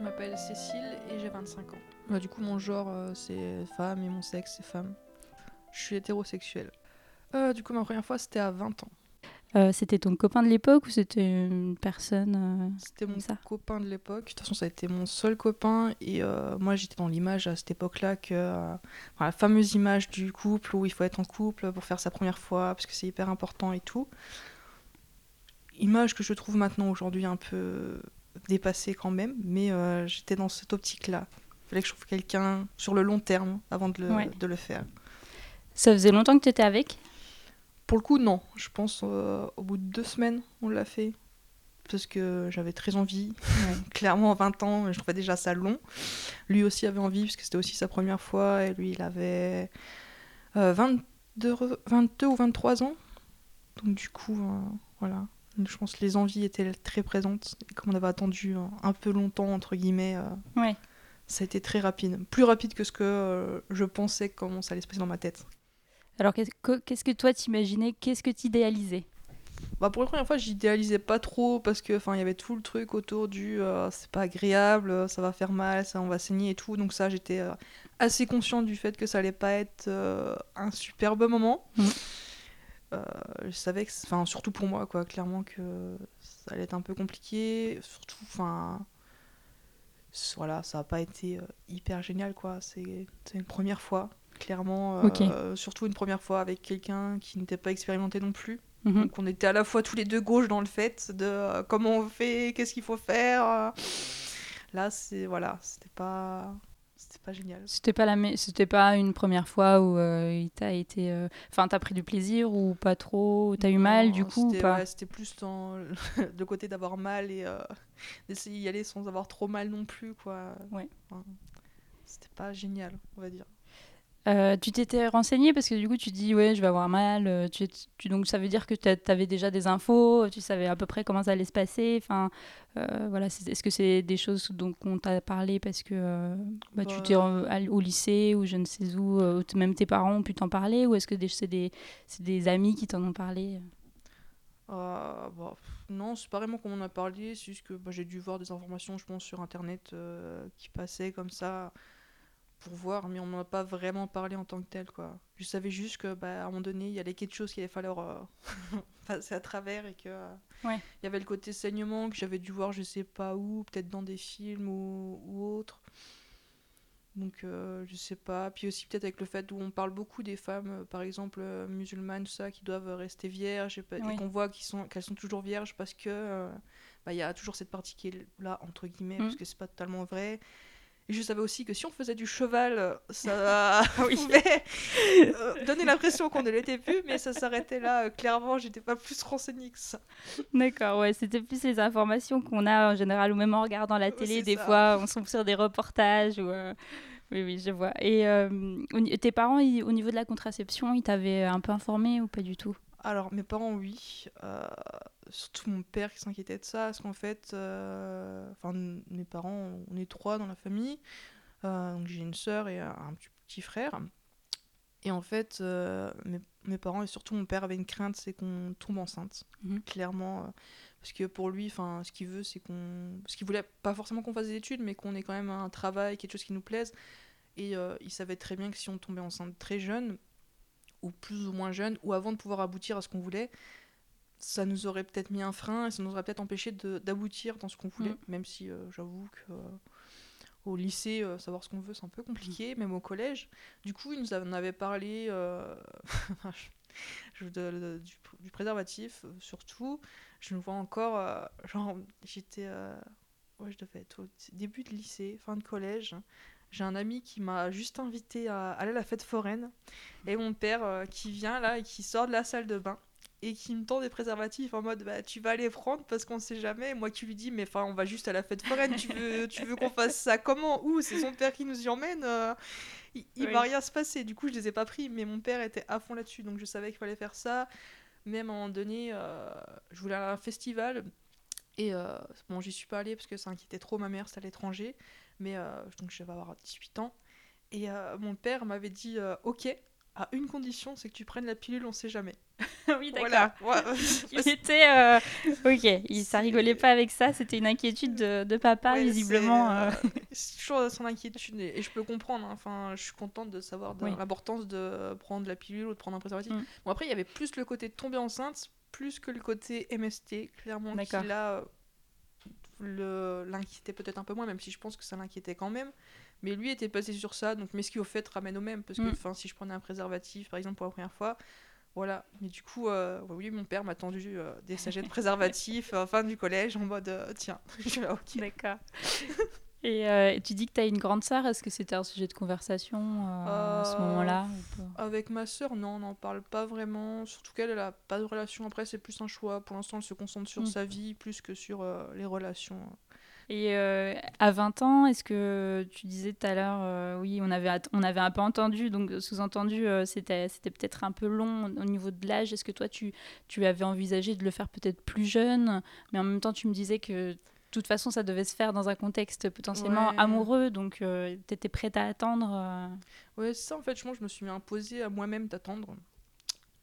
Je m'appelle Cécile et j'ai 25 ans. Bah, du coup, mon genre, euh, c'est femme et mon sexe, c'est femme. Je suis hétérosexuelle. Euh, du coup, ma première fois, c'était à 20 ans. Euh, c'était ton copain de l'époque ou c'était une personne euh, C'était mon ça? copain de l'époque. De toute façon, ça a été mon seul copain. Et euh, moi, j'étais dans l'image à cette époque-là que. euh, enfin, la fameuse image du couple où il faut être en couple pour faire sa première fois, parce que c'est hyper important et tout. Image que je trouve maintenant aujourd'hui un peu dépassée quand même. Mais euh, j'étais dans cette optique-là. Il fallait que je trouve quelqu'un sur le long terme avant de le, Ouais. de le faire. Ça faisait longtemps que tu étais avec? Pour le coup, non. Je pense euh, au bout de deux semaines, on l'a fait. Parce que j'avais très envie. Clairement, à 20 ans, je trouvais déjà ça long. Lui aussi avait envie, parce que c'était aussi sa première fois. Et lui, il avait euh, 22, re- 22 ou 23 ans. Donc, du coup, euh, voilà. Je pense que les envies étaient très présentes. Et comme on avait attendu un peu longtemps, entre guillemets, euh, Ouais. ça a été très rapide. Plus rapide que ce que euh, je pensais comment ça allait se passer dans ma tête. Alors qu'est-ce que, qu'est-ce que toi t'imaginais? Qu'est-ce que t'idéalisais? Bah pour la première fois, j'idéalisais pas trop parce que enfin il y avait tout le truc autour du euh, c'est pas agréable, ça va faire mal, ça on va saigner et tout. Donc ça j'étais assez consciente du fait que ça allait pas être un superbe moment. Mhm. Euh, je savais que enfin surtout pour moi quoi, clairement que ça allait être un peu compliqué, surtout enfin voilà, ça a pas été euh, hyper génial quoi, c'est une première fois clairement euh, surtout une première fois avec quelqu'un qui n'était pas expérimenté non plus. Mhm. Donc on était à la fois tous les deux gauches dans le fait de comment on fait, qu'est-ce qu'il faut faire. Là, c'est voilà, c'était pas c'était pas génial. C'était pas la c'était pas une première fois où euh, il t'a été euh, enfin t'as pris du plaisir ou pas trop, t'as eu mal du coup ou c'était pas? ouais, c'était plus dans le- le côté d'avoir mal et euh, d'essayer d'y aller sans avoir trop mal non plus quoi. Ouais. Enfin, c'était pas génial, on va dire. Euh, tu t'étais renseigné parce que du coup tu dis ouais je vais avoir mal euh, tu, tu- donc ça veut dire que tu avais déjà des infos tu savais à peu près comment ça allait se passer enfin euh, voilà est-ce que c'est des choses dont on t'a parlé parce que euh, bah, tu Bah, t'es au lycée ou je ne sais où même tes parents ont pu t'en parler ou est-ce que c'est des, amis qui t'en ont parlé? Euh, bah, non, c'est pas vraiment qu'on en a parlé, c'est juste que bah, j'ai dû voir des informations, je pense, sur internet qui passaient comme ça pour voir, mais on n'en a pas vraiment parlé en tant que tel, quoi. Je savais juste que, bah, à un moment donné, il y avait quelque chose qu'il allait falloir euh, passer à travers et que euh, Ouais. il y avait le côté saignement que j'avais dû voir, je sais pas où, peut-être dans des films ou, ou autre. Donc, euh, je sais pas. Puis aussi, peut-être avec le fait où on parle beaucoup des femmes, euh, par exemple, musulmanes, tout ça, qui doivent rester vierges, et, qu'on voit qu'ils sont, qu'elles sont toujours vierges parce que bah, il y a toujours cette partie qui est là, entre guillemets, parce que c'est pas totalement vrai. Et je savais aussi que si on faisait du cheval, euh, ça pouvait euh, donner l'impression qu'on ne l'était plus, mais ça s'arrêtait là. Euh, Clairement, j'étais pas plus renseignée que ça. D'accord, ouais, c'était plus les informations qu'on a en général, ou même en regardant la télé, des ça. fois, on tombe sur des reportages. Ou, euh, Oui, oui, je vois. Et euh, tes parents, ils- au niveau de la contraception, ils t'avaient un peu informé ou pas du tout? Alors, mes parents, oui. Euh, surtout mon père qui s'inquiétait de ça, parce qu'en fait, euh, enfin, mes parents, on est trois dans la famille. Euh, donc, j'ai une sœur et un, petit, petit frère. Et en fait, mes, mes parents et surtout mon père avaient une crainte, c'est qu'on tombe enceinte. Mhm. Clairement. parce que pour lui, enfin, ce qu'il veut, c'est qu'on. Ce qu'il voulait, pas forcément qu'on fasse des études, mais qu'on ait quand même un travail, quelque chose qui nous plaise. Et il savait très bien que si on tombait enceinte très jeune, ou plus ou moins jeune, ou avant de pouvoir aboutir à ce qu'on voulait, ça nous aurait peut-être mis un frein et ça nous aurait peut-être empêché d'aboutir dans ce qu'on voulait. Mm. Même si euh, j'avoue que euh, au lycée, euh, savoir ce qu'on veut, c'est un peu compliqué, même au collège. Du coup, il nous en avait parlé euh, je- de- de- du, du préservatif, euh, surtout. Je me vois encore, genre, j'étais. ouais, je devais être au début de lycée, fin de collège. J'ai un ami qui m'a juste invité à aller à la fête foraine. Et mon père euh, qui vient là et qui sort de la salle de bain et qui me tend des préservatifs en mode bah, tu vas les prendre parce qu'on sait jamais. Moi qui lui dis mais enfin on va juste à la fête foraine, tu veux, tu veux qu'on fasse ça comment? Où? C'est son père qui nous y emmène euh. il, il Oui. va rien se passer. Du coup, je les ai pas pris, mais mon père était à fond là-dessus, donc je savais qu'il fallait faire ça. Même à un moment donné, euh, je voulais aller à un festival. Et euh, bon, j'y suis pas allée parce que ça inquiétait trop ma mère, c'était à l'étranger. Mais euh, donc, je vais avoir 18 ans. Et euh, mon père m'avait dit euh, Ok, à une condition, c'est que tu prennes la pilule, on sait jamais. oui, d'accord. Voilà. Il était. euh, Ok, il, ça rigolait pas avec ça, c'était une inquiétude de, de papa, Ouais, visiblement. c'est, euh. c'est toujours son inquiétude et, je peux comprendre. hein. Enfin, je suis contente de savoir de- Oui. l'importance de prendre la pilule ou de prendre un préservatif. Mm. Bon après, il y avait plus le côté de tomber enceinte, plus que le côté MST, clairement qui là l'inquiétait peut-être un peu moins, même si je pense que ça l'inquiétait quand même. Mais lui était passé sur ça, donc mais ce qui au fait ramène au même, parce que Mm. si je prenais un préservatif, par exemple pour la première fois. Voilà, mais du coup, euh, oui, mon père m'a tendu euh, des sachets de préservatifs à la fin du collège en mode euh, tiens, je là, ok. D'accord. Et euh, tu dis que tu as une grande sœur, est-ce que c'était un sujet de conversation euh, à ce Euh, moment-là Avec ma sœur, non, on n'en parle pas vraiment. Surtout qu'elle, elle a pas de relation. Après, c'est plus un choix. Pour l'instant, elle se concentre sur Mm. sa vie plus que sur les relations. Et à 20 ans, est-ce que tu disais tout à l'heure, oui, on avait, on avait un peu entendu, donc sous-entendu, c'était, c'était peut-être un peu long au niveau de l'âge. Est-ce que toi, tu, tu avais envisagé de le faire peut-être plus jeune, mais en même temps, tu me disais que toute façon, ça devait se faire dans un contexte potentiellement Ouais. amoureux, donc tu étais prête à attendre. euh. Ouais, c'est ça, en fait, je pense je me suis imposé à moi-même d'attendre.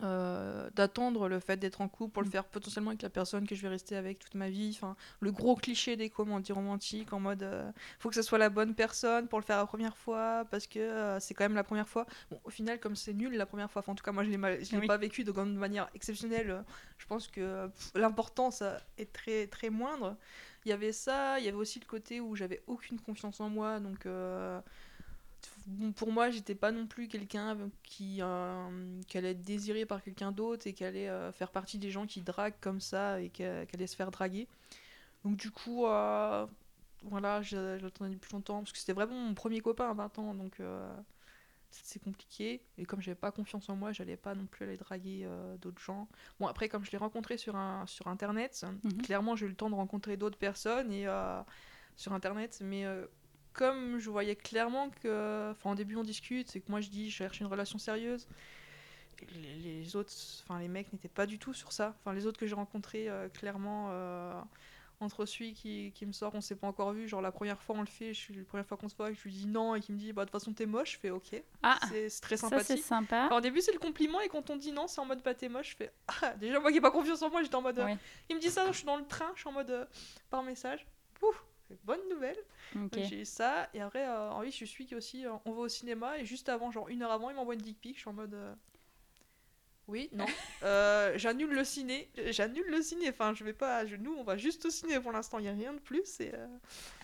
Euh, d'attendre le fait d'être en couple pour le Mm. faire potentiellement avec la personne que je vais rester avec toute ma vie. Enfin, le gros cliché des comédies romantiques en mode euh, faut que ce soit la bonne personne pour le faire la première fois parce que euh, c'est quand même la première fois. Bon, au final, comme c'est nul la première fois, enfin, en tout cas, moi je l'ai mal- je l'ai Oui. pas vécu de grande manière exceptionnelle. euh, Je pense que euh, l'importance euh, est très très moindre. Il y avait ça, il y avait aussi le côté où j'avais aucune confiance en moi, donc. euh, pour moi, j'étais pas non plus quelqu'un qui, euh, qui allait être désiré par quelqu'un d'autre et qui allait euh, faire partie des gens qui draguent comme ça et qui, allait se faire draguer. Donc du coup, voilà, je- j'attendais depuis longtemps parce que c'était vraiment mon premier copain à 20 ans, donc c'est compliqué. Et comme j'avais pas confiance en moi, j'allais pas non plus aller draguer euh, d'autres gens. Bon après, comme je l'ai rencontré sur, un, sur Internet, Mhm. clairement j'ai eu le temps de rencontrer d'autres personnes et euh, sur Internet, mais euh, comme je voyais clairement que, enfin, au début on discute, c'est que moi je dis je cherche une relation sérieuse. Les, les autres, enfin les mecs n'étaient pas du tout sur ça. Enfin les autres que j'ai rencontrés, clairement, entre celui qui, qui me sort, on s'est pas encore vu, genre la première fois on le fait, je suis la première fois qu'on se voit, je lui dis non et qui me dit bah de toute façon t'es moche, je fais ok. Ah, C'est très ça sympathique. c'est sympa. Alors, au début, c'est le compliment, et quand on dit non, c'est en mode bah t'es moche, je fais ah, déjà moi qui ai pas confiance en moi, j'étais en mode. euh. Il me dit ça, je suis dans le train, je suis en mode euh, par message. Ouf, bonne nouvelle. Ok. Donc, J'ai ça, et après, euh, oui, je suis qui aussi, euh, on va au cinéma, et juste avant, genre une heure avant, il m'envoie une dick pic, je suis en mode. Euh, Oui, non. Euh, j'annule le ciné. J'annule le ciné. Enfin, je vais pas. je- Nous, on va juste au ciné pour l'instant. Il y a rien de plus. Et, euh,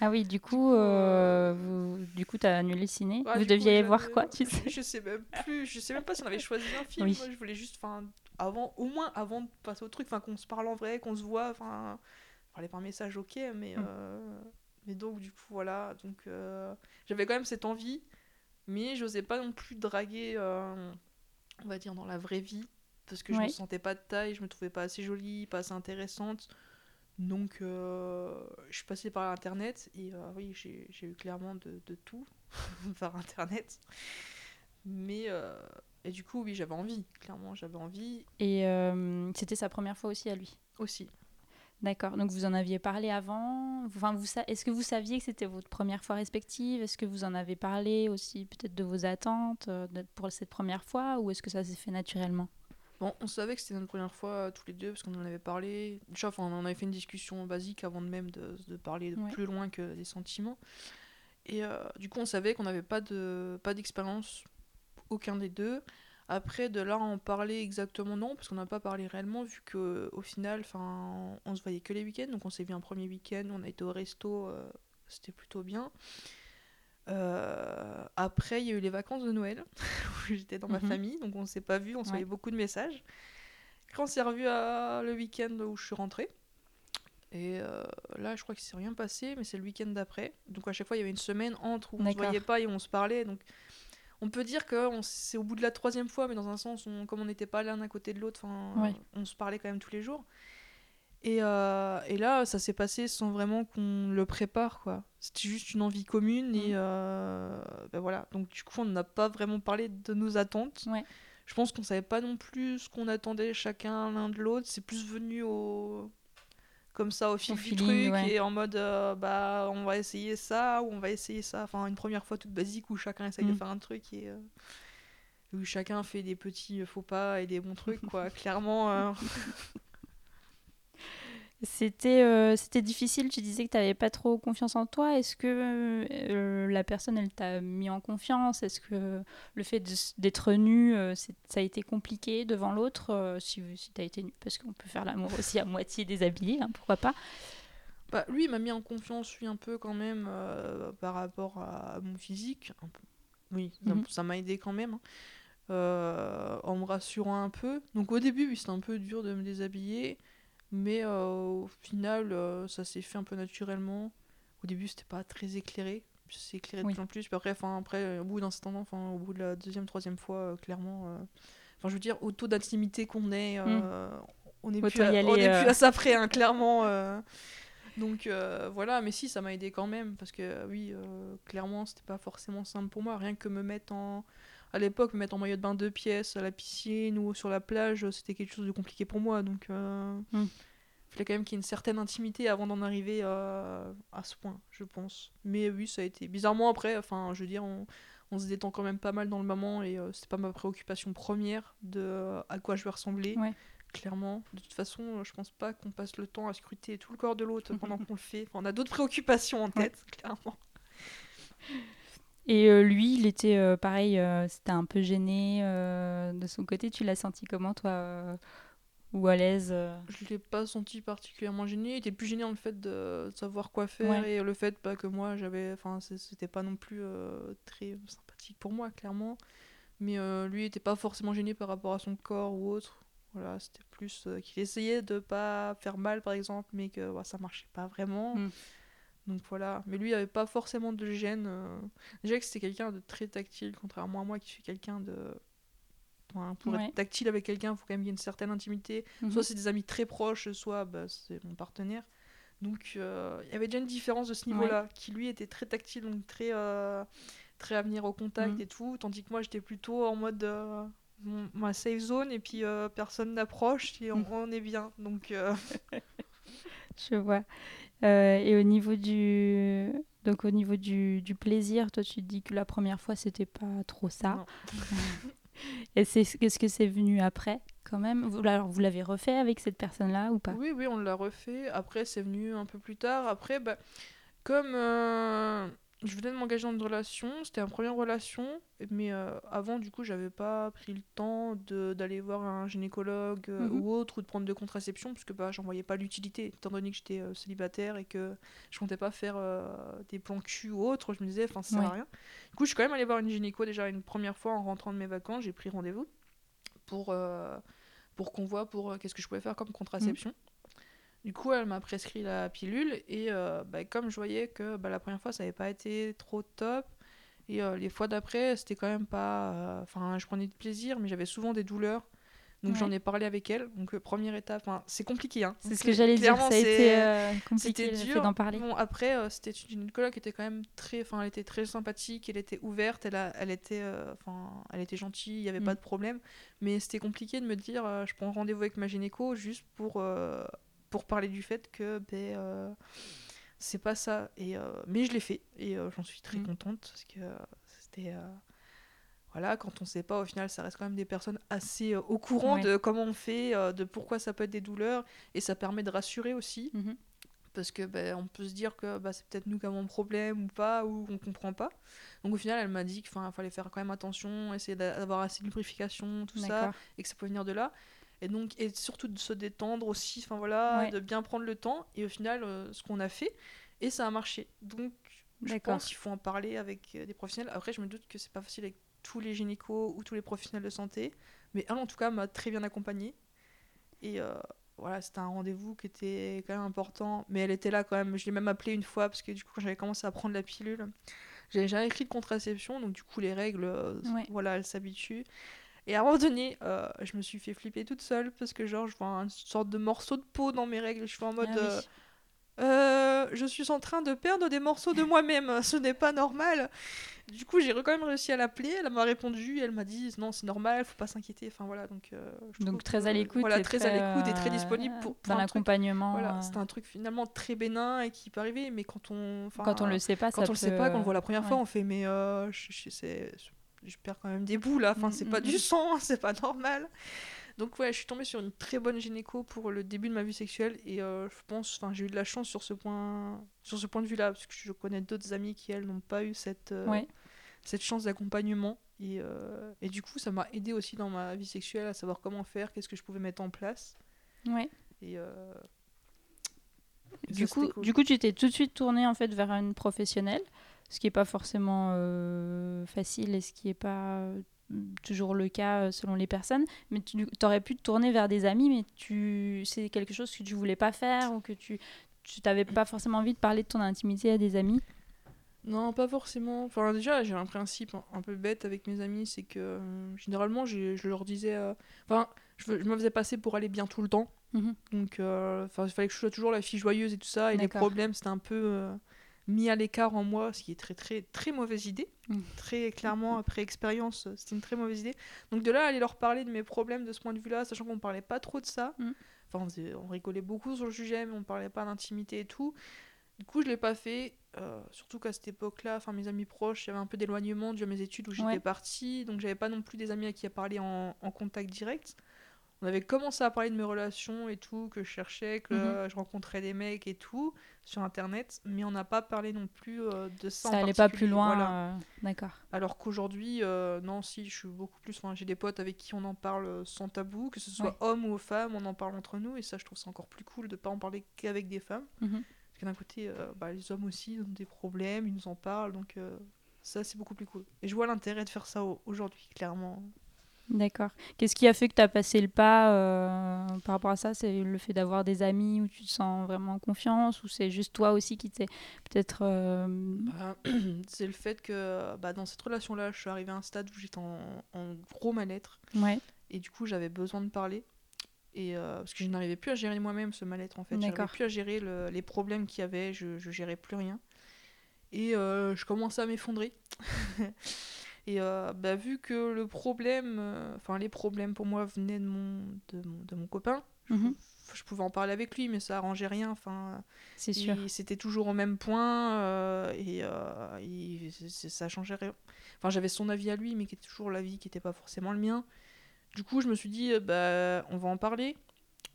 Ah oui, du coup, coup, euh, vous, du coup, t'as annulé le ciné. Ouais, vous coup, deviez j'avais- voir quoi, tu sais? Je sais même plus. Je sais même pas si on avait choisi un film. Oui. Moi, je voulais juste, enfin, avant, au moins avant de passer au truc, enfin, qu'on se parle en vrai, qu'on se voit, enfin, parler par message, ok, mais, Mm. euh, mais donc du coup voilà, donc euh, j'avais quand même cette envie, mais j'osais pas non plus draguer, euh, on va dire dans la vraie vie, parce que je Ouais. me sentais pas de taille, je me trouvais pas assez jolie, pas assez intéressante. Donc, euh, je suis passée par Internet et euh, oui, j'ai eu clairement de, de tout par Internet. Mais, euh, et du coup, oui, j'avais envie, clairement, j'avais envie Et c'était sa première fois aussi à lui? aussi. D'accord. Donc vous en aviez parlé avant? Enfin, vous est-ce que vous saviez que c'était votre première fois respective? Est-ce que vous en avez parlé aussi peut-être de vos attentes pour cette première fois? Ou est-ce que ça s'est fait naturellement? Bon, on savait que c'était notre première fois euh, tous les deux parce qu'on en avait parlé. Déjà, enfin, on en avait fait une discussion basique avant de même de, de parler de Ouais. plus loin que des sentiments. Et euh, du coup, on savait qu'on n'avait pas de pas d'expérience, aucun des deux. Après, de là en parler exactement, non, parce qu'on n'a pas parlé réellement, vu que au final, enfin, on se voyait que les week-ends. Donc, on s'est vu un premier week-end, on a été au resto, euh, c'était plutôt bien. Euh, après, il y a eu les vacances de Noël, où j'étais dans ma Mhm. famille, donc on s'est pas vu, on Ouais. s'envoyait beaucoup de messages. Quand on s'est revu le week-end où je suis rentrée, et euh, là, je crois qu'il s'est rien passé, mais c'est le week-end d'après. Donc à chaque fois, il y avait une semaine entre où on se D'accord. voyait pas et où on se parlait. Donc on peut dire que c'est au bout de la troisième fois, mais dans un sens, on- comme on n'était pas l'un à côté de l'autre, Ouais. on se parlait quand même tous les jours. Et, euh, et là, ça s'est passé sans vraiment qu'on le prépare, quoi. C'était juste une envie commune et Mm. euh, ben voilà. Donc du coup, on n'a pas vraiment parlé de nos attentes. Ouais. Je pense qu'on savait pas non plus ce qu'on attendait chacun l'un de l'autre. C'est plus venu au comme ça au fil Au du feeling, truc ouais. et en mode euh, bah on va essayer ça ou on va essayer ça. Enfin une première fois toute basique où chacun essaye de Mm. faire un truc et où chacun fait des petits faux pas et des bons trucs quoi. Clairement. C'était euh, c'était difficile, tu disais que tu n'avais pas trop confiance en toi. Est-ce que euh, la personne, elle t'a mis en confiance? Est-ce que le fait d'être nu, euh, c'est- ça a été compliqué devant l'autre Si, si tu as été nu, parce qu'on peut faire l'amour aussi à moitié déshabillé, hein, pourquoi pas? Bah, lui, il m'a mis en confiance, lui, un peu quand même, par rapport à mon physique. Un peu. Oui, ça- Mhm. ça m'a aidé quand même, hein, en me rassurant un peu. Donc au début, oui, c'était un peu dur de me déshabiller, mais euh, au final, euh, ça s'est fait un peu naturellement. Au début, c'était pas très éclairé, c'est éclairé de Oui. plus en plus. Puis après, enfin, après, euh, au bout d'un certain temps, enfin, au bout de la deuxième, troisième fois, clairement, enfin, je veux dire, au taux d'intimité qu'on est, euh, on n'est plus, à- on est euh. plus à ça près, hein, clairement. euh. Donc voilà, mais si, ça m'a aidé quand même, parce que oui, clairement, c'était pas forcément simple pour moi. Rien que me mettre en. À l'époque, me mettre en maillot de bain deux pièces à la piscine ou sur la plage, c'était quelque chose de compliqué pour moi. Donc euh, Mm. fallait quand même qu'il y ait une certaine intimité avant d'en arriver euh, à ce point, je pense. Mais oui, ça a été. Bizarrement, après, enfin, je veux dire, on, on se détend quand même pas mal dans le moment et euh, c'était pas ma préoccupation première de euh, à quoi je vais ressembler. Ouais. Clairement, de toute façon, euh, je pense pas qu'on passe le temps à scruter tout le corps de l'autre pendant qu'on le fait. Enfin, on a d'autres préoccupations en Ouais. tête, clairement. Et euh, lui, il était euh, pareil, euh, c'était un peu gêné de son côté. Tu l'as senti comment, toi Ou à l'aise Je l'ai pas senti particulièrement gêné. Il était plus gêné dans le fait de savoir quoi faire Ouais. et le fait bah, que moi j'avais. Enfin, c'était pas non plus très sympathique pour moi, clairement. Mais lui, il était pas forcément gêné par rapport à son corps ou autre. Voilà, c'était plus qu'il essayait de pas faire mal, par exemple, mais que ouais, ça marchait pas vraiment. Mm. Donc voilà. Mais lui, il avait pas forcément de gêne. euh. Déjà que c'était quelqu'un de très tactile, contrairement à moi qui suis quelqu'un de. Enfin, pour Ouais. être tactile avec quelqu'un, il faut quand même qu'il y ait une certaine intimité. Mhm. Soit c'est des amis très proches, soit bah, c'est mon partenaire. Donc euh, il y avait déjà une différence de ce niveau-là, qui lui était très tactile, donc très, euh, très à venir au contact Mhm. et tout, tandis que moi j'étais plutôt en mode euh, mon- ma safe zone et puis personne n'approche et on, Mhm. on est bien. Donc Je vois. Euh, et au niveau du donc au niveau du, du plaisir, toi tu te dis que la première fois c'était pas trop ça. Et c'est qu'est-ce que c'est venu après quand même? Vous, Alors vous l'avez refait avec cette personne-là ou pas? Oui, oui, on l'a refait. Après, c'est venu un peu plus tard. Après, bah, comme euh, je venais de m'engager dans une relation, c'était une première relation, mais euh, avant, du coup, j'avais pas pris le temps d'aller voir un gynécologue euh, Mhm. ou autre, ou de prendre de contraception, parce que bah, j'en voyais pas l'utilité, étant donné que j'étais euh, célibataire et que je comptais pas faire des plans cul ou autre, je me disais, enfin, ça sert Ouais. à rien. Du coup, je suis quand même allée voir une gynéco déjà une première fois en rentrant de mes vacances, j'ai pris rendez-vous pour, pour qu'on voit pour qu'est-ce que je pouvais faire comme contraception. Du coup, elle m'a prescrit la pilule et euh, bah, comme je voyais que bah, la première fois, ça n'avait pas été trop top et euh, les fois d'après, c'était quand même pas... euh, Enfin, je prenais du plaisir, mais j'avais souvent des douleurs. Donc Ouais. j'en ai parlé avec elle. Donc première étape, c'est compliqué. Hein. C'est ce que j'allais dire, ça a été compliqué d'en parler. Bon, après, c'était une gynécologue qui était quand même très, enfin, elle était très sympathique, elle était ouverte, elle, a, elle était, enfin, elle était gentille, il y avait Mm. pas de problème. Mais c'était compliqué de me dire, je prends rendez-vous avec ma gynéco juste pour, pour parler du fait que, ben, euh, c'est pas ça. Et euh, mais je l'ai fait et euh, j'en suis très Mm. contente parce que c'était. voilà, quand on sait pas, au final, ça reste quand même des personnes assez au courant Ouais. de comment on fait, de pourquoi ça peut être des douleurs, et ça permet de rassurer aussi Mhm. parce que ben, on peut se dire que bah, c'est peut-être nous qui avons un problème ou pas ou on comprend pas donc au final elle m'a dit qu'il fallait faire quand même attention essayer d'a- d'avoir assez de lubrification tout ça et que ça peut venir de là et donc et surtout de se détendre aussi enfin voilà Ouais. de bien prendre le temps et au final euh, ce qu'on a fait et ça a marché donc je pense qu'il faut en parler avec euh, des professionnels après je me doute que c'est pas facile avec tous les gynécos ou tous les professionnels de santé mais elle en tout cas m'a très bien accompagnée et euh, voilà, c'était un rendez-vous qui était quand même important, mais elle était là quand même. Je l'ai même appelée une fois parce que du coup, quand j'avais commencé à prendre la pilule, j'avais jamais écrit de contraception, donc du coup, les règles, Ouais. voilà, elle s'habitue. Et à un moment donné, euh, je me suis fait flipper toute seule parce que, genre, je vois une sorte de morceau de peau dans mes règles. Je suis en mode. Ah oui. euh, euh, je suis en train de perdre des morceaux de moi-même, ce n'est pas normal. Du coup, j'ai quand même réussi à l'appeler, elle m'a répondu, elle m'a dit non, c'est normal, faut pas s'inquiéter. Enfin voilà, donc. euh, je Donc très que- à l'écoute. Voilà, très, à l'écoute et très disponible pour, pour dans l'accompagnement. Voilà, c'est un truc finalement très bénin et qui peut arriver, mais quand on. quand on le sait pas, quand ça on le sait peut, pas, quand on le voit la première fois, on fait mais euh, je, je- c'est- je perds quand même des bouts là. Enfin, Mm, c'est mm, pas mm. du sang, c'est pas normal. Donc ouais, je suis tombée sur une très bonne gynéco pour le début de ma vie sexuelle et euh, je pense, enfin, j'ai eu de la chance sur ce point, sur ce point de vue-là parce que je connais d'autres amis qui elles n'ont pas eu cette euh, Ouais. cette chance d'accompagnement et, euh, et du coup ça m'a aidé aussi dans ma vie sexuelle à savoir comment faire, qu'est-ce que je pouvais mettre en place Ouais. et et Du ça, coup, cool. du coup, tu t'es tout de suite tournée en fait vers une professionnelle, ce qui est pas forcément euh, facile et ce qui est pas euh, toujours le cas euh, selon les personnes. Mais tu aurais pu te tourner vers des amis, mais tu c'est quelque chose que tu voulais pas faire ou que tu tu t'avais pas forcément envie de parler de ton intimité à des amis? Non, pas forcément. Enfin, déjà, j'ai un principe un- peu bête avec mes amis, c'est que euh, généralement, je leur disais. euh, Enfin, je, je me faisais passer pour aller bien tout le temps. Mhm. Donc, euh, il fallait que je sois toujours la fille joyeuse et tout ça. Et les problèmes, c'était un peu mis à l'écart en moi, ce qui est très, très, très mauvaise idée. Mm. Très clairement, après expérience, c'était une très mauvaise idée. Donc, de là, aller leur parler de mes problèmes de ce point de vue-là, sachant qu'on parlait pas trop de ça. Mm. Enfin, on, faisait- on rigolait beaucoup sur le sujet, mais on parlait pas d'intimité et tout. Du coup, je l'ai pas fait. euh, surtout qu'à cette époque-là, enfin mes amis proches, il y avait un peu d'éloignement dû à mes études où j'étais Ouais. partie, donc j'avais pas non plus des amis à qui à parler en, en contact direct. On avait commencé à parler de mes relations et tout, que je cherchais, que Mhm. je rencontrais des mecs et tout sur internet, mais on n'a pas parlé non plus euh, de ça. Ça en allait pas plus loin. voilà. euh, D'accord. Alors qu'aujourd'hui, euh, non, si, je suis beaucoup plus. Enfin, j'ai des potes avec qui on en parle sans tabou, que ce soit homme ou femme, on en parle entre nous, et ça, je trouve ça encore plus cool de pas en parler qu'avec des femmes. Mhm. Parce que d'un côté, bah, les hommes aussi ont des problèmes, ils nous en parlent, donc ça, c'est beaucoup plus cool. Et je vois l'intérêt de faire ça au- aujourd'hui, clairement. D'accord. Qu'est-ce qui a fait que tu as passé le pas euh, par rapport à ça? C'est le fait d'avoir des amis où tu te sens vraiment en confiance ou c'est juste toi aussi qui t'es peut-être. euh, Bah, c'est le fait que bah, dans cette relation-là, je suis arrivée à un stade où j'étais en, en gros mal-être. Ouais, Et du coup, j'avais besoin de parler. Et euh, parce que je n'arrivais plus à gérer moi-même ce mal-être en fait. J'arrivais plus à gérer le- les problèmes qu'il y avait. Je, je gérais plus rien. Et je commençais à m'effondrer. et euh, bah, vu que le problème, euh, enfin les problèmes pour moi venaient de mon, de mon, de mon copain, Mhm. je pouvais en parler avec lui, mais ça arrangeait rien. Enfin, c'est sûr. et C'était toujours au même point euh, et, c'est- ça changeait rien. Enfin, j'avais son avis à lui, mais qui était toujours l'avis qui n'était pas forcément le mien. Du coup, je me suis dit, bah, on va en parler.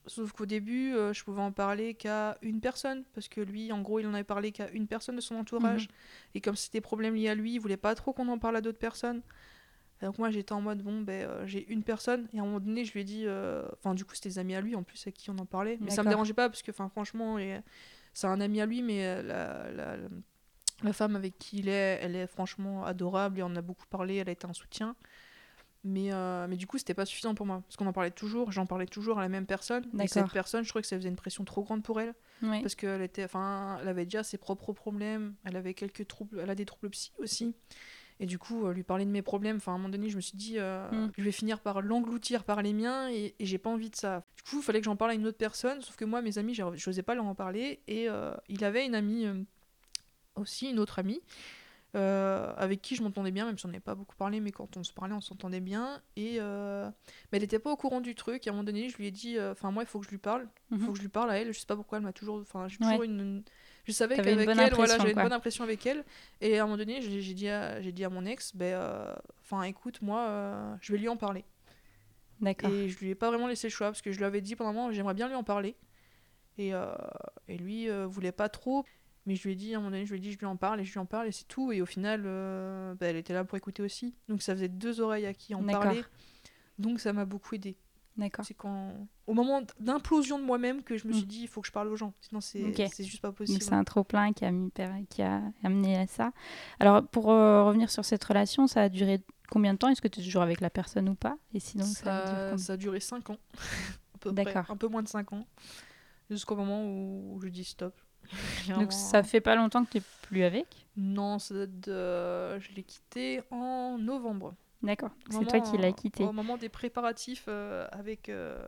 Sauf qu'au début, euh, je pouvais en parler qu'à une personne, parce que lui, en gros, il en avait parlé qu'à une personne de son entourage. Et comme c'était des problèmes liés à lui, il voulait pas trop qu'on en parle à d'autres personnes. Et donc moi, j'étais en mode, bon, ben, euh, j'ai une personne. Et à un moment donné, je lui ai dit, euh, enfin, du coup, c'était des amis à lui, en plus, à qui on en parlait. Mais ça me dérangeait pas, parce que, enfin, franchement, et- c'est un ami à lui, mais la, la, la- la femme avec qui il est, elle est franchement adorable et on en a beaucoup parlé, elle a été un soutien. Mais, euh, mais du coup, c'était pas suffisant pour moi. Parce qu'on en parlait toujours, j'en parlais toujours à la même personne. Et cette personne, je trouvais que ça faisait une pression trop grande pour elle. Parce qu'elle était, enfin, elle avait déjà ses propres problèmes, elle avait quelques troubles, elle a des troubles psy aussi. Et du coup, euh, lui parler de mes problèmes, enfin, à un moment donné, je me suis dit, euh, Mm. je vais finir par l'engloutir par les miens et, et j'ai pas envie de ça. Du coup, il fallait que j'en parle à une autre personne, sauf que moi, mes amis, j'osais pas leur en parler. Et euh, il avait une amie, aussi, une autre amie, euh, avec qui je m'entendais bien, même si on n'avait pas beaucoup parlé, mais quand on se parlait, on s'entendait bien. Et euh, mais elle n'était pas au courant du truc. Et à un moment donné, je lui ai dit, euh, enfin, moi, il faut que je lui parle. Il faut Mhm. que je lui parle à elle. Je sais pas pourquoi elle m'a toujours. Enfin, j'ai toujours une, une- Je savais qu'avec elle, voilà, j'avais une bonne impression avec elle. Et à un moment donné, j'ai j'ai dit, à- j'ai dit à mon ex, ben, enfin, écoute, moi, je vais lui en parler. D'accord. Et je lui ai pas vraiment laissé le choix parce que je lui avais dit pendant un moment, j'aimerais bien lui en parler. Et, et lui voulait pas trop. Mais je lui ai dit, à un moment donné, je lui ai dit, je lui en parle et je lui en parle et c'est tout. Et au final, euh, bah, elle était là pour écouter aussi. Donc ça faisait deux oreilles à qui en parler. Donc ça m'a beaucoup aidé. D'accord. C'est quand, au moment d'implosion de moi-même, que je me Mm. suis dit, il faut que je parle aux gens. Sinon, c'est Ok. c'est juste pas possible. c'est un trop plein qui a, mis, qui a amené à ça. Alors pour euh, revenir sur cette relation, ça a duré combien de temps? Est-ce que tu es toujours avec la personne ou pas? Et sinon ça, ça, a duré 5 ans. D'accord. Un peu moins de 5 ans. Jusqu'au moment où, où je dis stop. Donc ça fait pas longtemps que tu plus avec Non, ça date de... je l'ai quitté en novembre. D'accord. C'est toi qui l'as quitté. Au moment des préparatifs euh, avec euh,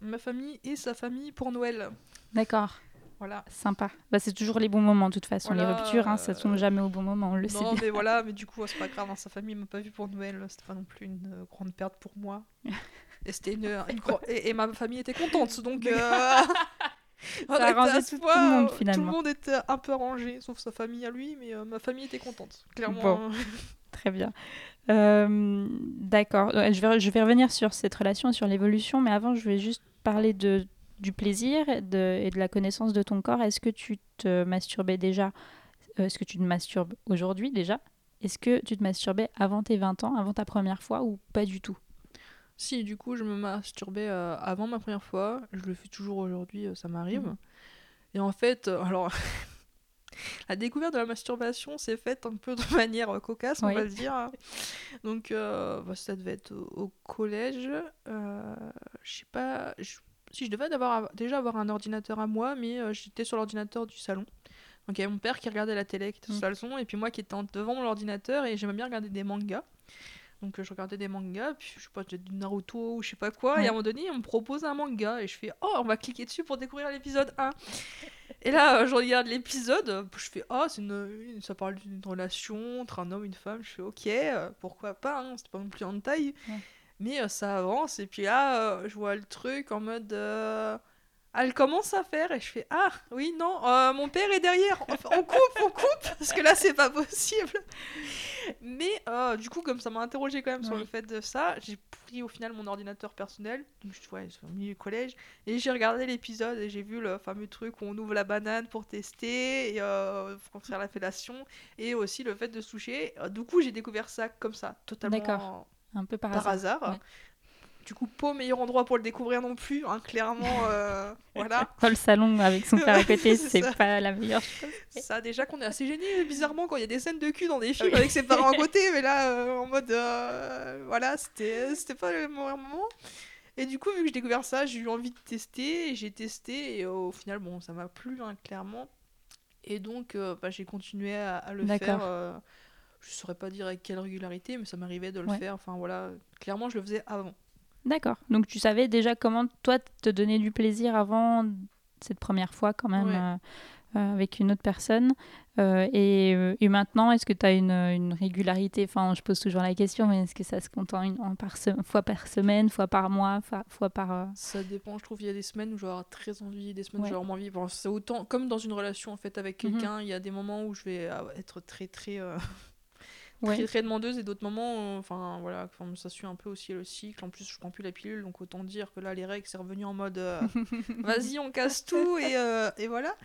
ma famille et sa famille pour Noël. D'accord. Voilà. Sympa. Bah, c'est toujours les bons moments, de toute façon. Voilà, les ruptures, hein, ça euh, tombe jamais au bon moment, on le sait non, mais voilà, mais du coup, c'est pas grave, hein, sa famille m'a pas vu pour Noël, c'était pas non plus une euh, grande perte pour moi. Et une, une et, et ma famille était contente, donc. euh, on Ça a tout- le monde, euh, finalement. Tout le monde était un peu arrangé, sauf sa famille à lui, mais euh, ma famille était contente, clairement. Bon. euh, Très bien. Euh, D'accord. Ouais, Je vais, je vais revenir sur cette relation et sur l'évolution, mais avant, je vais juste parler de, du plaisir et de, et de la connaissance de ton corps. Est-ce que tu te masturbais déjà euh, Est-ce que tu te masturbes aujourd'hui déjà? Est-ce que tu te masturbais avant tes 20 ans, avant ta première fois ou pas du tout? Si, du coup, je me masturbais euh, avant ma première fois. Je le fais toujours aujourd'hui, euh, ça m'arrive. Mhm. Et en fait, euh, alors, la découverte de la masturbation s'est faite un peu de manière cocasse, on va se dire. Donc, euh, bah, ça devait être au, au collège. Je sais pas. si je devais avoir, déjà avoir un ordinateur à moi, mais j'étais sur l'ordinateur du salon. Donc, il y avait mon père qui regardait la télé, qui était sur Mhm. le salon, et puis moi qui étais devant mon ordinateur, et j'aimais bien regarder des mangas. Donc euh, je regardais des mangas, puis je sais pas, du Naruto ou je sais pas quoi, et à un moment donné, on me propose un manga, et je fais Oh, on va cliquer dessus pour découvrir l'épisode 1. Et là, euh, je regarde l'épisode, je fais Oh, c'est une, ça parle d'une relation entre un homme et une femme. Je fais Ok, euh, pourquoi pas, hein, c'était pas non plus en taille. Ouais. Mais euh, ça avance, et puis là, euh, je vois le truc en mode. euh, elle commence à faire et je fais ah oui non euh, mon père est derrière on, coupe on coupe parce que là c'est pas possible mais euh, du coup comme ça m'a interrogé quand même sur le fait de ça j'ai pris au final mon ordinateur personnel donc je ouais, au milieu du collège et j'ai regardé l'épisode et j'ai vu le fameux truc où on ouvre la banane pour tester et euh, pour faire la fellation et aussi le fait de se toucher Euh, du coup j'ai découvert ça comme ça totalement D'accord. Un peu par, par hasard. hasard. Ouais. Du coup, pas au meilleur endroit pour le découvrir non plus, hein, clairement. euh, voilà. Dans le salon avec son père à côté, C'est pas la meilleure chose. Ça, déjà qu'on est assez gêné, bizarrement, quand il y a des scènes de cul dans des films Oui. avec ses parents à côté, mais là, euh, en mode. euh, voilà, c'était c'était pas le meilleur moment. Et du coup, vu que j'ai découvert ça, j'ai eu envie de tester, et j'ai testé, et au final, bon, ça m'a plu, hein, clairement. Et donc, euh, bah, j'ai continué à, à le faire. euh, je saurais pas dire avec quelle régularité, mais ça m'arrivait de le Ouais. faire. Enfin, voilà, clairement, je le faisais avant. D'accord. Donc tu savais déjà comment toi te donner du plaisir avant cette première fois quand même Ouais. euh, euh, avec une autre personne. Euh, et, et maintenant, est-ce que tu as une, une régularité Enfin, je pose toujours la question, mais est-ce que ça se compte en, une, en par se- fois par semaine, fois par mois, fois, fois par... euh, Ça dépend, je trouve qu'il y a des semaines où je vais avoir très envie, des semaines où je vais avoir moins envie. Bon, c'est autant comme dans une relation en fait avec Mhm. quelqu'un, il y a des moments où je vais euh, être très très Ouais. très très demandeuse et d'autres moments euh, enfin voilà, ça suit un peu aussi le cycle. En plus, je prends plus la pilule donc autant dire que là les règles c'est revenu en mode euh, vas-y, on casse tout et, euh, et voilà.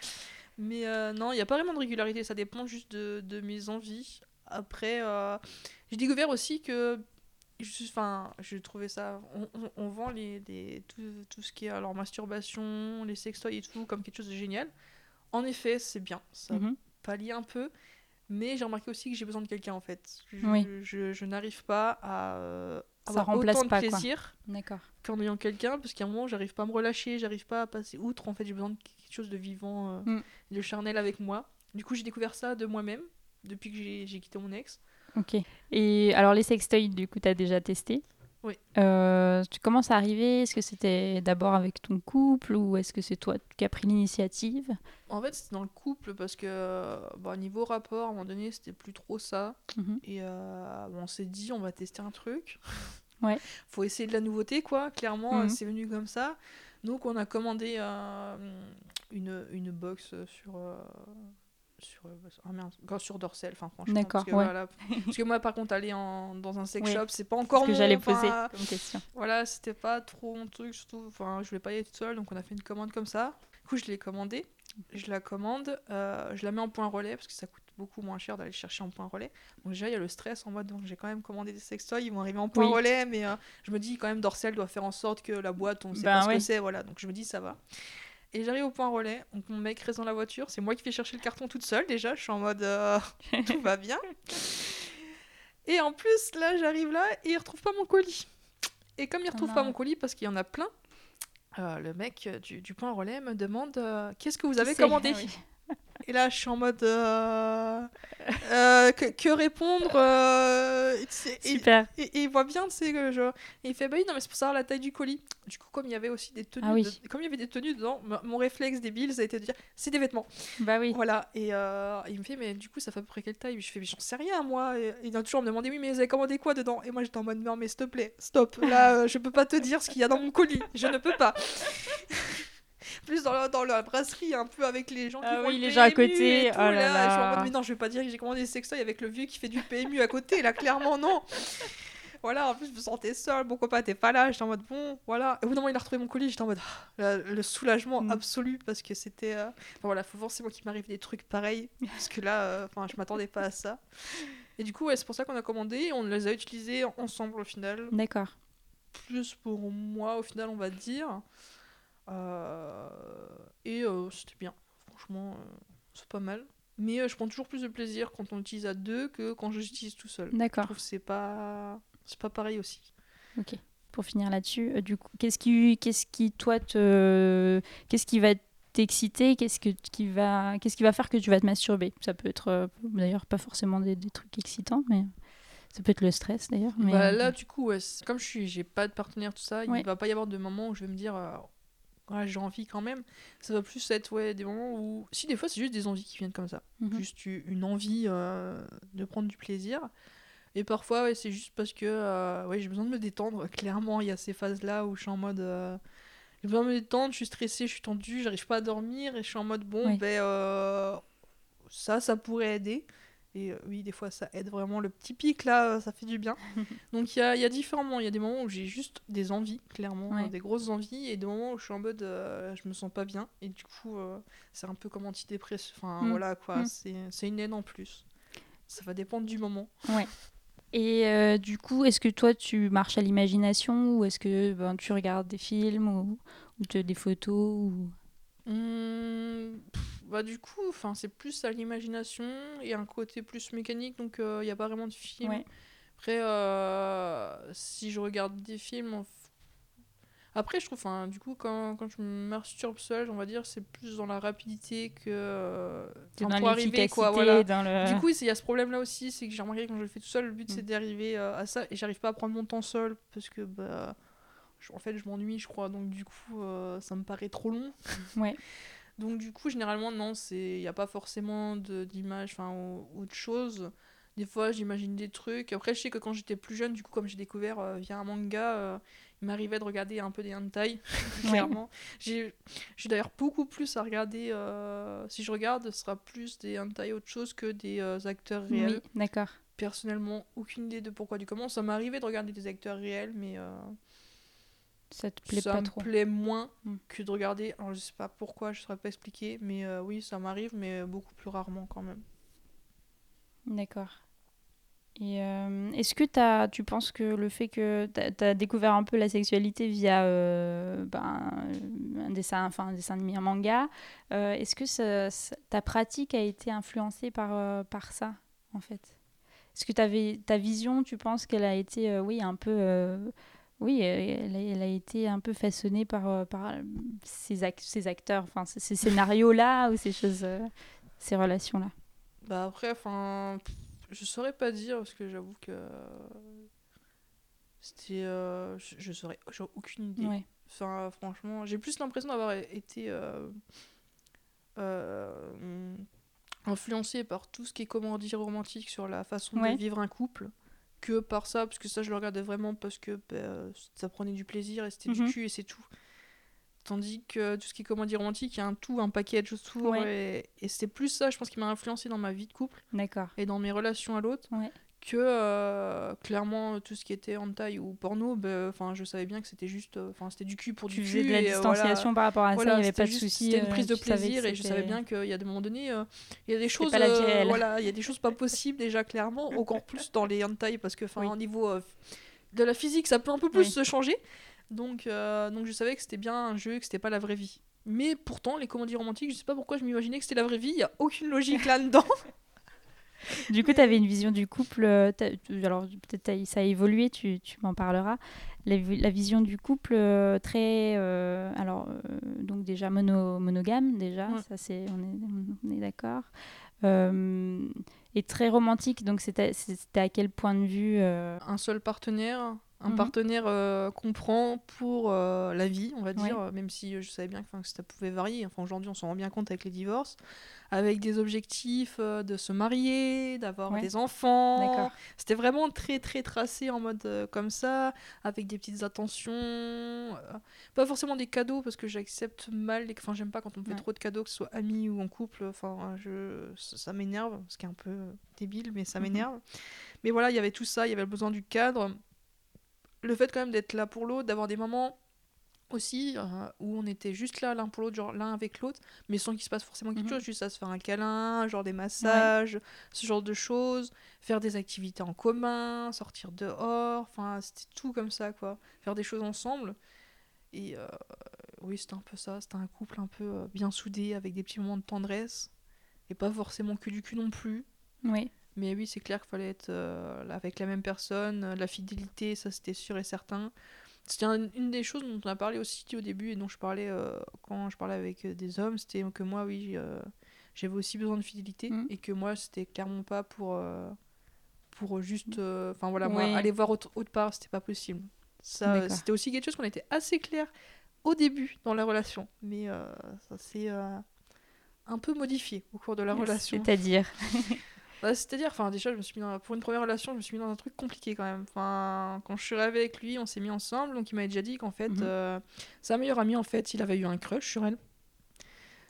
Mais non, il n'y a pas vraiment de régularité, ça dépend juste de, de mes envies. Après, j'ai découvert aussi que je- Enfin, j'ai trouvé ça. On, on- on vend les, les- tout, tout ce qui est alors masturbation, les sextoys et tout comme quelque chose de génial. En effet, c'est bien, ça Mhm. pallie un peu. Mais j'ai remarqué aussi que j'ai besoin de quelqu'un en fait. Je, Oui. je, je n'arrive pas à euh, Ça avoir remplace autant de pas, plaisir qu'en ayant quelqu'un parce qu'à un moment j'arrive pas à me relâcher, j'arrive pas à passer outre. En fait, j'ai besoin de quelque chose de vivant, euh, Mm. de charnel avec moi. Du coup, j'ai découvert ça de moi-même depuis que j'ai j'ai quitté mon ex. Ok. Et alors les sextoys, du coup, tu as déjà testé? Oui. Euh, tu commences à arriver Est-ce que c'était d'abord avec ton couple ou est-ce que c'est toi qui as pris l'initiative? En fait, c'était dans le couple parce que, euh, bah, niveau rapport, à un moment donné, c'était plus trop ça. Mhm. Et euh, bon, on s'est dit, on va tester un truc. Ouais. Faut essayer de la nouveauté, quoi. Clairement, Mhm. c'est venu comme ça. Donc, on a commandé euh, une, une box sur. Sur, ah merde, encore sur Dorsel, enfin franchement. D'accord, parce que, ouais. voilà. parce que moi, par contre, aller en, dans un sex shop, c'est pas encore Ce que j'allais poser comme question. voilà, c'était pas trop mon truc, surtout, enfin, je voulais pas y aller toute seule, donc on a fait une commande comme ça. Du coup, je l'ai commandée, je la commande, euh, je la mets en point relais, parce que ça coûte beaucoup moins cher d'aller chercher en point relais. Donc déjà, il y a le stress en mode, donc j'ai quand même commandé des sextoys, ils vont arriver en point Oui. relais, mais euh, je me dis quand même, Dorsel doit faire en sorte que la boîte, on sait Ben pas ce ouais. que c'est, voilà, donc je me dis, ça va. Et j'arrive au point relais, donc mon mec reste dans la voiture, c'est moi qui fais chercher le carton toute seule déjà, je suis en mode euh, tout va bien. Et en plus, là, j'arrive là et il retrouve pas mon colis. Et comme il retrouve non. pas mon colis parce qu'il y en a plein, euh, le mec du, du point relais me demande euh, qu'est-ce que vous avez commandé? Oui. Et là, je suis en mode. euh, euh, que, que répondre euh, et- Super. Et, et il voit bien, tu sais, que genre. Et il fait, bah oui, non, mais c'est pour savoir la taille du colis. Du coup, comme il y avait aussi des tenues. Ah oui. de- Comme il y avait des tenues dedans, mon réflexe débile, ça a été de dire, c'est des vêtements. Bah oui. Voilà. Et il me fait, mais du coup, ça fait à peu près quelle taille? Je fais, mais j'en sais rien, moi. Et il vient toujours me demander, oui, mais vous avez commandé quoi dedans? Et moi, j'étais en mode, non, mais s'il te plaît, stop. Là, je peux pas te dire ce qu'il y a dans mon colis. Je ne peux pas. Plus dans la, dans la brasserie, un peu avec les gens qui Ah font oui, le les gens à côté, et tout, oh là là. Je suis en mode, mais non, je vais pas dire que j'ai commandé des sextoys avec le vieux qui fait du PMU à côté. Là, clairement, non. Voilà, en plus, je me sentais seule. Mon copain était pas là. J'étais en mode, bon, voilà. Et au bout d'un moment, il a retrouvé mon colis. J'étais en mode, ah, le, soulagement Mm. absolu parce que c'était. euh, Enfin voilà, faut forcément qu'il m'arrive des trucs pareils. Parce que là, euh, enfin, je m'attendais pas à ça. Et du coup, ouais, c'est pour ça qu'on a commandé. On les a utilisés ensemble au final. D'accord. Plus pour moi, au final, on va dire. Euh, Et euh, c'était bien. Franchement, euh, c'est pas mal. Mais je prends toujours plus de plaisir quand on l'utilise à deux que quand je l'utilise tout seul. Je D'accord. trouve que c'est pas c'est pas pareil aussi. Ok. Pour finir là-dessus, euh, du coup, qu'est-ce qui, qu'est-ce qui toi te, qu'est-ce qui va t'exciter, qu'est-ce que qui va, qu'est-ce qui va faire que tu vas te masturber? Ça peut être, euh, d'ailleurs, pas forcément des, des trucs excitants, mais ça peut être le stress d'ailleurs. Mais Bah, là du coup ouais, comme je suis j'ai pas de partenaire tout ça, Ouais. il va pas y avoir de moments où je vais me dire euh, ouais, j'ai envie quand même. Ça va plus être ouais des moments où si des fois c'est juste des envies qui viennent comme ça. mhm. juste une envie euh, de prendre du plaisir. Et parfois, ouais, c'est juste parce que euh, ouais, j'ai besoin de me détendre. Clairement, il y a ces phases-là où je suis en mode. euh, j'ai besoin de me détendre, je suis stressée, je suis tendue, j'arrive pas à dormir et je suis en mode bon, Oui. ben ça, ça pourrait aider. Et euh, oui, des fois, ça aide vraiment. Le petit pic là, euh, ça fait du bien. Donc il y a, y a différents moments. Il y a des moments où j'ai juste des envies, clairement, Ouais. des grosses envies, et des moments où je suis en mode euh, je me sens pas bien. Et du coup, euh, c'est un peu comme antidépresseur. Enfin Mm. voilà quoi, Mm. c'est une aide en plus. Ça va dépendre du moment. Et euh, du coup, est-ce que toi tu marches à l'imagination ou est-ce que ben, tu regardes des films ou, des photos ou... Pff, bah du coup, enfin c'est plus à l'imagination et un côté plus mécanique, donc il n'y a pas vraiment de film. Ouais. Après, euh, si je regarde des films, en après je trouve, enfin du coup quand, quand je me masturbe seul, on va dire, c'est plus dans la rapidité que euh, dans pour arriver quoi. Voilà. dans le... Du coup, il y a ce problème-là aussi, c'est que j'ai remarqué quand je le fais tout seul, le but Mm. c'est d'arriver euh, à ça et j'arrive pas à prendre mon temps seul parce que bah, en fait je m'ennuie, je crois, donc du coup euh, ça me paraît trop long. Ouais. Donc du coup, généralement, non, il n'y a pas forcément d'image, enfin, ou- autre chose. Des fois, j'imagine des trucs. Après, je sais que quand j'étais plus jeune, du coup, comme j'ai découvert euh, via un manga, euh, il m'arrivait de regarder un peu des hentai, clairement. J'ai j'ai d'ailleurs beaucoup plus à regarder. euh, si je regarde, ce sera plus des hentai autre chose que des acteurs réels. Oui, d'accord. Personnellement, aucune idée de pourquoi du comment. Ça m'arrivait de regarder des acteurs réels, mais Ça te plaît ça pas me trop. plaît moins Mm. que de regarder. Alors, je sais pas pourquoi, je saurais pas expliquer, mais euh, oui, ça m'arrive, mais beaucoup plus rarement quand même. D'accord. Et euh, est-ce que t'as, tu penses que le fait que tu as découvert un peu la sexualité via euh, ben, un dessin, enfin un dessin animé, un manga, euh, est-ce que ça- ça- ta pratique a été influencée par, euh, par ça, en fait? Est-ce que t'avais, ta vision, tu penses qu'elle a été, euh, oui, un peu... euh, oui, elle a, elle a été un peu façonnée par, euh, par euh, ces, ac- ces acteurs, enfin ces, scénarios-là ou ces choses, euh, ces relations-là. Bah après, enfin, je saurais pas dire parce que j'avoue que c'était, euh, je, je saurais, j'ai aucune idée. Ouais. Enfin, franchement, j'ai plus l'impression d'avoir été euh, euh, influencé par tout ce qui est comédie romantique sur la façon Ouais. de vivre un couple que par ça, parce que ça, je le regardais vraiment parce que ben, ça prenait du plaisir et c'était Mhm. du cul et c'est tout. Tandis que tout ce qui est comédie romantique, il y a un tout, un package autour. Ouais. Et, et c'est plus ça, je pense, qui m'a influencé dans ma vie de couple D'accord. et dans mes relations à l'autre Ouais. Que euh, clairement tout ce qui était hentai ou porno ben, enfin je savais bien que c'était juste euh, enfin c'était du cul pour tu du faisais cul de la et, euh, voilà. distanciation par rapport à Voilà, ça, il n'y avait pas de souci. C'était une prise de plaisir et je savais bien qu'il y a des moments donnés, euh, il y a des choses, euh, voilà, il y a des choses pas possibles déjà clairement, encore plus dans les hentai parce que enfin Oui. au niveau de la physique ça peut un peu plus Oui. se changer, donc donc je savais que c'était bien un jeu, que c'était pas la vraie vie. Mais pourtant les comédies romantiques, je sais pas pourquoi je m'imaginais que c'était la vraie vie, il y a aucune logique là-dedans. Du coup, tu avais une vision du couple. euh, alors, peut-être ça a évolué, tu, tu m'en parleras. La, vi- la vision du couple euh, très. euh, alors, euh, donc, déjà mono, monogame, déjà, Ouais. ça c'est. On est, d'accord. Euh, et très romantique, donc c'était à quel point de vue un seul partenaire, un Mhm. partenaire euh, qu'on prend pour euh, la vie, on va dire, même si euh, je savais bien que, ça pouvait varier. Enfin, aujourd'hui, on s'en rend bien compte avec les divorces, avec des objectifs euh, de se marier, d'avoir Ouais. des enfants. C'était vraiment très très tracé en mode comme ça, avec des petites attentions, pas forcément des cadeaux parce que j'accepte mal, les... enfin j'aime pas quand on me fait Ouais. trop de cadeaux, que ce soit amis ou en couple. Enfin, je ça, ça m'énerve, ce qui est un peu débile, mais ça Mhm. m'énerve. Mais voilà, il y avait tout ça, il y avait le besoin du cadre, le fait quand même d'être là pour l'autre, d'avoir des moments aussi euh, où on était juste là l'un pour l'autre, genre l'un avec l'autre, mais sans qu'il se passe forcément quelque Mhm. chose, juste à se faire un câlin, genre des massages, ce genre de choses, faire des activités en commun, sortir dehors, enfin c'était tout comme ça quoi, faire des choses ensemble. Et euh, oui, c'était un peu ça, c'était un couple un peu euh, bien soudé avec des petits moments de tendresse et pas forcément que du cul non plus. Oui, Mais oui, c'est clair qu'il fallait être euh, avec la même personne. euh, La fidélité, ça c'était sûr et certain. C'était un- une des choses dont on a parlé aussi au début et dont je parlais euh, quand je parlais avec des hommes. C'était que moi, oui, euh, j'avais aussi besoin de fidélité Mhm. et que moi, c'était clairement pas pour, pour juste. Enfin voilà, moi, aller voir autre, autre part, c'était pas possible. Ça, c'était aussi quelque chose qu'on était assez clair au début dans la relation. Mais ça s'est un peu modifié au cours de la relation. c'est-à-dire. Bah, C'est-à-dire, enfin, déjà, je me suis mis dans- pour une première relation, je me suis mis dans un truc compliqué quand même. Enfin, quand je suis arrivée avec lui, on s'est mis ensemble, donc il m'avait déjà dit qu'en fait, Mhm. euh, sa meilleure amie, en fait, il avait eu un crush sur elle.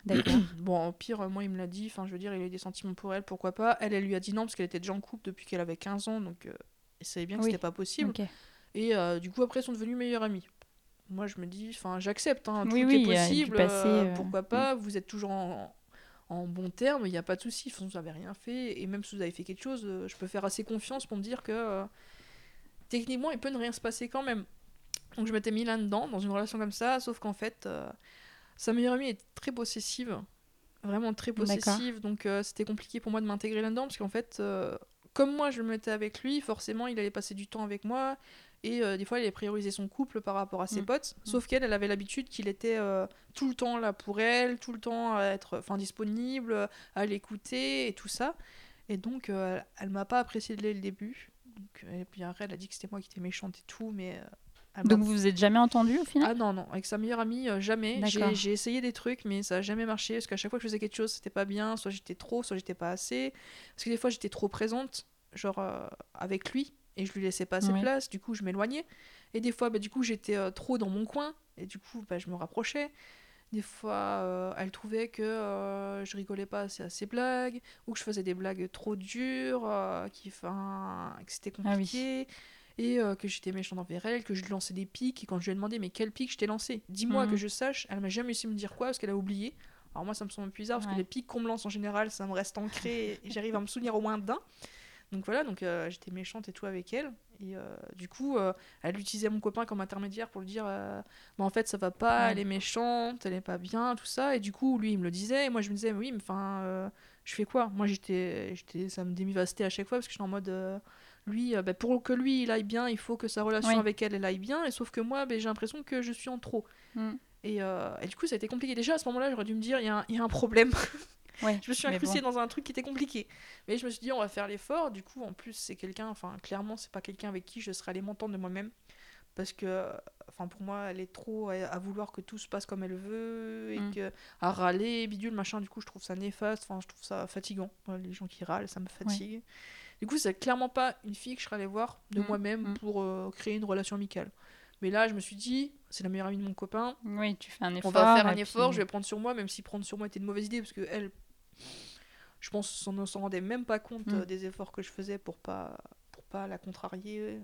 D'accord. Bon, au pire, moi, il me l'a dit, enfin, je veux dire, il a eu des sentiments pour elle, pourquoi pas. Elle, elle lui a dit non, parce qu'elle était déjà en couple depuis qu'elle avait 15 ans, donc euh, il savait bien que Oui. c'était pas possible. Et euh, du coup, après, ils sont devenus meilleurs amis. Moi, je me dis, enfin, j'accepte, hein, tout Oui, est oui, possible, passé, euh, euh, pourquoi pas, vous êtes toujours en, en bon terme, il n'y a pas de souci, vous n'avez rien fait, et même si vous avez fait quelque chose, euh, je peux faire assez confiance pour me dire que euh, techniquement, il peut ne rien se passer quand même. Donc je m'étais mis là-dedans, dans une relation comme ça, sauf qu'en fait, euh, sa meilleure amie est très possessive, vraiment très possessive, donc euh, c'était compliqué pour moi de m'intégrer là-dedans, parce qu'en fait, comme moi je me mettais avec lui, forcément il allait passer du temps avec moi, et euh, des fois il allait prioriser son couple par rapport à ses Mm. potes, sauf qu'elle, elle avait l'habitude qu'il était euh, tout le temps là pour elle, tout le temps à être enfin, disponible, à l'écouter et tout ça. Et donc, euh, elle m'a pas apprécié dès le début. Donc, et puis après, elle a dit que c'était moi qui étais méchante et tout, mais. euh, elle m'a Donc vous vous êtes jamais entendu au final? Ah non, non, avec sa meilleure amie, euh, jamais. J'ai essayé des trucs, mais ça a jamais marché. Parce qu'à chaque fois que je faisais quelque chose, c'était pas bien. Soit j'étais trop, soit j'étais pas assez. Parce que des fois, j'étais trop présente, genre euh, avec lui, et je lui laissais pas assez de place. Du coup, je m'éloignais. Et des fois, bah, du coup, j'étais euh, trop dans mon coin. Et du coup, bah, je me rapprochais. Des fois, euh, elle trouvait que euh, je rigolais pas assez à ses blagues, ou que je faisais des blagues trop dures, qui, 'fin, que c'était Ah oui. compliqué et que j'étais méchante envers elle, que je lui lançais des pics, et quand je lui ai demandé mais quel pic je t'ai lancé, dis-moi Mhm. que je sache, elle m'a jamais su me dire quoi parce qu'elle a oublié. Alors moi ça me semble bizarre parce Ouais. que les pics qu'on me lance en général ça me reste ancré et j'arrive à me souvenir au moins d'un. Donc voilà, donc euh, j'étais méchante et tout avec elle. Et euh, du coup, euh, elle utilisait mon copain comme intermédiaire pour lui dire Bah, en fait ça va pas, elle est méchante, elle est pas bien, tout ça. Et du coup, lui il me le disait, et moi je me disais Oui, mais enfin, je fais quoi? Moi j'étais, j'étais, ça me démivastait à chaque fois parce que j'étais en mode lui, bah, pour que lui il aille bien, il faut que sa relation Oui. avec elle elle aille bien. Et sauf que moi, bah, j'ai l'impression que je suis en trop. Mm. Et, et du coup, ça a été compliqué. Déjà à ce moment-là, j'aurais dû me dire Il y, y a un problème. Ouais, je me suis incrustée bon. dans un truc qui était compliqué. Mais je me suis dit On va faire l'effort. Du coup, en plus, c'est quelqu'un, enfin, clairement, c'est pas quelqu'un avec qui je serais allée m'entendre de moi-même. Parce que, enfin, pour moi, elle est trop à, vouloir que tout se passe comme elle veut et Mm. que à râler, bidule, machin. Du coup, je trouve ça néfaste. Enfin, je trouve ça fatigant. Voilà, les gens qui râlent, ça me fatigue. Du coup, c'est clairement pas une fille que je serais allée voir de Mm, moi-même mm. pour euh, créer une relation amicale. Mais là, je me suis dit, c'est la meilleure amie de mon copain. Oui, tu fais un effort. On va faire un effort, puis- je vais prendre sur moi, même si prendre sur moi était une mauvaise idée, parce que elle, je pense, s'en ne s'en rendait même pas compte Mm. euh, des efforts que je faisais pour pas, pour pas la contrarier.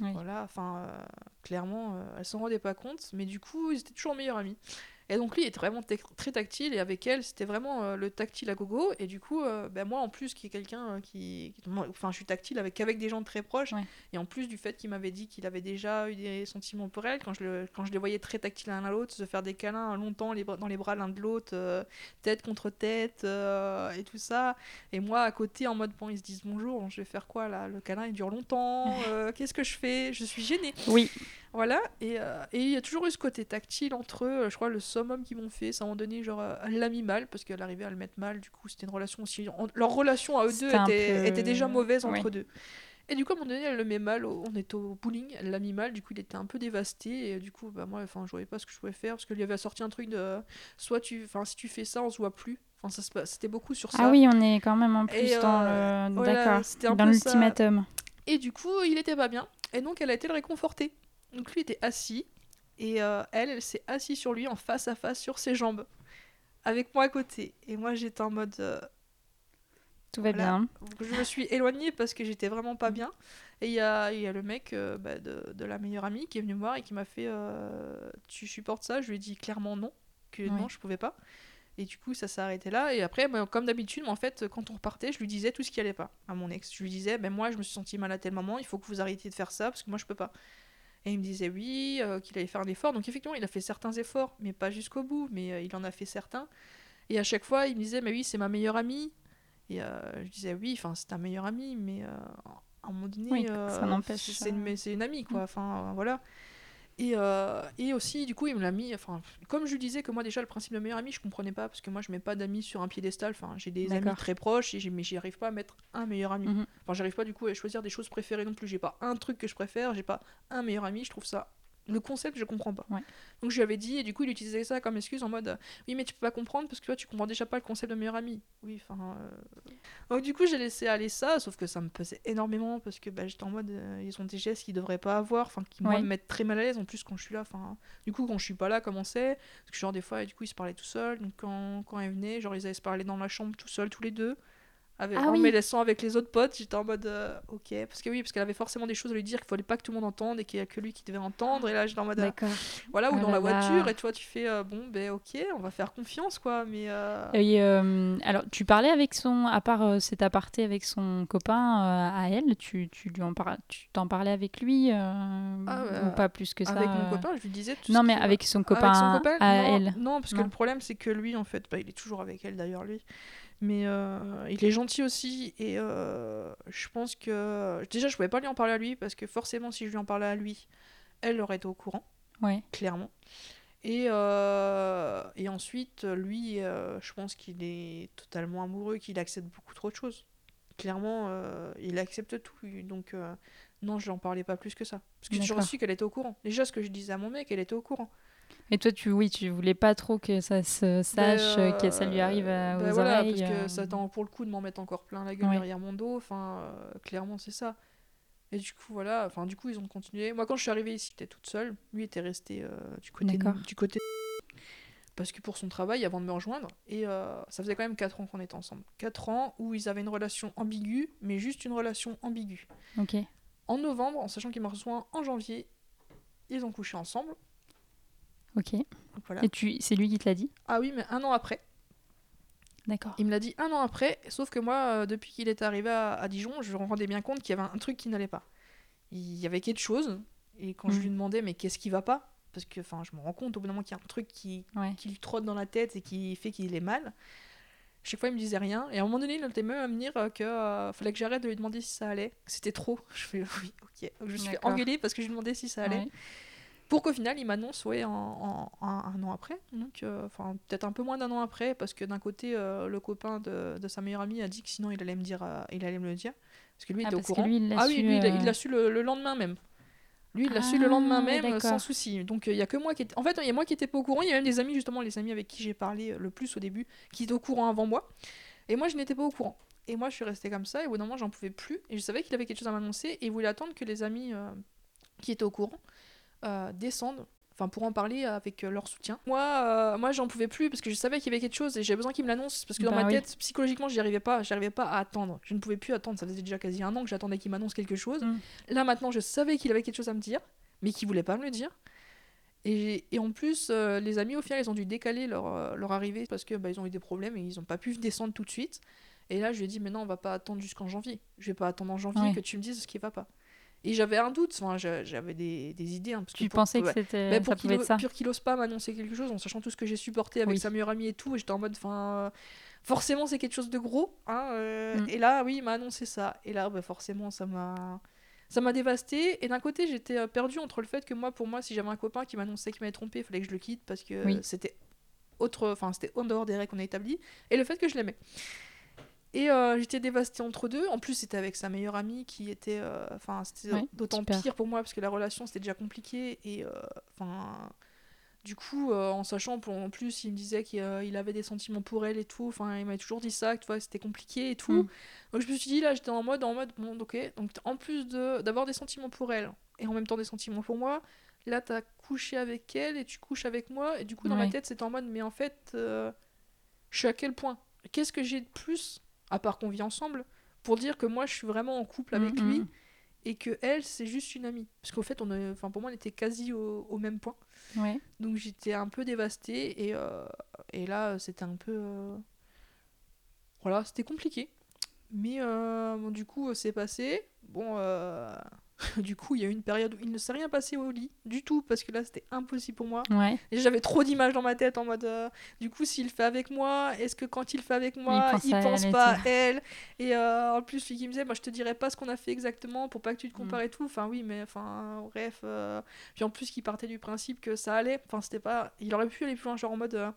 Oui. Voilà, enfin, euh, clairement, euh, elle s'en rendait pas compte, mais du coup, ils étaient toujours meilleurs amis. Et donc lui il était vraiment très tactile et avec elle c'était vraiment euh, le tactile à gogo. Et du coup, euh, ben, moi en plus qui est quelqu'un euh, qui, enfin je suis tactile avec qu'avec des gens très proches. Ouais. Et en plus du fait qu'il m'avait dit qu'il avait déjà eu des sentiments pour elle, quand je, le, quand je les voyais très tactiles l'un à l'autre, se faire des câlins longtemps les bras- dans les bras l'un de l'autre, euh, tête contre tête et tout ça. Et moi à côté en mode bon ils se disent bonjour, je vais faire quoi là? Le câlin il dure longtemps, qu'est-ce que je fais? Je suis gênée. Oui. Voilà, et euh, et il y a toujours eu ce côté tactile entre eux. Je crois le summum qu'ils m'ont fait, c'est à un moment donné, genre, euh, elle l'a mis mal parce qu'elle arrivait à le mettre mal. Du coup, c'était une relation aussi. en- Leur relation à eux deux était, peu- était déjà mauvaise entre Oui. deux. Et du coup, à un moment donné, elle le met mal. On était au bowling, elle l'a mis mal. Du coup, il était un peu dévasté. Et du coup, bah, moi, enfin, je voyais pas ce que je pouvais faire parce qu'il lui avait sorti un truc de soit tu, enfin, si tu fais ça, on se voit plus. Enfin, ça c'était beaucoup sur ça. Ah oui, on est quand même en plus Et, dans euh, le. voilà, D'accord. Dans l'ultimatum. Et du coup, il était pas bien. Et donc, elle a été le réconforter. Donc, lui était assis. Et euh, elle, elle s'est assise sur lui en face à face sur ses jambes. Avec moi à côté. Et moi, j'étais en mode. euh, Tout va bien. je me suis éloignée parce que j'étais vraiment pas bien. Et il y a, il y a le mec euh, bah, de, de la meilleure amie qui est venu me voir et qui m'a fait Tu supportes ça? Je lui ai dit clairement non. Que non, je pouvais pas. Et du coup, ça s'est arrêté là. Et après, bah, comme d'habitude, en fait, quand on repartait, je lui disais tout ce qui allait pas à mon ex. Je lui disais, ben moi, je me suis sentie mal à tel moment, il faut que vous arrêtiez de faire ça parce que moi, je peux pas. Et il me disait oui, euh, qu'il allait faire un effort. Donc effectivement, il a fait certains efforts, mais pas jusqu'au bout. Mais euh, il en a fait certains. Et à chaque fois, il me disait, mais oui, c'est ma meilleure amie. Et euh, je disais, oui, enfin, c'est ta meilleure amie, mais à un moment donné, Oui, c'est une, une amie, quoi. Enfin, euh, voilà. Et, euh, et aussi, du coup, il me l'a mis. Enfin, comme je lui disais que moi, déjà, le principe de meilleur ami, je comprenais pas parce que moi, je mets pas d'amis sur un piédestal. Enfin, j'ai des amis très proches, et j'ai- mais j'y arrive pas à mettre un meilleur ami. Mhm. Enfin, j'arrive pas du coup à choisir des choses préférées non plus. J'ai pas un truc que je préfère, j'ai pas un meilleur ami. Je trouve ça. Le concept, je comprends pas. Ouais. Donc je lui avais dit, et du coup, il utilisait ça comme excuse en mode euh, Oui, mais tu peux pas comprendre parce que toi, tu comprends déjà pas le concept de meilleur ami. Oui, enfin. euh, Donc du coup, j'ai laissé aller ça, sauf que ça me pesait énormément parce que bah, j'étais en mode euh, Ils ont des gestes qu'ils devraient pas avoir, enfin, qui moi Ouais. me mettent très mal à l'aise en plus quand je suis là. Enfin, du coup, quand je suis pas là, comment c'est? Parce que genre, des fois, et du coup, ils se parlaient tout seuls. Donc quand, quand ils venaient, genre, ils allaient se parler dans la chambre tout seuls, tous les deux. Avec, Ah en oui. me laissant avec les autres potes, j'étais en mode euh, ok. Parce que oui, parce qu'elle avait forcément des choses à lui dire qu'il fallait pas que tout le monde entende et qu'il y a que lui qui devait entendre. Et là, j'étais en mode euh, D'accord. voilà, ou Ah dans là la voiture, là. et toi, tu fais euh, bon, ben ok, on va faire confiance quoi. Mais euh, Et, alors, tu parlais avec son, à part cet aparté avec son copain à elle, tu, tu lui en par- tu t'en parlais avec lui Ah, ou pas plus que ça avec mon copain, je lui disais tout Non, mais avec son Avec copain, son copain, à non, elle. Non, parce que le problème, c'est que lui, en fait, bah, il est toujours avec elle d'ailleurs, lui. Mais euh, il est gentil aussi. Et euh, je pense que. Déjà, je pouvais pas lui en parler à lui, parce que forcément, si je lui en parlais à lui, elle aurait été au courant, Ouais. clairement. Et, euh, et ensuite, lui, je pense qu'il est totalement amoureux, qu'il accepte beaucoup trop de choses. Clairement, il accepte tout. Donc, non, je n'en parlais pas plus que ça. Parce que j'ai su qu'elle était au courant. Déjà, ce que je disais à mon mec, elle était au courant. Et toi, tu, oui, tu voulais pas trop que ça se sache, Ben, euh, que ça lui arrive à- ben aux voilà, oreilles. parce que euh. ça tend pour le coup de m'en mettre encore plein la gueule Ouais. derrière mon dos. Enfin, euh, clairement, c'est ça. Et du coup, voilà. Enfin, du coup, ils ont continué. Moi, quand je suis arrivée ici, j'étais toute seule. Lui était resté euh, du côté du côté parce que pour son travail avant de me rejoindre et euh, ça faisait quand même 4 ans qu'on était ensemble 4 ans où ils avaient une relation ambiguë mais juste une relation ambiguë Ok. en novembre en sachant qu'il m'a rejoint en janvier ils ont couché ensemble Ok. donc voilà Et tu, c'est lui qui te l'a dit? Ah oui mais un an après D'accord. Il me l'a dit un an après, sauf que moi, euh, depuis qu'il est arrivé à, à Dijon, je me rendais bien compte qu'il y avait un truc qui n'allait pas. Il y avait quelque chose, et quand je Mhm. lui demandais, mais qu'est-ce qui va pas? Parce que enfin, je me rends compte au bout d'un moment qu'il y a un truc qui, Ouais. qui lui trotte dans la tête et qui fait qu'il est mal. Chaque fois, il me disait rien, et à un moment donné, il était même à me dire que euh, fallait que j'arrête de lui demander si ça allait. C'était trop. Je fais oui, ok. Je me suis fait engueuler parce que je lui demandais si ça allait. Ouais. Pour qu'au final, il m'annonce, ouais, en, en- en- un an après. Donc, euh, enfin, peut-être un peu moins d'un an après, parce que d'un côté, euh, le copain de, de sa meilleure amie a dit que sinon, il allait me dire, euh, il allait me le dire, parce que lui Ah, était au courant. lui, il l'a ah oui, lui, il euh, l'a su le, le lendemain même. Lui, il l'a su le Ah, lendemain même, euh, sans souci. Donc, euh, il y a que moi qui était. En fait, il y a moi qui étais pas au courant. Il y a même des amis, justement, les amis avec qui j'ai parlé euh, le plus au début, qui étaient au courant avant moi. Et moi, je n'étais pas au courant. Et moi, je suis restée comme ça. Et au bout d'un moment, j'en pouvais plus. Et je savais qu'il avait quelque chose à m'annoncer. Et il voulait attendre que les amis euh, qui étaient au courant euh, descendent. Enfin, pour en parler avec euh, leur soutien. Moi, euh, moi j'en pouvais plus parce que je savais qu'il y avait quelque chose et j'avais besoin qu'il me l'annonce parce que dans Bah ma oui. tête, psychologiquement, j'y arrivais pas. J'arrivais pas à attendre. Je ne pouvais plus attendre. Ça faisait déjà quasi un an que j'attendais qu'il m'annonce quelque chose. Mm. Là, maintenant, je savais qu'il avait quelque chose à me dire, mais qu'il voulait pas me le dire. Et, et en plus, euh, les amis, au final, ils ont dû décaler leur, euh, leur arrivée parce que bah, ils ont eu des problèmes et ils n'ont pas pu descendre tout de suite. Et là, je lui ai dit, mais non, on va pas attendre jusqu'en janvier. Je vais pas attendre en janvier Ouais. que tu me dises ce qui va pas. Et j'avais un doute, enfin, j'a- j'avais des, des idées. hein, parce Tu pour- pensais que ouais. c'était ça pour pouvait qu'il être ça pur qu'il ose pas m'annoncer quelque chose en sachant tout ce que j'ai supporté avec Oui. sa meilleure amie et tout, et j'étais en mode, enfin, forcément c'est quelque chose de gros, hein, euh, Mm. et là, oui, il m'a annoncé ça, et là, bah, forcément, ça m'a, ça m'a dévasté. Et d'un côté, j'étais euh, perdue entre le fait que moi, pour moi, si j'avais un copain qui m'annonçait qu'il m'avait trompé, il fallait que je le quitte parce que Oui. euh, c'était autre, enfin, c'était en dehors des règles qu'on a établies, et le fait que je l'aimais. Et euh, j'étais dévastée entre deux. En plus, c'était avec sa meilleure amie qui était. euh, Enfin, c'était Ouais, d'autant pire pour moi parce que la relation c'était déjà compliqué. Et euh, enfin. du coup, en sachant, pour, en plus, il me disait qu'il il avait des sentiments pour elle et tout. Enfin, il m'avait toujours dit ça, que tu vois, c'était compliqué et tout. Mm. Donc je me suis dit, là, j'étais en mode, en mode, bon, ok. Donc en plus de d'avoir des sentiments pour elle et en même temps des sentiments pour moi, là, t'as couché avec elle et tu couches avec moi. Et du coup, dans ma tête, c'était en mode, mais en fait, je suis à quel point? Qu'est-ce que j'ai de plus, à part qu'on vit ensemble, pour dire que moi, je suis vraiment en couple avec Mm, lui mm. et que elle, c'est juste une amie Parce qu'au fait, on enfin, pour moi, on était quasi au, au même point. Ouais. Donc j'étais un peu dévastée et, euh, et là c'était un peu... euh, Voilà, c'était compliqué. Mais euh, bon, du coup c'est passé. Bon, du coup il y a eu une période où il ne s'est rien passé au lit du tout parce que là c'était impossible pour moi. Ouais. Et j'avais trop d'images dans ma tête en mode... euh, du coup s'il fait avec moi, est-ce que quand il fait avec moi, pense il pense elle et pas à elle Et euh, en plus celui qui me disait, moi je te dirais pas ce qu'on a fait exactement pour pas que tu te Mm. compares et tout. Enfin oui mais enfin bref... euh, puis en plus, qu'il partait du principe que ça allait. Enfin, c'était pas. Il aurait pu aller plus loin, genre en mode. euh, de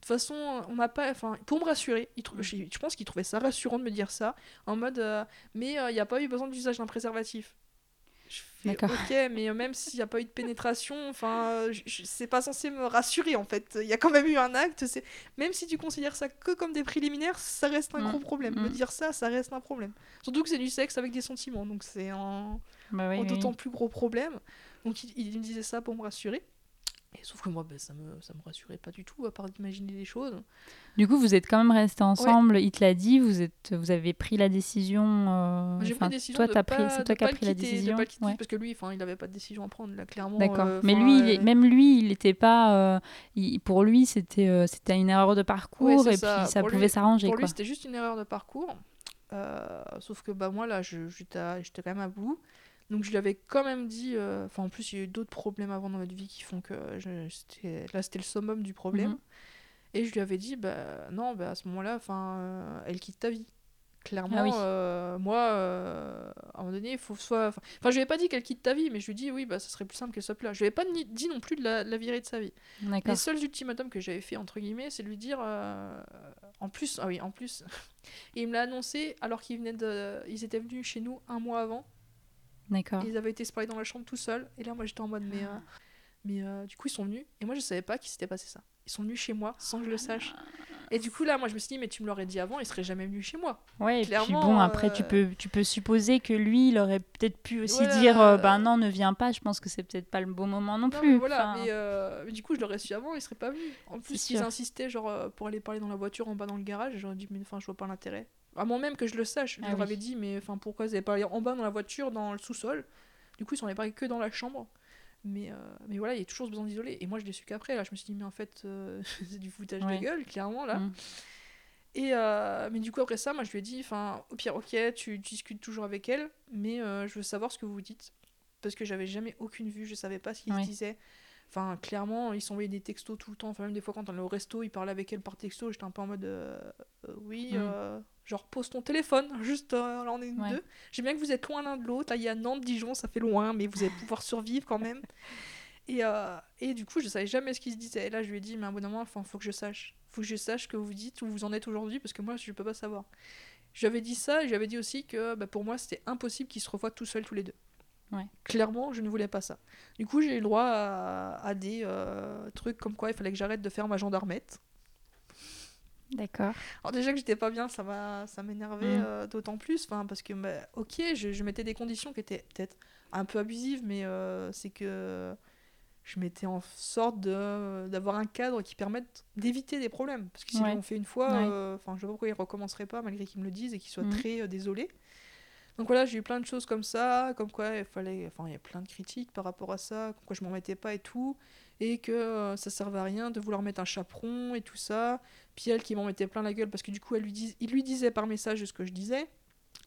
toute façon, on n'a pas. Enfin, pour me rassurer, il trou- je, pense qu'il trouvait ça rassurant de me dire ça. En mode. euh, mais il n'y a pas eu besoin de l'usage d'un préservatif. Je fais, D'accord. Ok, mais même s'il n'y a pas eu de pénétration, enfin, c'est pas censé me rassurer en fait. Il y a quand même eu un acte. c'est Même si tu considères ça que comme des préliminaires, ça reste un Mm, gros problème. Me mm. dire ça, ça reste un problème. Surtout que c'est du sexe avec des sentiments, donc c'est un Bah oui, en oui, d'autant plus gros problème. Donc il, il me disait ça pour me rassurer. Et sauf que moi, ben, ça me ça me rassurait pas du tout, à part d'imaginer des choses. Du coup, vous êtes quand même restés ensemble. Il te l'a dit. Vous êtes, vous avez pris la décision. euh, J'ai pris la décision toi, de t'as pas, pris, c'est toi qui as pris la quitter, décision. quitter, Ouais. parce que lui, il avait pas de décision à prendre, là, clairement. D'accord. euh, Mais lui, il est- euh, même lui, il n'était pas. il- pour lui, c'était c'était une erreur de parcours Ouais, et ça. puis ça Pour pouvait s'arranger. Pour quoi. lui, c'était juste une erreur de parcours. Sauf que bah, moi, là, j'étais j'étais quand même à bout. Donc je lui avais quand même dit. euh, Enfin, en plus, il y a eu d'autres problèmes avant dans notre vie qui font que je- là, c'était le summum du problème. Mhm. Et je lui avais dit, bah non, bah, à ce moment-là, enfin, euh, elle quitte ta vie. Clairement, Ah oui. euh, moi, à un moment donné, il faut soit. Enfin, je lui ai pas dit qu'elle quitte ta vie, mais je lui ai dit, oui, bah, ça serait plus simple qu'elle soit là. Je lui ai pas ni- dit non plus de la, de la virer de sa vie. Les seuls ultimatums que j'avais fait, entre guillemets, c'est de lui dire. en plus, ah oui, en plus. il me l'a annoncé alors qu'ils venaient de. Ils étaient venus chez nous un mois avant. D'accord. Ils avaient été spoilés dans la chambre tout seuls. Et là, moi, j'étais en mode, mais. euh, mais euh, du coup, ils sont venus. Et moi, je savais pas qu'il s'était passé ça. Ils sont venus chez moi sans que je le sache. Et du coup, là, moi, je me suis dit, mais tu me l'aurais dit avant, ils seraient jamais venus chez moi. Ouais, et puis bon, après, tu euh, peux, tu peux supposer que lui, il aurait peut-être pu aussi Voilà. dire euh, ben non, ne viens pas. Je pense que c'est peut-être pas le bon moment non Non, plus. mais voilà, Enfin, mais, mais du coup, je l'aurais su avant, ils seraient pas venus. En plus, ils sûr. insistaient, genre, pour aller parler dans la voiture en bas dans le garage. J'aurais dit, mais enfin, je vois pas l'intérêt. Avant même que je le sache, je Ah leur oui. avais dit, mais enfin, pourquoi vous avez pas allé en bas dans la voiture, dans le sous-sol? Du coup, ils sont allés parler que dans la chambre. Mais, euh, mais voilà, il y a toujours ce besoin d'isoler. Et moi, je l'ai su qu'après. Là, je me suis dit, mais en fait, euh, c'est du foutage Ouais. de gueule, clairement, là. Mm. Et euh, mais du coup, après ça, moi, je lui ai dit, enfin, au pire, ok, tu discutes toujours avec elle, mais je veux savoir ce que vous dites. Parce que j'avais jamais aucune vue, je savais pas ce qu'ils Ouais. disaient. Enfin, clairement, ils s'envoyaient des textos tout le temps. Enfin, même des fois, quand on allait au resto, ils parlaient avec elle par texto. J'étais un peu en mode, euh, euh, oui, Mm. euh, genre, pose ton téléphone, juste, là, on est Ouais. deux. J'aime bien que vous êtes loin l'un de l'autre. Là, il y a Nantes, Dijon, ça fait loin, mais vous allez pouvoir survivre quand même. Et, et du coup, je savais jamais ce qu'ils se disaient. Et là, je lui ai dit, mais à un bon moment, il faut que je sache. faut que je sache que vous dites, où vous en êtes aujourd'hui, parce que moi, je peux pas savoir. J'avais dit ça, et j'avais dit aussi que bah, pour moi, c'était impossible qu'ils se revoient tout seuls, tous les deux. Ouais. Clairement, je ne voulais pas ça. Du coup, j'ai eu le droit à, à des euh, trucs comme quoi il fallait que j'arrête de faire ma gendarmette. D'accord. Alors déjà que j'étais pas bien, ça m'a ça m'énervait Mm. euh, d'autant plus, enfin parce que bah, ok, je, je mettais des conditions qui étaient peut-être un peu abusives, mais euh, c'est que je mettais en sorte de d'avoir un cadre qui permette d'éviter des problèmes, parce que s'ils Ouais. l'ont fait une fois, Ouais. enfin je vois pas pourquoi ils recommenceraient pas malgré qu'ils me le disent et qu'ils soient Mm. très désolés. Donc voilà, j'ai eu plein de choses comme ça, comme quoi il fallait. Enfin, il y a plein de critiques par rapport à ça, comme quoi je m'en mettais pas et tout, et que euh, ça servait à rien de vouloir mettre un chaperon et tout ça. Puis elle qui m'en mettait plein la gueule parce que du coup, elle lui dis... il lui disait par message ce que je disais.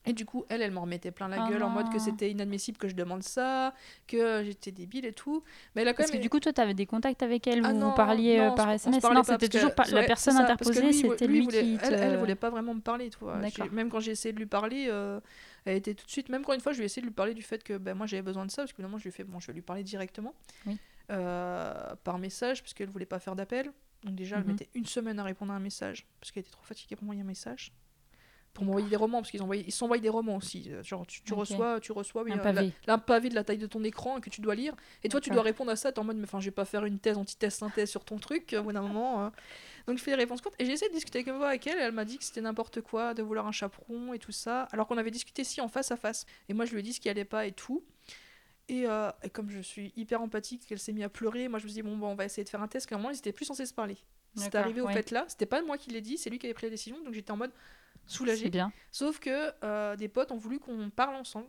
Et du coup, elle, elle m'en remettait plein la Ah gueule en mode que c'était inadmissible que je demande ça, que j'étais débile et tout. Mais elle a quand Parce que du coup, toi, tu avais des contacts avec elle, Ah vous, non, vous parliez euh, non, par SMS. Non, c'était toujours la personne ça, interposée, lui, c'était lui lui, voulait- qui. elle, elle voulait pas vraiment me parler, tu vois. D'accord. J'ai- Même quand j'ai essayé de lui parler, euh, elle était tout de suite. Même quand une fois, je lui ai essayé de lui parler du fait que ben, moi j'avais besoin de ça, parce que finalement, je lui ai fait bon, je vais lui parler directement. Oui. Euh, par message, parce qu'elle voulait pas faire d'appel. Donc déjà, elle Mhm. mettait une semaine à répondre à un message, parce qu'elle était trop fatiguée pour m'envoyer un message. Pour m'envoyer des romans, parce qu'ils ils s'envoient des romans aussi. Euh, Genre, tu, reçois, tu reçois oui, Un euh, pavé. la- un pavé de la taille de ton écran que tu dois lire. Et toi, tu dois répondre à ça, t'es en mode, mais enfin, je vais pas faire une thèse, antithèse, synthèse sur ton truc, au bout d'un moment. euh. Donc, je fais des réponses courtes. Et j'ai essayé de discuter avec, avec elle, et elle m'a dit que c'était n'importe quoi de vouloir un chaperon et tout ça, alors qu'on avait discuté si en face à face. Et moi, je lui ai dit ce qui allait pas et tout. Et, euh, et comme je suis hyper empathique, qu'elle s'est mise à pleurer, moi je me suis dit, bon, bah, on va essayer de faire un test, moment, ils étaient plus censés se parler. C'est arrivé au fait là, c'était pas moi qui l'ai dit, c'est lui qui avait pris la décision, donc j'étais en mode soulagée. bien. Sauf que euh, des potes ont voulu qu'on parle ensemble.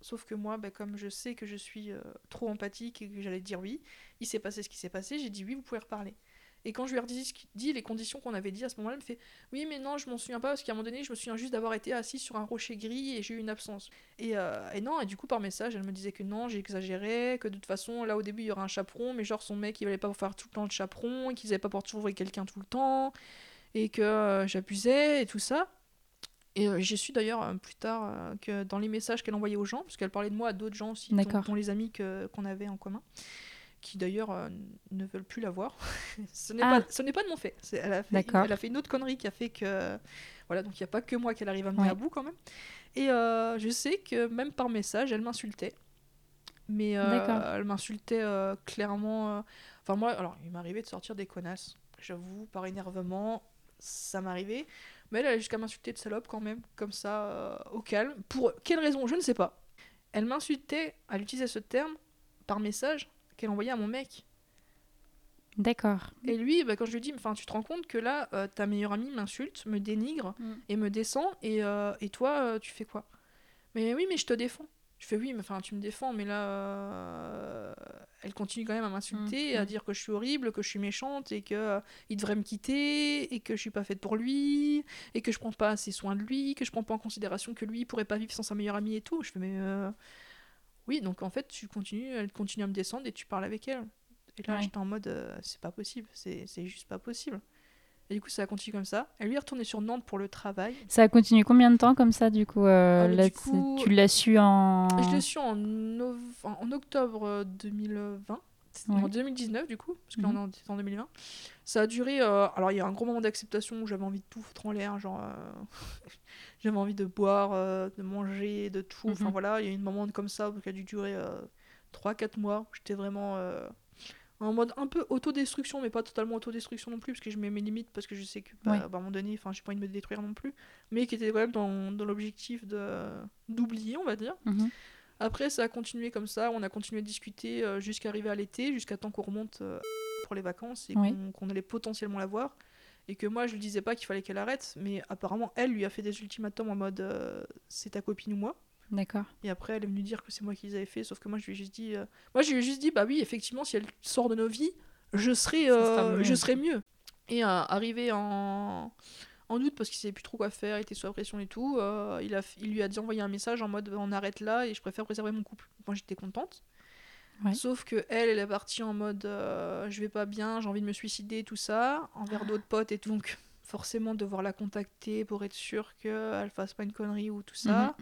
Sauf que moi, bah, comme je sais que je suis euh, trop empathique et que j'allais dire oui, il s'est passé ce qui s'est passé, j'ai dit oui, vous pouvez reparler. Et quand je lui ai dit les conditions qu'on avait dit à ce moment-là, elle me fait oui, mais non, je m'en souviens pas parce qu'à un moment donné, je me souviens juste d'avoir été assis sur un rocher gris et j'ai eu une absence. Et, euh, et non, et du coup, par message, elle me disait que non, j'exagérais, que de toute façon, là au début, il y aurait un chaperon, mais genre son mec, il allait pas faire tout le temps le chaperon, et qu'ils avaient pas pour trouver quelqu'un tout le temps, et que euh, j'abusais et tout ça. Et euh, j'ai su d'ailleurs plus tard que dans les messages qu'elle envoyait aux gens, parce qu'elle parlait de moi à d'autres gens aussi, dont, les amis que- qu'on avait en commun, qui d'ailleurs euh, ne veulent plus la voir. ce n'est Ah. pas, ce n'est pas de mon fait. Elle a, fait, D'accord. elle a fait une autre connerie qui a fait que. Voilà, donc il n'y a pas que moi qu'elle arrive à mener Ouais. à bout quand même. Et euh, je sais que même par message, elle m'insultait. Mais euh, elle m'insultait clairement. Enfin, moi, alors, il m'arrivait de sortir des connasses. J'avoue, par énervement, ça m'arrivait. Mais elle allait jusqu'à m'insulter de salope quand même, comme ça, au calme. Pour quelle raison? Je ne sais pas. Elle m'insultait, elle utilisait ce terme par message qu'elle envoyait à mon mec. D'accord. Et lui, bah, quand je lui dis, enfin, tu te rends compte que là, euh, ta meilleure amie m'insulte, me dénigre Mm. et me descend, et, euh, et toi, euh, tu fais quoi? Mais oui, mais je te défends. Je fais oui, mais enfin, tu me défends, mais là, elle continue quand même à m'insulter, Mm, à mm. dire que je suis horrible, que je suis méchante, et que il devrait me quitter, et que je suis pas faite pour lui, et que je prends pas assez soin de lui, que je prends pas en considération que lui pourrait pas vivre sans sa meilleure amie et tout. Je fais mais oui, donc en fait, tu continues, elle continue à me descendre et tu parles avec elle. Et là, Ouais. j'étais en mode, euh, c'est pas possible, c'est juste pas possible. Et du coup, ça a continué comme ça. Elle lui est retournée sur Nantes pour le travail. Ça a continué combien de temps comme ça, du coup, euh, Ah, là, du coup- c'est- Tu l'as su en. Je l'ai su en, en- octobre euh, 2020. C'était Ouais. En 2019, du coup, parce que là, Mhm. on est en- en 2020. Ça a duré. euh, alors, il y a un gros moment d'acceptation où j'avais envie de tout foutre en l'air. Genre, euh, j'avais envie de boire, euh, de manger, de tout. Enfin, Mhm. voilà, il y a eu un moment comme ça qui a dû durer 3-4 mois. J'étais vraiment euh, en mode un peu autodestruction, mais pas totalement autodestruction non plus, parce que je mets mes limites, parce que je sais que, bah, à un moment donné, enfin, j'ai pas envie de me détruire non plus. Mais qui était quand même dans, dans l'objectif d'oublier, on va dire. Mhm. Après, ça a continué comme ça. On a continué de discuter euh, jusqu'à arriver à l'été, jusqu'à temps qu'on remonte euh, pour les vacances et Oui. qu'on qu'on allait potentiellement la voir. Et que moi, je lui disais pas qu'il fallait qu'elle arrête, mais apparemment, elle lui a fait des ultimatums en mode euh, c'est ta copine ou moi. D'accord. Et après, elle est venue dire que c'est moi qui les avais fait, sauf que moi, je lui ai juste dit euh, moi, je lui ai juste dit bah oui, effectivement, si elle sort de nos vies, je serai, euh, mieux. je serai mieux. Et arrivé en en août parce qu'il savait plus trop quoi faire, il était sous la pression et tout. il, a, il lui a dit envoyer un message en mode on arrête là et je préfère préserver mon couple. Moi j'étais contente. Ouais. Sauf que elle, elle est partie en mode euh, je vais pas bien, j'ai envie de me suicider, tout ça, envers d'autres potes et tout. Donc forcément devoir la contacter pour être sûr qu'elle fasse pas une connerie ou tout ça.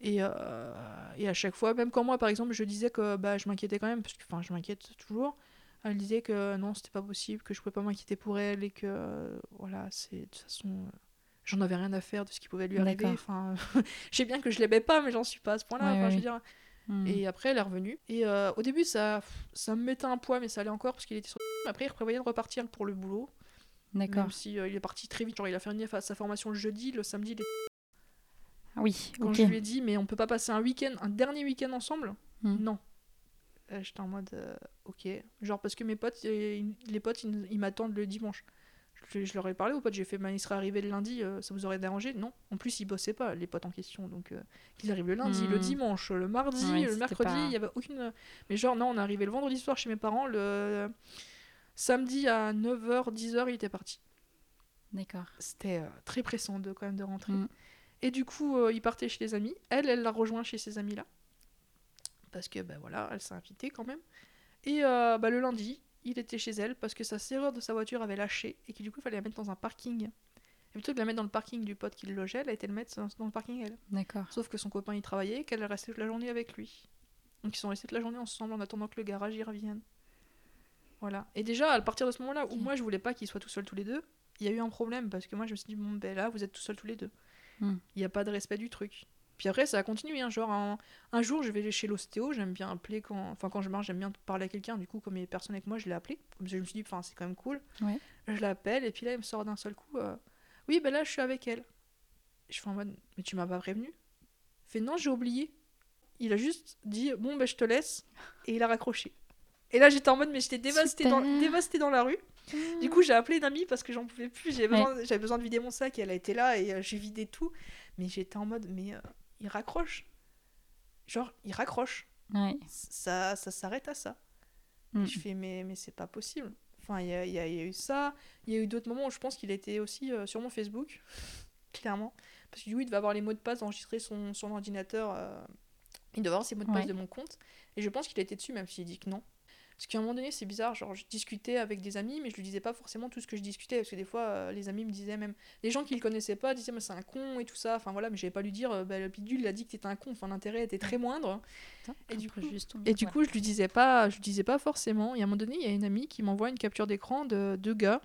Et, euh, et à chaque fois, même quand moi par exemple je disais que bah, je m'inquiétais quand même, parce que enfin je m'inquiète toujours, elle disait que non c'était pas possible, que je pouvais pas m'inquiéter pour elle et que euh, voilà, c'est de toute façon j'en avais rien à faire de ce qui pouvait lui arriver. Enfin, je sais bien que je l'aimais pas, mais j'en suis pas à ce point-là. Ouais, enfin, ouais, je veux ouais. dire. Mhm. Et après elle est revenue. Et euh, au début ça, ça me mettait un poids, mais ça allait encore parce qu'il était sur. Après il prévoyait de repartir pour le boulot. D'accord. Même si euh, il est parti très vite, genre il a fini sa formation le jeudi, le samedi il est Ah oui, quand je lui ai dit, mais on peut pas passer un week-end, un dernier week-end ensemble Hmm. Non. Euh, J'étais en mode, euh, ok. Genre parce que mes potes, les potes, ils, ils m'attendent le dimanche. Je, je leur ai parlé aux potes, j'ai fait, bah, il serait arrivé le lundi, euh, ça vous aurait dérangé? Non. En plus, ils bossaient pas, les potes en question. Donc, euh, qu'ils arrivent le lundi, Hmm. le dimanche, le mardi, Ouais, le mercredi, pas- il y avait aucune. Mais genre, non, on est arrivé le vendredi soir chez mes parents, le samedi à 9h, 10h, il était parti. D'accord. C'était euh, très pressant de, quand même de rentrer. Mm. Et du coup, euh, il partait chez les amis. Elle, elle l'a rejoint chez ses amis là. Parce que, ben voilà, elle s'est invitée quand même. Et euh, bah, le lundi, il était chez elle parce que sa serrure de sa voiture avait lâché et que du coup, il fallait la mettre dans un parking. Et plutôt que de la mettre dans le parking du pote qui le logeait, elle a été le mettre dans- le parking elle. D'accord. Sauf que son copain y travaillait et qu'elle est restée toute la journée avec lui. Donc ils sont restés toute la journée ensemble en attendant que le garage y revienne. Voilà. Et déjà, à partir de ce moment-là où moi je voulais pas qu'ils soient tout seuls tous les deux, il y a eu un problème parce que moi je me suis dit, bon ben là vous êtes tout seuls tous les deux. Il Hmm. n'y a pas de respect du truc. Puis après ça a continué, hein, genre un, un jour je vais chez l'ostéo, j'aime bien appeler quand, enfin quand je marche, j'aime bien parler à quelqu'un, du coup comme il y a personne avec moi, je l'ai appelé. Comme je me suis dit, enfin c'est quand même cool. Ouais. Je l'appelle et puis là il me sort d'un seul coup, euh, oui ben là je suis avec elle. Je fais en mode, mais tu m'as pas prévenu? Il fait non, j'ai oublié. Il a juste dit bon ben je te laisse et il a raccroché. Et là j'étais en mode mais j'étais dévastée dans, Super. dévastée dans la rue. Du coup j'ai appelé une amie parce que j'en pouvais plus, j'avais Ouais. besoin, j'avais besoin de vider mon sac et elle a été là et euh, j'ai vidé tout. Mais j'étais en mode mais euh, il raccroche. Genre il raccroche. Ouais. Ça, ça s'arrête à ça. Mm. Et je fais, mais, mais c'est pas possible. Enfin, il y a, y a- il y a eu ça. Il y a eu d'autres moments où je pense qu'il était aussi euh, sur mon Facebook, clairement. Parce que du coup, il devait avoir les mots de passe enregistrés son, son ordinateur. euh, il devait avoir ses mots de passe Ouais. de mon compte. Et je pense qu'il était dessus, même s'il dit que non. Parce qu'à un moment donné, c'est bizarre. Genre, je discutais avec des amis, mais je lui disais pas forcément tout ce que je discutais. Parce que des fois, euh, les amis me disaient même. Les gens qui le connaissaient pas disaient, mais c'est un con et tout ça. Enfin voilà, mais j'avais pas lui dire, euh, bah, le bidule, il a dit que t'étais un con. Enfin, l'intérêt était très moindre. Et du coup- juste Et du coup, je lui disais pas, je lui disais pas forcément. Et à un moment donné, il y a une amie qui m'envoie une capture d'écran de deux gars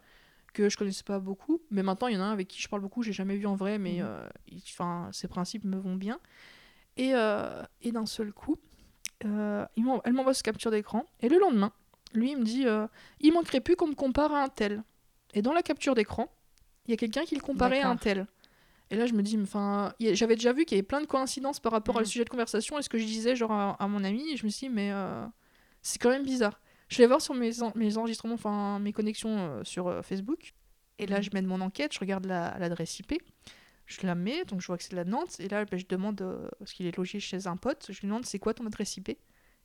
que je connaissais pas beaucoup, mais maintenant il y en a un avec qui je parle beaucoup, j'ai jamais vu en vrai, mais Mhm. euh, enfin ses principes me vont bien. Et, euh, et d'un seul coup, euh, elle m'envoie cette capture d'écran. Et le lendemain, lui il me dit, euh, il manquerait plus qu'on me compare à un tel. Et dans la capture d'écran, il y a quelqu'un qui le comparait à un tel. Et là, je me dis, enfin, j'avais déjà vu qu'il y avait plein de coïncidences par rapport à le Mhm. sujet de conversation et ce que je disais genre à, à mon ami. Et je me suis dit, mais euh, c'est quand même bizarre. Je vais voir sur mes, en- mes enregistrements, enfin mes connexions sur Facebook. Et là, Mhm. je mène mon enquête, je regarde la- l'adresse IP. Je la mets, donc je vois que c'est de la Nantes. Et là, ben, je demande, euh, parce qu'il est logé chez un pote, je lui demande c'est quoi ton adresse IP.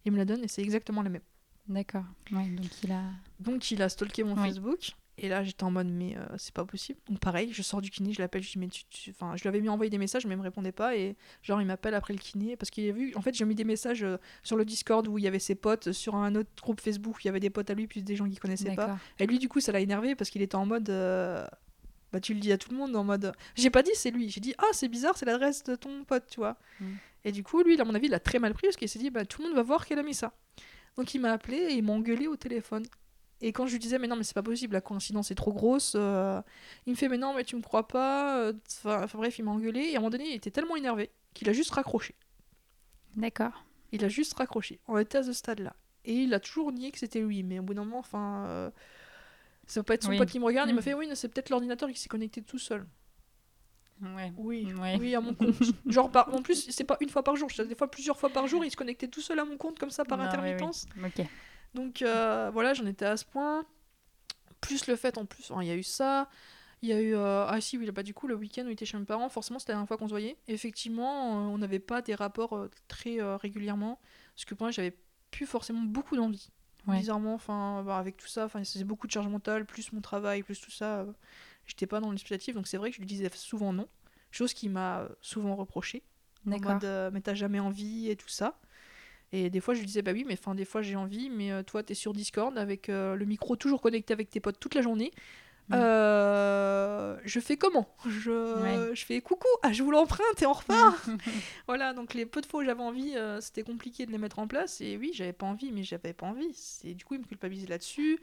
Il me la donne et c'est exactement la même. D'accord. Ouais, donc il a. Donc il a stalké mon. Facebook. Et là, j'étais en mode, mais euh, c'est pas possible. Donc pareil, je sors du kiné, je l'appelle, je dis, mais tu. tu- Enfin, je lui avais mis envoyé des messages, mais il me répondait pas. Et genre, il m'appelle après le kiné. Parce qu'il a vu. En fait, j'ai mis des messages euh, sur le Discord où il y avait ses potes, sur un autre groupe Facebook où il y avait des potes à lui, puis des gens qu'il connaissait pas. Et lui, du coup, ça l'a énervé parce qu'il était en mode. euh, Bah, tu le dis à tout le monde en mode. J'ai pas dit c'est lui. J'ai dit, ah, c'est bizarre, c'est l'adresse de ton pote, tu vois. Mm. Et du coup, lui, à mon avis, il a très mal pris parce qu'il s'est dit, bah, tout le monde va voir qu'elle a mis ça. Donc, il m'a appelé et il m'a engueulé au téléphone. Et quand je lui disais, mais non, mais c'est pas possible, la coïncidence est trop grosse, euh, il me fait, mais non, mais tu me crois pas. euh, Enfin, enfin, bref, il m'a engueulé. Et à un moment donné, il était tellement énervé qu'il a juste raccroché. D'accord. Il a juste raccroché. On était à ce stade-là. Et il a toujours nié que c'était lui. Mais au bout d'un moment, enfin. euh, ça va pas être son Oui. pote qui me regarde. Il Mm. me fait Oui, c'est peut-être l'ordinateur qui s'est connecté tout seul. Ouais. Oui, Ouais. oui, à mon compte. Genre, par... en plus, c'est pas une fois par jour. Des fois, plusieurs fois par jour, il se connectait tout seul à mon compte, comme ça, par intermittence. Donc euh, voilà, j'en étais à ce point. Plus le fait en plus, il y a eu ça. Il y a eu. euh, Ah si, oui, bah, du coup, le week-end où il était chez mes parents, forcément, c'était la dernière fois qu'on se voyait. Et effectivement, euh, on n'avait pas des rapports très régulièrement. Parce que pour moi, j'avais plus forcément beaucoup d'envie. Ouais. Bizarrement, enfin, bah, avec tout ça, enfin, c'est beaucoup de charge mentale, plus mon travail, plus tout ça. euh, J'étais pas dans l'expectative, donc c'est vrai que je lui disais souvent non. Chose qui m'a euh, souvent reproché. En D'accord. mode, euh, mais t'as jamais envie et tout ça. Et des fois, je lui disais, bah oui, mais enfin, des fois, j'ai envie, mais euh, toi, t'es sur Discord avec euh, le micro toujours connecté avec tes potes toute la journée. Mm. Euh, je fais comment? Je, Ouais. je fais coucou, ah, je vous l'emprunte et on repart. voilà, donc les peu de fois où j'avais envie, euh, c'était compliqué de les mettre en place. Et oui, j'avais pas envie, mais j'avais pas envie. C'est du coup, il me culpabilisait là-dessus.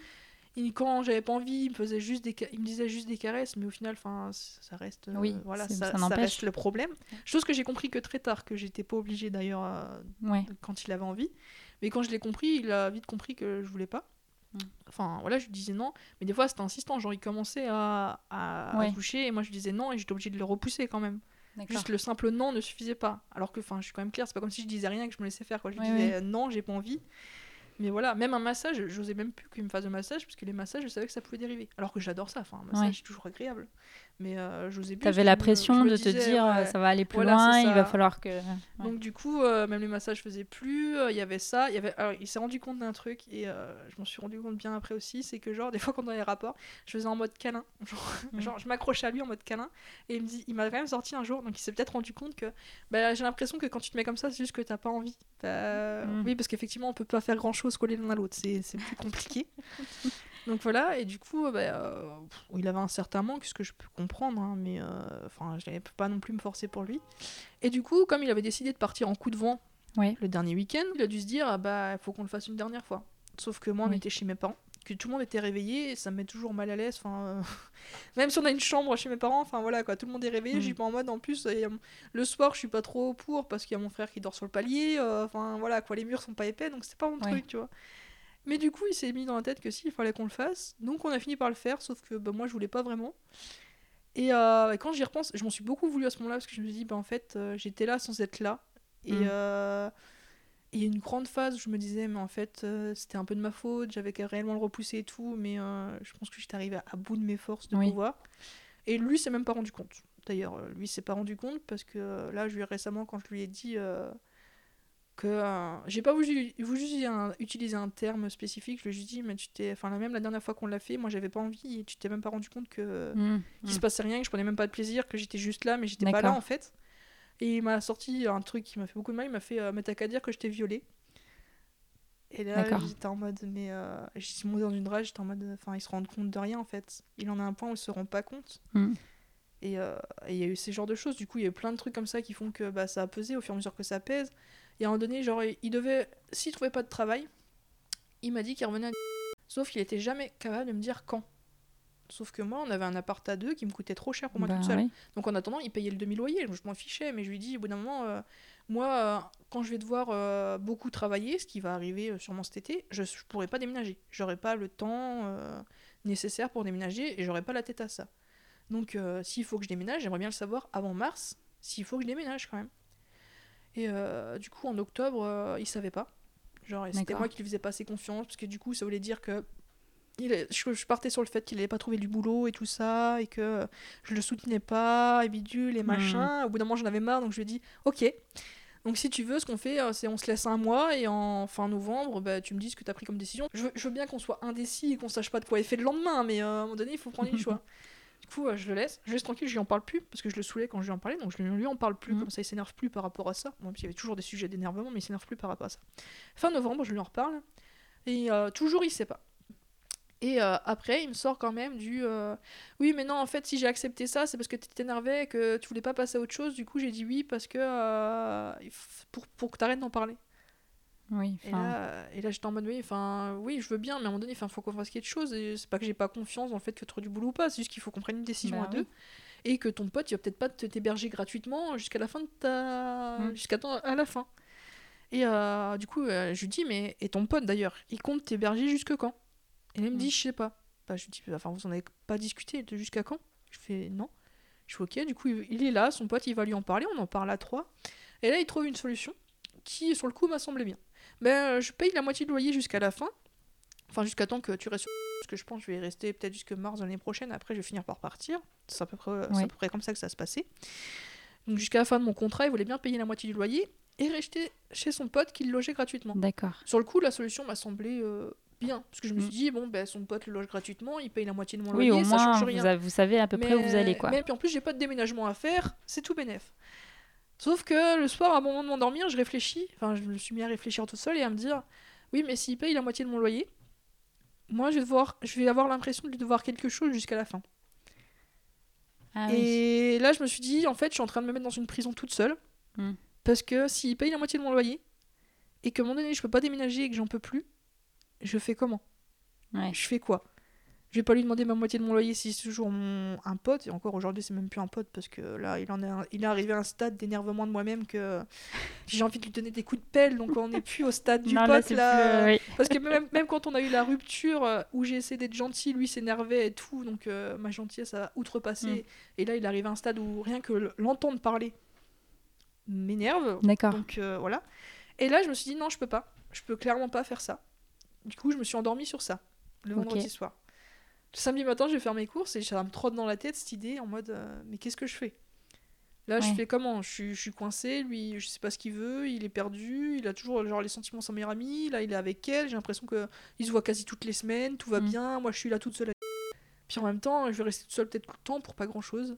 Et quand j'avais pas envie, il me faisait juste des, il me disait juste des caresses, mais au final, enfin, ça reste, euh, Oui, voilà, ça, ça ça reste le problème. Chose que j'ai compris que très tard, que j'étais pas obligée d'ailleurs Ouais. quand il avait envie. Mais quand je l'ai compris, il a vite compris que je voulais pas. Mm. Enfin, voilà, je lui disais non. Mais des fois, c'était insistant. Genre, il commençait à, à, à Ouais. toucher et moi, je lui disais non et j'étais obligée de le repousser quand même. Juste le simple non ne suffisait pas. Alors que, enfin, je suis quand même claire, c'est pas comme si je disais rien que je me laissais faire. Quoi. Je lui Ouais, disais non, j'ai pas envie. Mais voilà, même un massage, j'osais même plus qu'il me fasse de massage, parce que les massages, je savais que ça pouvait dériver. Alors que j'adore ça, enfin, un massage, c'est toujours agréable. Mais euh, j'osais plus. T'avais la pression me de te dire, ouais. ça va aller plus Voilà, loin, il va falloir que. Ouais. Donc du coup, euh, même les massages faisaient plus. euh, Il y avait ça. Il y avait. Alors, il s'est rendu compte d'un truc et euh, je m'en suis rendu compte bien après aussi, c'est que genre des fois quand on a les rapports, je faisais en mode câlin. Genre, Mm. genre, je m'accrochais à lui en mode câlin et il me dit, il m'a quand même sorti un jour, donc il s'est peut-être rendu compte que bah, j'ai l'impression que quand tu te mets comme ça, c'est juste que t'as pas envie. Bah, Mm. Oui, parce qu'effectivement, on peut pas faire grand chose collé l'un à l'autre, c'est plus compliqué. Donc voilà, et du coup, bah, euh, il avait un certain manque, ce que je peux comprendre, hein, mais euh, enfin, je n'allais pas non plus me forcer pour lui. Et du coup, comme il avait décidé de partir en coup de vent Ouais. le dernier week-end, il a dû se dire, ah bah, il faut qu'on le fasse une dernière fois. Sauf que moi, on Oui. était chez mes parents, que tout le monde était réveillé, et ça me met toujours mal à l'aise. Enfin, euh, même si on a une chambre chez mes parents, enfin voilà quoi, tout le monde est réveillé. Je suis pas en mode, en plus, le soir, je suis pas trop pour parce qu'il y a mon frère qui dort sur le palier. euh, Enfin voilà quoi, les murs sont pas épais, donc c'est pas mon Ouais. truc, tu vois. Mais du coup, il s'est mis dans la tête que si, il fallait qu'on le fasse. Donc on a fini par le faire, sauf que bah, moi, je voulais pas vraiment. Et euh, quand j'y repense, je m'en suis beaucoup voulu à ce moment-là parce que je me suis dit, bah, en fait, euh, j'étais là sans être là. Et Mm. euh, il y a une grande phase où je me disais, mais en fait, euh, c'était un peu de ma faute, j'avais qu'à réellement le repousser et tout, mais je pense que j'étais arrivée à, à bout de mes forces de Oui. pouvoir. Et lui, s'est même pas rendu compte. D'ailleurs, lui, s'est pas rendu compte parce que là, je lui ai récemment, quand je lui ai dit que euh, j'ai pas voulu, voulu utiliser un, utiliser un terme spécifique, je lui ai juste dit, mais tu t'es. Enfin, même la dernière fois qu'on l'a fait, moi, j'avais pas envie et tu t'es même pas rendu compte que Mm, qu'il mm. se passait rien, que je prenais même pas de plaisir, que j'étais juste là, mais j'étais pas là en fait. Et il m'a sorti un truc qui m'a fait beaucoup de mal, il m'a fait euh, Mais t'as qu'à dire que je t'ai violée. Et là, j'étais en mode, mais. Euh, j'étais monté dans une rage, j'étais en mode. Enfin, il se rend compte de rien en fait. Il en a un point où il se rend pas compte. Mm. Et euh, et il y a eu ces genres de choses. Du coup, il y a eu plein de trucs comme ça qui font que bah, ça a pesé au fur et à mesure que ça pèse. Et à un moment donné, genre, il devait. S'il trouvait pas de travail, il m'a dit qu'il revenait à. Sauf qu'il était jamais capable de me dire quand. Sauf que moi, on avait un appart à deux qui me coûtait trop cher pour moi Bah, toute seule. oui. Donc en attendant, il payait le demi-loyer. Je m'en fichais, mais je lui dis au bout d'un moment, euh, moi, euh, quand je vais devoir euh, beaucoup travailler, ce qui va arriver sûrement cet été, je ne pourrai pas déménager. J'aurai pas le temps nécessaire pour déménager et j'aurai pas la tête à ça. Donc s'il faut que je déménage, j'aimerais bien le savoir avant mars, s'il faut que je déménage quand même. Et euh, du coup, en octobre, euh, il savait pas. Genre, c'était moi qui lui faisais pas assez confiance, parce que du coup, ça voulait dire que il est- je, je partais sur le fait qu'il n'allait pas trouvé du boulot et tout ça, et que je le soutenais pas, et bidule, et machin. Au bout d'un moment, j'en avais marre, donc je lui ai dit Ok. Donc, si tu veux, ce qu'on fait, euh, c'est on se laisse un mois, et en fin novembre, bah, tu me dis ce que tu as pris comme décision. Je veux, je veux bien qu'on soit indécis et qu'on sache pas de quoi il fait le lendemain, mais euh, à un moment donné, il faut prendre une choix. Coup, euh, je le laisse, je laisse tranquille, je lui en parle plus, parce que je le saoulais quand je lui en parlais, donc je lui en parle plus, Mhm. comme ça il s'énerve plus par rapport à ça. Même s'il y avait toujours des sujets d'énervement, mais il s'énerve plus par rapport à ça. Fin novembre, je lui en reparle, et euh, toujours il sait pas. Et euh, après, il me sort quand même du euh, Oui, mais non, en fait, si j'ai accepté ça, c'est parce que tu t'énervais, que tu voulais pas passer à autre chose. Du coup, j'ai dit oui parce que. euh, pour, pour que t'arrêtes d'en parler. Oui, Et là, et là j'étais en mode oui, enfin, oui, je veux bien, mais à un moment donné, il faut qu'on fasse quelque chose. Et c'est pas que j'ai pas confiance dans le fait que tu trouves du boulot ou pas, c'est juste qu'il faut qu'on prenne une décision Bah à deux. Et que ton pote, il va peut-être pas t'héberger gratuitement jusqu'à la fin de ta. Mm. jusqu'à à la fin. Et euh, du coup, euh, je lui dis, mais. Et ton pote d'ailleurs, il compte t'héberger jusque quand? Et là, il me dit, Mm. je sais pas. Bah, je lui dis, enfin, vous en avez pas discuté de jusqu'à quand? Je fais, non. Je fais, ok, du coup, il est là, son pote, il va lui en parler, on en parle à trois. Et là, il trouve une solution qui, sur le coup, m'a semblé bien. Ben, euh, je paye la moitié de loyer jusqu'à la fin. Enfin, jusqu'à temps que tu restes sur... Parce que je pense que je vais rester peut-être jusque mars l'année prochaine. Après, je vais finir par partir. C'est à, peu près, c'est Ouais. à peu près comme ça que ça se passait. Donc, jusqu'à la fin de mon contrat, il voulait bien payer la moitié du loyer et rester chez son pote qui le logeait gratuitement. d'accord. Sur le coup, la solution m'a semblé euh, bien. Parce que je me suis Mm. dit, bon, ben, son pote le loge gratuitement, il paye la moitié de mon Oui, loyer, au ça moins, change vous, rien. vous savez à peu près où vous allez, quoi. Mais puis en plus, j'ai pas de déménagement à faire, c'est tout bénef. Sauf que le soir, à un moment de m'endormir, je réfléchis, enfin, je me suis mis à réfléchir tout seul et à me dire oui, mais s'il paye la moitié de mon loyer, moi, je vais, devoir, je vais avoir l'impression de devoir quelque chose jusqu'à la fin. Ah oui. et là, je me suis dit en fait, je suis en train de me mettre dans une prison toute seule. Hmm. Parce que s'il paye la moitié de mon loyer et qu'à un moment donné, je peux pas déménager et que j'en peux plus, je fais comment? Ouais. je fais quoi? Je vais pas lui demander ma moitié de mon loyer si c'est toujours mon... un pote, et encore aujourd'hui c'est même plus un pote parce que là il, en est, un- il est arrivé à un stade d'énervement de moi-même que j'ai envie de lui donner des coups de pelle, donc on n'est plus au stade du Non, pote là. plus- oui. Parce que même, même quand on a eu la rupture euh, où j'ai essayé d'être gentil, lui s'énervait et tout, donc euh, ma gentillesse a outrepassé. Mm. Et là il arrive à un stade où rien que l'entendre parler m'énerve. D'accord. Donc euh, voilà. Et là, je me suis dit non, je peux pas. Je peux clairement pas faire ça. Du coup, je me suis endormie sur ça, le vendredi soir. Le samedi matin, je vais faire mes courses et ça me trotte dans la tête cette idée en mode euh, mais qu'est-ce que je fais? Là, je fais comment? Je suis, je suis coincée, lui, je sais pas ce qu'il veut, il est perdu, il a toujours genre les sentiments de sa meilleure amie, là, il est avec elle, j'ai l'impression que il se voit quasi toutes les semaines, tout va Mm. bien, moi je suis là toute seule. Puis en même temps, je vais rester toute seule peut-être tout le temps pour pas grand-chose.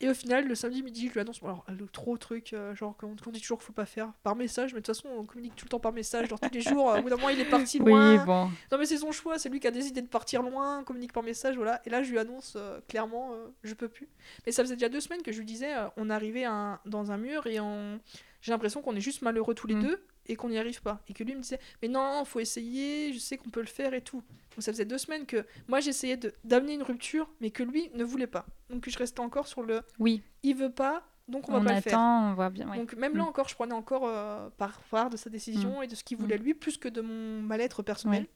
Et au final, le samedi midi, je lui annonce, bon, alors, le trop truc, euh, genre qu'on dit toujours qu'il faut pas faire par message, mais de toute façon, on communique tout le temps par message, genre tous les jours, euh, au bout d'un moment, il est parti loin. Oui, bon. Non mais c'est son choix, c'est lui qui a décidé de partir loin, communique par message, voilà. Et là je lui annonce euh, clairement, euh, je peux plus. Mais ça faisait déjà deux semaines que je lui disais, euh, on arrivait à un- dans un mur et on... j'ai l'impression qu'on est juste malheureux tous les Mm. deux et qu'on n'y arrive pas. Et que lui me disait, mais non, faut essayer, je sais qu'on peut le faire et tout. Donc ça faisait deux semaines que moi j'essayais d'amener une rupture, mais que lui ne voulait pas. Donc je restais encore sur le, Oui, il veut pas, donc on va on pas le faire. on voit bien. ouais. Donc même là Mm. encore, je prenais encore euh, par part de sa décision et de ce qu'il voulait lui, plus que de mon mal-être personnel. Ouais.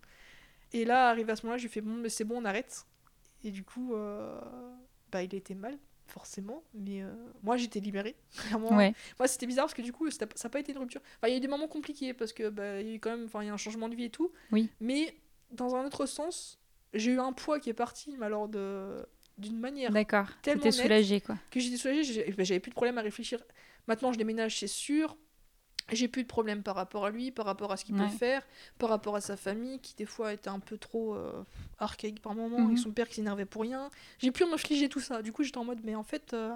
Et là, arrivé à ce moment-là, je lui fais bon, mais c'est bon, on arrête. Et du coup, euh, bah il était mal, forcément. Mais euh, moi, j'étais libérée, clairement. Ouais. Moi, c'était bizarre parce que du coup, ça n'a pas été une rupture. Enfin, il y a eu des moments compliqués parce que bah, il y a eu quand même, enfin, il y a un changement de vie et tout. Oui. Mais dans un autre sens, j'ai eu un poids qui est parti, mais alors de d'une manière D'accord. tellement soulagée, quoi. que j'étais soulagée, j'avais plus de problème à réfléchir. Maintenant, je déménage, c'est sûr. J'ai plus de problème par rapport à lui, par rapport à ce qu'il Ouais. peut faire, par rapport à sa famille, qui des fois était un peu trop euh, archaïque par moments, Mhm. avec son père qui s'énervait pour rien. J'ai pu m'infliger tout ça. Du coup, j'étais en mode, mais en fait, euh,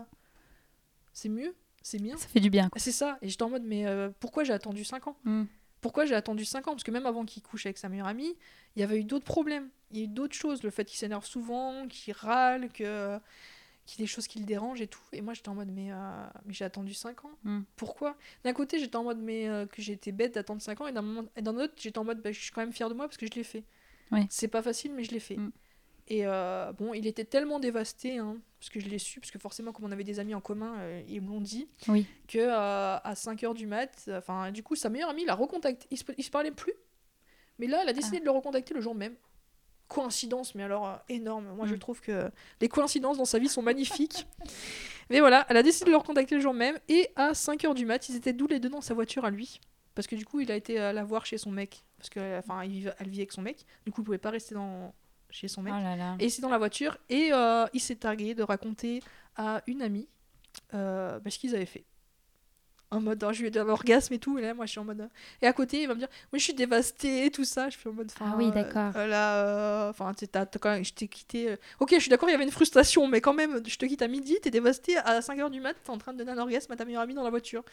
c'est mieux, c'est bien. Ça fait du bien, quoi. C'est ça. Et j'étais en mode, mais euh, pourquoi j'ai attendu 5 ans? Mm. Pourquoi j'ai attendu 5 ans? Parce que même avant qu'il couche avec sa meilleure amie, il y avait eu d'autres problèmes. Il y a eu d'autres choses. Le fait qu'il s'énerve souvent, qu'il râle, que qu'il y ait des choses qui le dérangent et tout. Et moi, j'étais en mode, mais, euh, mais j'ai attendu 5 ans. Mm. Pourquoi? D'un côté, j'étais en mode, mais euh, que j'étais bête d'attendre 5 ans. Et d'un autre, j'étais en mode, bah, je suis quand même fière de moi parce que je l'ai fait. C'est pas facile, mais je l'ai fait. Mm. Et euh, bon, il était tellement dévasté, hein, parce que je l'ai su, parce que forcément, comme on avait des amis en commun, ils me l'ont dit, Oui. que à 5h du mat, enfin, du coup, sa meilleure amie l'a recontacté. Il se, il se parlait plus, mais là, elle a Ah. décidé de le recontacter le jour même. Coïncidence, mais alors euh, énorme. Moi, je Mm. trouve que les coïncidences dans sa vie sont magnifiques. mais voilà, elle a décidé de le recontacter le jour même, et à 5h du mat, ils étaient tous les deux dans sa voiture à lui. Parce que du coup, il a été euh, la voir chez son mec. Parce que, enfin, il vivait- elle vit avec son mec. Du coup, il pouvait pas rester dans... chez son Oh mec. là là. Et c'est dans la voiture. Et euh, il s'est targué de raconter à une amie euh, bah, ce qu'ils avaient fait. En mode, oh, je lui ai donné un orgasme et tout. Et là, moi, je suis en mode. euh, Et à côté, il va me dire, moi, je suis dévastée, tout ça. Je suis en mode. Ah oui, euh, d'accord. euh, là, euh, enfin, sais, t'as- quand même- je t'ai quitté. euh, Ok, je suis d'accord, il y avait une frustration, mais quand même, je te quitte à midi, t'es dévastée à 5h du mat, t'es en train de donner un orgasme à ta meilleure amie dans la voiture.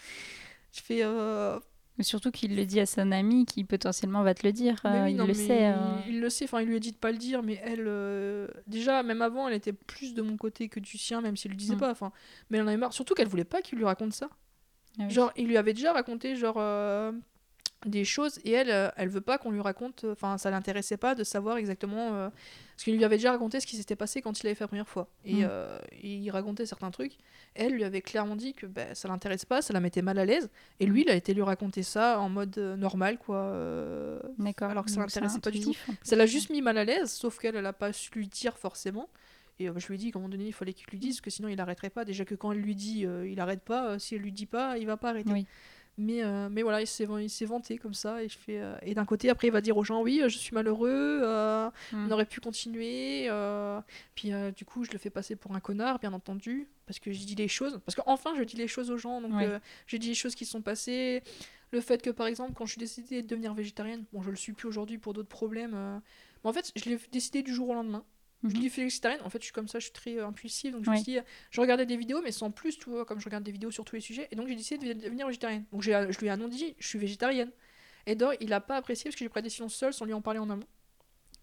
Je fais. euh, Mais Surtout qu'il le dit à son ami qui potentiellement va te le dire. Mais euh, oui, il non, le mais sait. euh. Il, il le sait, enfin, il lui a dit de pas le dire, mais elle, euh, déjà, même avant, elle était plus de mon côté que du sien, même s'il le disait Mm. pas. Enfin, mais elle en avait marre. Surtout qu'elle voulait pas qu'il lui raconte ça. Ah oui. Genre, il lui avait déjà raconté, genre, euh, des choses, et elle, euh, elle veut pas qu'on lui raconte. Enfin, ça l'intéressait pas de savoir exactement. euh, parce qu'il lui avait déjà raconté ce qui s'était passé quand il l'avait fait la première fois. Et, Mm. euh, il racontait certains trucs. Elle lui avait clairement dit que ben, ça l'intéresse pas, ça la mettait mal à l'aise. Et lui, il a été lui raconter ça en mode normal, quoi. euh, D'accord. alors que ça l'intéressait pas du tout. ça l'a juste mis mal à l'aise, sauf qu'elle, elle a pas su lui dire forcément. Et euh, je lui ai dit qu'à un moment donné, il fallait qu'il lui dise, parce que sinon il arrêterait pas. Déjà que quand elle lui dit, euh, il arrête pas. euh, si elle lui dit pas, il va pas arrêter. Oui. Mais, euh, mais voilà, il s'est, il s'est vanté comme ça. Et, je fais, euh, et d'un côté, après, il va dire aux gens, oui, je suis malheureux, euh, Mm. on aurait pu continuer. Puis du coup, je le fais passer pour un connard, bien entendu, parce que je dis les choses. Parce qu'enfin, je dis les choses aux gens. Donc Oui. je dis les choses qui se sont passées. Le fait que, par exemple, quand je suis décidée de devenir végétarienne, bon, je le suis plus aujourd'hui pour d'autres problèmes. Mais en fait, je l'ai décidé du jour au lendemain. Je Mhm. l'ai fait végétarienne. En fait, je suis comme ça, je suis très euh, impulsive. Donc, je Oui. me suis dit, euh, je regardais des vidéos, mais sans plus, tu vois, comme je regarde des vidéos sur tous les sujets. Et donc, j'ai décidé de devenir végétarienne. Donc, j'ai- je lui ai annoncé, je suis végétarienne. Et donc, il a pas apprécié parce que j'ai pris la décision seule sans lui en parler en amont.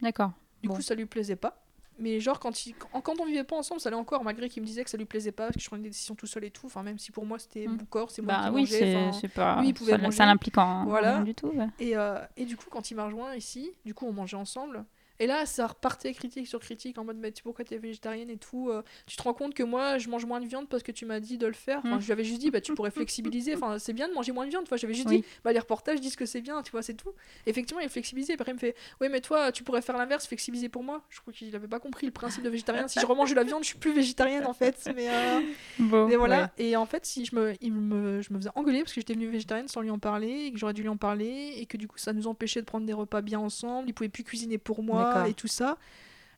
D'accord. Du Bon. coup, ça lui plaisait pas. Mais genre, quand, il, quand, on vivait pas ensemble, ça allait encore, malgré qu'il me disait que ça lui plaisait pas, parce que je prenais des décisions tout seul et tout. Enfin, même si pour moi, c'était Mm. mon corps, c'est moi Bah qui oui, mangeais. c'est enfin, pas. lui, il pouvait ça, manger. ça l'implique en Voilà. rien du tout. ouais. Et, euh, et du coup, quand il m'a rejoint ici, du coup, on mangeait ensemble. Et là, ça repartait critique sur critique en mode mais tu- pourquoi t'es végétarienne et tout. euh, tu te rends compte que moi, je mange moins de viande parce que tu m'as dit de le faire. Enfin, Mm. Je lui avais juste dit bah tu pourrais flexibiliser. Enfin, c'est bien de manger moins de viande. Enfin, j'avais juste Oui. dit bah les reportages disent que c'est bien, tu vois, c'est tout. Effectivement, il est flexibilisé. Après, il me fait oui mais toi, tu pourrais faire l'inverse, flexibiliser pour moi. Je crois qu'il avait pas compris le principe de végétarien. si je remange de la viande, je suis plus végétarienne en fait. Mais euh, Bon, mais voilà, ouais. et en fait, si je me, il me, je me faisais engueuler parce que j'étais devenue végétarienne sans lui en parler, et que j'aurais dû lui en parler, et que du coup ça nous empêchait de prendre des repas bien ensemble, il pouvait plus cuisiner pour moi, D'accord. et tout ça.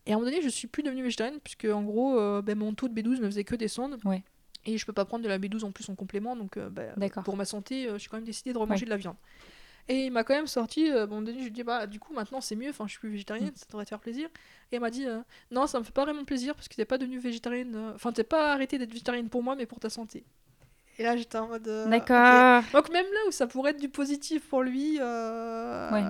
Et à un moment donné, je suis plus devenue végétarienne, puisque en gros, euh, ben, mon taux de B12 ne faisait que descendre. Ouais. Et je peux pas prendre de la B12 en plus en complément, donc euh, ben, pour ma santé, euh, j'ai quand même décidé de remanger Ouais. de la viande. Et il m'a quand même sorti, euh, à un moment donné, je lui ai dit, bah du coup maintenant c'est mieux, enfin je suis plus végétarienne, Mm. ça devrait te faire plaisir. Et elle m'a dit, non, ça me fait pas vraiment plaisir parce que t'es pas devenue végétarienne, enfin t'es pas arrêté d'être végétarienne pour moi, mais pour ta santé. Et là j'étais en mode. D'accord. Donc même là où ça pourrait être du positif pour lui, Ouais.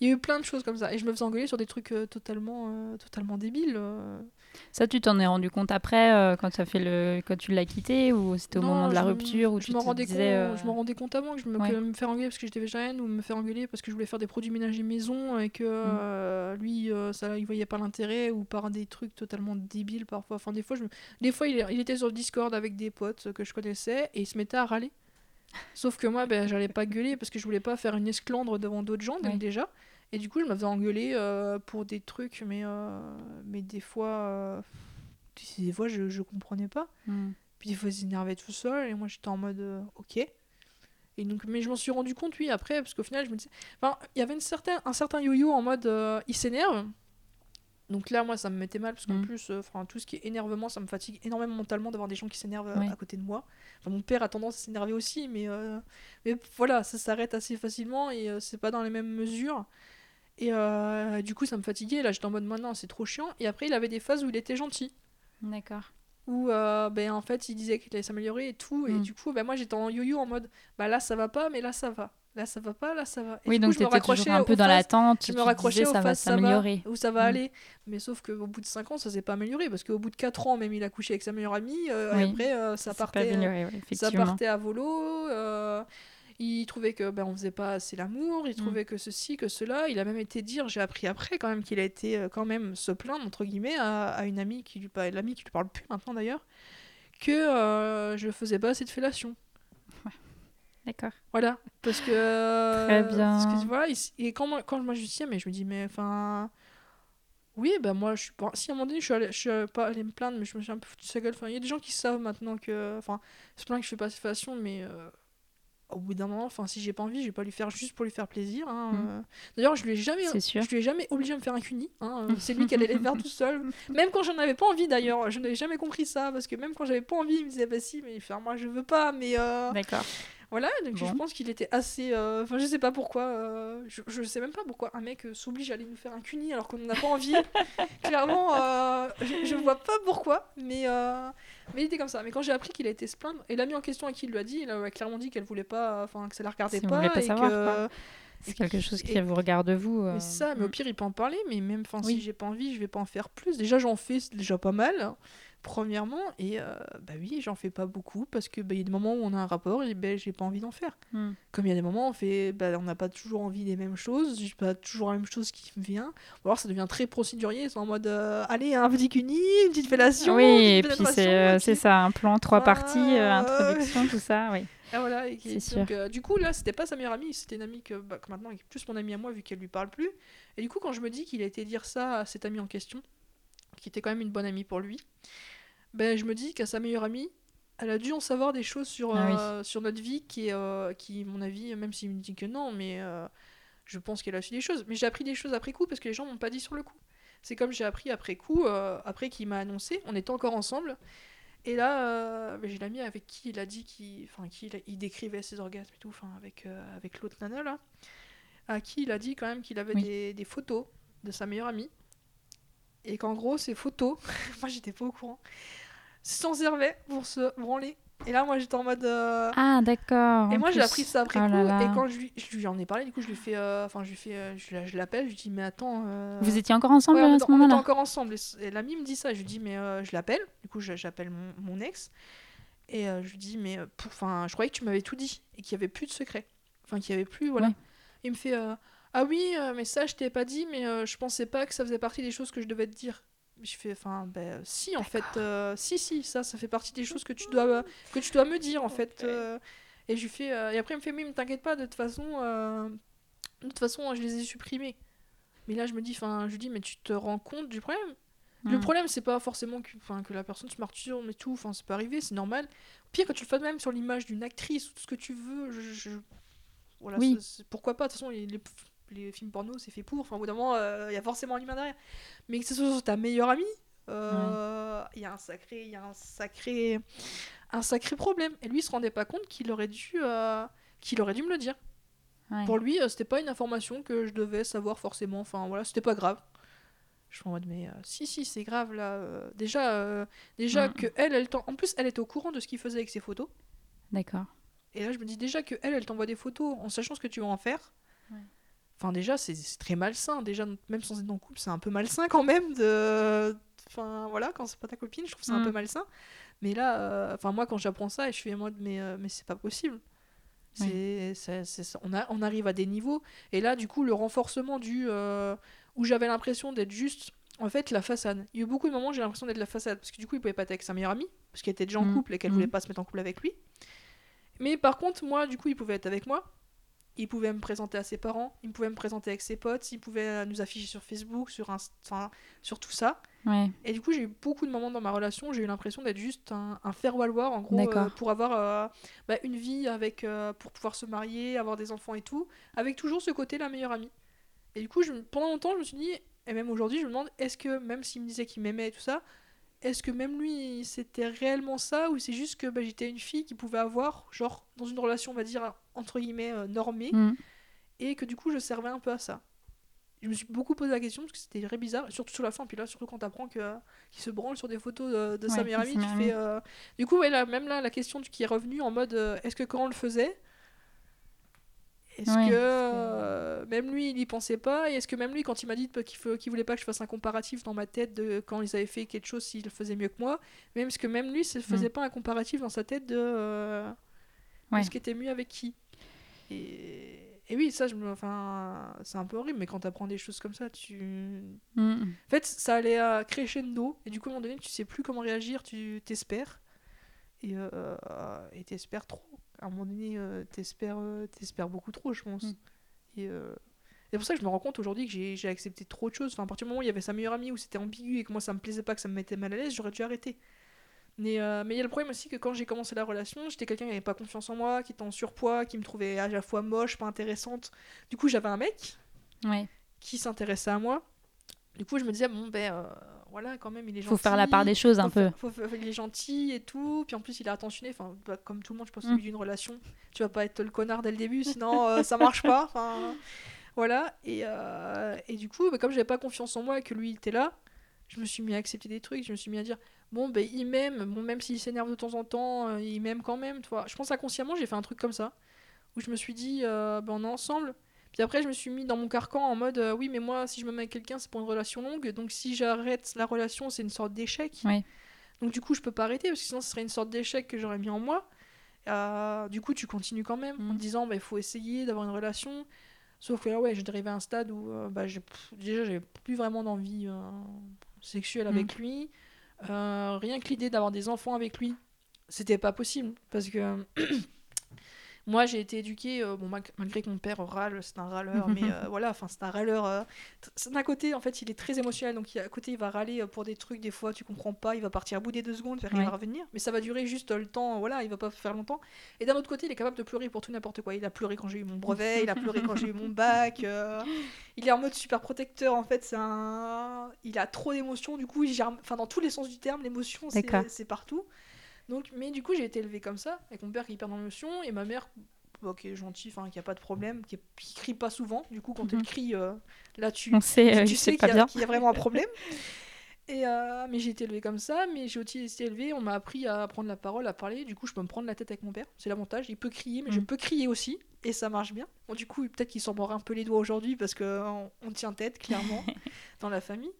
Il y a eu plein de choses comme ça. Et je me faisais engueuler sur des trucs euh, totalement, euh, totalement débiles. euh. Ça, tu t'en es rendu compte après, euh, quand, as fait le... quand tu l'as quitté, ou c'était au Non, moment de la me- rupture, où je tu m'en te rendais, disais... compte, euh, je m'en rendais compte avant que je me, Ouais. que me faire engueuler parce que j'étais végétarienne ou me faire engueuler parce que je voulais faire des produits ménagers maison et que Mm. lui, ça, il voyait pas l'intérêt ou par des trucs totalement débiles parfois. Enfin, des fois, je me- des fois il, il était sur le Discord avec des potes que je connaissais et il se mettait à râler. Sauf que moi, ben, j'allais pas gueuler parce que je voulais pas faire une esclandre devant d'autres gens, donc Ouais. déjà. Et du coup, je me faisais engueuler euh, pour des trucs, mais, euh, mais des fois, euh, des fois je, je comprenais pas. hmm. Puis des fois, il s'énervait tout seul, et moi j'étais en mode ok. Et donc, mais je m'en suis rendu compte, oui, après, parce qu'au final, je me disais. Enfin, il y avait une certain, un certain yo-yo en mode il s'énerve. Donc là, moi, ça me mettait mal, parce qu'en Mm. plus, euh, tout ce qui est énervement, ça me fatigue énormément mentalement d'avoir des gens qui s'énervent euh, à côté de moi. Enfin, mon père a tendance à s'énerver aussi, mais, euh, mais voilà, ça s'arrête assez facilement et euh, c'est pas dans les mêmes mesures. Et du coup, ça me fatiguait. Là, j'étais en mode maintenant, c'est trop chiant. Et après, il avait des phases où il était gentil D'accord. où ben, en fait il disait qu'il allait s'améliorer et tout et Mm. du coup ben, moi j'étais en yo-yo en mode bah là ça va pas mais là ça va là ça va pas là ça va et Oui, donc me t'étais toujours un peu dans l'attente, je tu me raccrochais ça va phases ça va s'améliorer. où ça va Mm. aller mais sauf qu'au bout de 5 ans ça s'est pas amélioré parce qu'au bout de 4 ans même il a couché avec sa meilleure amie euh, Oui. après euh, ça partait amélioré, ouais, ça partait à volo euh, il trouvait que ben on faisait pas assez l'amour, Mm. il trouvait que ceci, que cela. Il a même été dire, j'ai appris après quand même qu'il a été euh, quand même se plaindre entre guillemets à, à une amie qui lui parle, l'amie qui lui parle plus maintenant d'ailleurs, que euh, je faisais pas assez de fellation. D'accord. Voilà, parce que euh, Très bien. parce que, voilà, et quand moi, quand moi je lui dis, mais je me dis mais enfin oui, bah moi je suis pas si à un moment donné je suis, allée- je suis pas allée me plaindre mais je me suis un peu foutu de sa gueule. Enfin, il y a des gens qui savent maintenant que enfin, se plaint que je fais pas de fellation mais euh, au bout d'un moment, enfin si j'ai pas envie, je vais pas lui faire juste pour lui faire plaisir hein, Mm. euh. D'ailleurs, je lui ai jamais C'est je lui ai jamais obligé à me faire un cuni. hein, C'est lui qui allait les faire tout seul. Même quand j'en avais pas envie d'ailleurs. Je n'avais jamais compris ça. Parce que même quand j'avais pas envie, il me disait Bah si, mais faire moi je veux pas. Mais euh, D'accord. Voilà, donc je pense qu'il était assez. euh, Enfin, je sais pas pourquoi. euh, je, je sais même pas pourquoi un mec euh, s'oblige à aller nous faire un cuni alors qu'on n'a pas envie. Clairement, euh, je, je vois pas pourquoi. Mais, euh, mais il était comme ça. Mais quand j'ai appris qu'il a été se plaindre, et l'ami en question à qui il lui a dit, il a clairement dit qu'elle voulait pas. Enfin, que ça la regardait Ça pas. voulait pas et savoir, que-. C'est quelque chose qui et- vous regarde vous. euh, mais ça, mais au mm. pire, il peut en parler, mais même Oui. si j'ai pas envie, je vais pas en faire plus. Déjà, j'en fais, c'est déjà pas mal, premièrement, et euh, bah oui, j'en fais pas beaucoup parce que bah, il y a des moments où on a un rapport et ben j'ai pas envie d'en faire. Mm. Comme il y a des moments où on fait, bah, on n'a pas toujours envie des mêmes choses, j'ai pas toujours la même chose qui me vient, ou alors ça devient très procédurier, c'est en mode, euh, allez, un petit cuni, une petite fellation, Oui, et puis c'est euh, c'est puis- ça, un plan, trois Ah, parties, euh, introduction, tout ça, oui. Ah, voilà, et qui- C'est donc, sûr. euh, du coup, là, c'était pas sa meilleure amie, c'était une amie que, bah, que maintenant est plus mon amie à moi, vu qu'elle lui parle plus. Et du coup, quand je me dis qu'il a été dire ça à cette amie en question, qui était quand même une bonne amie pour lui, ben, je me dis qu'à sa meilleure amie, elle a dû en savoir des choses sur, Ah oui. euh, sur notre vie qui, est, euh, qui, mon avis, même s'il me dit que non, mais euh, je pense qu'elle a su des choses. Mais j'ai appris des choses après coup parce que les gens m'ont pas dit sur le coup. C'est comme j'ai appris après coup, après qu'il m'a annoncé, on était encore ensemble. Et là, euh, ben, j'ai l'ami avec qui il a dit qu'il enfin, qui il, il décrivait ses orgasmes et tout, enfin, avec, euh, avec l'autre nana là, à qui il a dit quand même qu'il avait Oui. des, des photos de sa meilleure amie. Et qu'en gros, ces photos, moi j'étais pas au courant, s'en servaient pour se branler. Et là, moi j'étais en mode. euh, Ah, d'accord. et moi j'ai appris ça après Oh coup. là là. Et quand je lui, je lui en ai parlé, du coup, je lui fais. euh, Enfin, je lui fais. euh, je la- je l'appelle, je lui dis, mais attends. euh, Vous étiez encore ensemble Ouais, on à ce on était moment-là encore ensemble. Et, l'ami me dit ça. Je lui dis, mais euh, je l'appelle. Du coup, j'appelle mon, mon ex. Et euh, je lui dis, mais euh, enfin, je croyais que tu m'avais tout dit et qu'il y avait plus de secret. Enfin, qu'il y avait plus. Voilà. Ouais. Il me fait, euh, Ah oui, euh, mais ça, je t'ai pas dit, mais euh, je pensais pas que ça faisait partie des choses que je devais te dire. Je fais, enfin, ben, si, en fait, euh, si, si, ça, ça fait partie des choses que tu dois, que tu dois me dire, en fait. euh. et je fais, euh, et après, il me fait, mais ne t'inquiète pas, de toute façon, euh, de toute façon, je les ai supprimés. Mais là, je me dis, enfin, je lui dis, mais tu te rends compte du problème? Le Mm. problème, c'est pas forcément que, que la personne se martyre, mais tout, enfin, c'est pas arrivé, c'est normal. Pire, quand tu le fais même sur l'image d'une actrice ou tout ce que tu veux, je. je- Voilà, Oui. pourquoi pas? De toute façon, les, les- les films porno, c'est fait pour. Enfin, au bout d'un moment, il y a forcément un humain derrière. Mais que ce soit ta meilleure amie, euh, il y a un sacré, il y a un sacré, un sacré problème. Et lui, il se rendait pas compte qu'il aurait dû, euh, qu'il aurait dû me le dire. Ouais. Pour lui, euh, c'était pas une information que je devais savoir forcément. Enfin, voilà, c'était pas grave. Je suis en mode, mais euh, si, si, c'est grave là. euh, déjà, euh, déjà que elle, elle t'en- en plus, elle était au courant de ce qu'il faisait avec ses photos. D'accord. Et là, je me dis déjà que elle, elle t'envoie des photos en sachant ce que tu vas en faire. Ouais. Enfin, déjà, c'est très malsain. Déjà, même sans être en couple, c'est un peu malsain quand même. De... Enfin, voilà, quand c'est pas ta copine, je trouve ça un Mm. peu malsain. Mais là, euh, enfin, moi, quand j'apprends ça, et je fais en mode, mais, euh, mais c'est pas possible. C'est, c'est- on, a, on arrive à des niveaux. Et là, du coup, le renforcement du. euh, où j'avais l'impression d'être juste. En fait, la façade. Il y a eu beaucoup de moments où j'ai l'impression d'être la façade. Parce que du coup, il pouvait pas être avec sa meilleure amie. Parce qu'elle était déjà en Mm. couple et qu'elle Mm. voulait pas se mettre en couple avec lui. Mais par contre, moi, du coup, il pouvait être avec moi. Il pouvait me présenter à ses parents. Il pouvait me présenter avec ses potes. Il pouvait euh, nous afficher sur Facebook, sur, Inst- enfin, sur tout ça. Ouais. Et du coup, j'ai eu beaucoup de moments dans ma relation, où j'ai eu l'impression d'être juste un, un faire-valoir, en gros, euh, pour avoir euh, bah, une vie, avec, euh, pour pouvoir se marier, avoir des enfants et tout, avec toujours ce côté la meilleure amie. Et du coup, je, pendant longtemps, je me suis dit, et même aujourd'hui, je me demande, est-ce que, même s'il me disait qu'il m'aimait et tout ça, est-ce que même lui, c'était réellement ça, ou c'est juste que bah, j'étais une fille qui pouvait avoir, genre, dans une relation, on va dire, entre guillemets, euh, normée, Mm. et que du coup, je servais un peu à ça. Je me suis beaucoup posé la question parce que c'était très bizarre, surtout sur la fin. Puis là, surtout quand t'apprends que, qu'il se branle sur des photos de, de sa meilleure amie, tu fais. euh, Du coup, ouais, là, même là, la question du- qui est revenue en mode euh, est-ce que quand on le faisait, est-ce Ouais, que euh, même lui, il y pensait pas Et est-ce que même lui, quand il m'a dit qu'il qu'il voulait pas que je fasse un comparatif dans ma tête de quand ils avaient fait quelque chose, s'il le faisait mieux que moi, même ce que même lui, ne faisait pas un comparatif dans sa tête de, euh, de ce qui était mieux avec qui. Et, et oui, ça, je me, enfin, c'est un peu horrible, mais quand t'apprends des choses comme ça, tu, Mm. en fait, ça allait à crescendo, et du coup, à un moment donné, tu sais plus comment réagir, tu t'espères, et euh, et t'espères trop. À un moment donné, euh, t'espères euh, t'espères beaucoup trop, je pense. Mm. Et c'est pour ça que je me rends compte aujourd'hui que j'ai j'ai accepté trop de choses. Enfin, à partir du moment où il y avait sa meilleure amie, où c'était ambigu, et que moi, ça me plaisait pas, que ça me mettait mal à l'aise, j'aurais dû arrêter. Mais euh, mais il y a le problème aussi que quand j'ai commencé la relation, j'étais quelqu'un qui n'avait pas confiance en moi, qui était en surpoids, qui me trouvait à la fois moche, pas intéressante. Du coup, j'avais un mec, Ouais. qui s'intéressait à moi. Du coup, je me disais, bon, ben euh, voilà, quand même, il est gentil. Faut faire la part des choses un peu. faut il est gentil et tout. Puis en plus, il est attentionné. Enfin, bah, comme tout le monde, je pense, au Mm. d'une relation, tu vas pas être le connard dès le début, sinon euh, ça marche pas. Enfin, voilà. Et, euh, et du coup, bah, comme j'avais pas confiance en moi et que lui, il était là, je me suis mis à accepter des trucs. Je me suis mis à dire, bon, ben il m'aime. Bon, même s'il s'énerve de temps en temps, il m'aime quand même. Tu vois. Je pense inconsciemment, j'ai fait un truc comme ça. Où je me suis dit, ben, on est ensemble. Puis après, je me suis mis dans mon carcan en mode euh, oui, mais moi, si je me mets avec quelqu'un, c'est pour une relation longue. Donc si j'arrête la relation, c'est une sorte d'échec. Donc du coup, je peux pas arrêter parce que sinon, ce serait une sorte d'échec que j'aurais mis en moi. Euh, du coup, tu continues quand même en te disant bah, il faut essayer d'avoir une relation. Sauf que là, ouais, j'ai arrivé à un stade où euh, bah, j'ai- pff, déjà, j'avais plus vraiment d'envie euh, sexuelle avec lui. Euh, rien que l'idée d'avoir des enfants avec lui, c'était pas possible. Parce que moi, j'ai été éduquée, euh, bon, mal- malgré que mon père râle, c'est un râleur, mais euh, voilà, enfin, c'est un râleur. euh, d'un côté, en fait, il est très émotionnel, donc il- à côté, il va râler euh, pour des trucs, des fois, tu comprends pas, il va partir à bout des deux secondes, il Ouais. va revenir, mais ça va durer juste euh, le temps, voilà, il va pas faire longtemps. Et d'un autre côté, il est capable de pleurer pour tout n'importe quoi. Il a pleuré quand j'ai eu mon brevet, il a pleuré quand j'ai eu mon bac, euh, il est en mode super protecteur, en fait, c'est un. Il a trop d'émotions, du coup, il gère... enfin, dans tous les sens du terme, l'émotion, c'est partout. Donc, mais du coup, j'ai été élevée comme ça, avec mon père qui est hyper dans l'émotion, et ma mère, bah, qui est gentille, enfin, qui a pas de problème, qui, est- qui crie pas souvent. Du coup, quand Mhm. elle crie, euh, là, tu, On sait euh, tu que sais qu'il y, y a vraiment un problème. Et euh, mais j'ai été élevée comme ça, mais j'ai aussi été élevée, on m'a appris à prendre la parole, à parler, du coup je peux me prendre la tête avec mon père, c'est l'avantage, il peut crier, mais je Mm. peux crier aussi, et ça marche bien. Bon, du coup, peut-être qu'il s'en mord un peu les doigts aujourd'hui, parce qu'on on tient tête, clairement, dans la famille.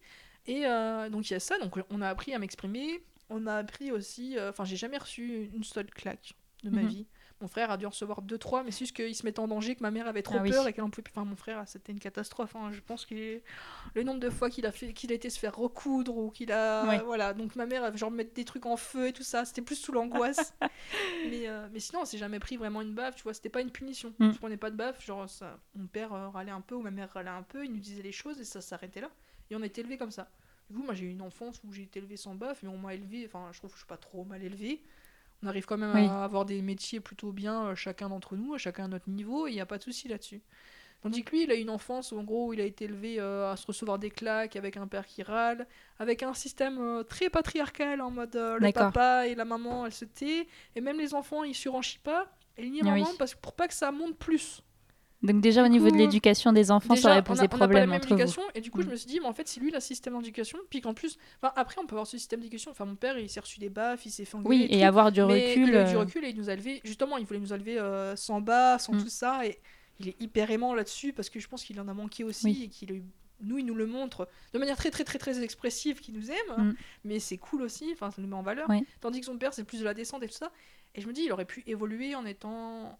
Et euh, donc il y a ça, donc on a appris à m'exprimer, on a appris aussi, euh, enfin j'ai jamais reçu une seule claque de ma Mhm. vie. Mon frère a dû en recevoir deux, trois, mais c'est juste qu'il se mettait en danger, que ma mère avait trop Ah oui. peur et qu'elle en pouvait plus. Enfin, mon frère, c'était une catastrophe. hein. Je pense est... le nombre de fois qu'il a fait, qu'il a été se faire recoudre ou qu'il a, Ouais. voilà. Donc ma mère, genre mettre des trucs en feu et tout ça. C'était plus sous l'angoisse. mais, euh, mais sinon, on s'est jamais pris vraiment une baffe. Tu vois, c'était pas une punition. Mm. On se prenait pas de baffe. Genre, ça, mon père euh, râlait un peu ou ma mère râlait un peu. Il nous disait les choses et ça s'arrêtait là. Et on était élevés comme ça. Du coup, moi, j'ai eu une enfance où j'ai été élevée sans baffe, mais on m'a élevé. Enfin, je trouve que je suis pas trop mal élevée. On arrive quand même Oui. à avoir des métiers plutôt bien, euh, chacun d'entre nous, chacun à notre niveau, et il n'y a pas de souci là-dessus. Tandis que lui, il a une enfance où, en gros, il a été élevé euh, à se recevoir des claques avec un père qui râle, avec un système euh, très patriarcal en mode euh, le papa et la maman, elle se tait, et même les enfants, ils surenchient pas, et ni oui. maman, parce que pour pas que ça monte plus. Donc déjà au niveau de l'éducation des enfants, Déjà, ça aurait on a- posé pas la problème même entre vous. et du coup, je Mm. me suis dit, mais en fait, si lui, un système d'éducation, puis qu'en plus, enfin, après, on peut avoir ce système d'éducation. Enfin, mon père, il s'est reçu des baffes, il s'est fait engueuler Oui, et et tout. avoir du recul. il a eu du euh, recul et il nous a élevé justement il voulait nous élever euh, sans bas sans Mm. tout ça et il est hyper aimant là-dessus parce que je pense qu'il en a manqué aussi Oui. et qu'il a eu- nous il nous le montre de manière très très très très expressive qu'il nous aime Mm. mais c'est cool aussi enfin ça nous met en valeur Oui. tandis que son père c'est plus de la descente et tout ça et je me dis il aurait pu évoluer en étant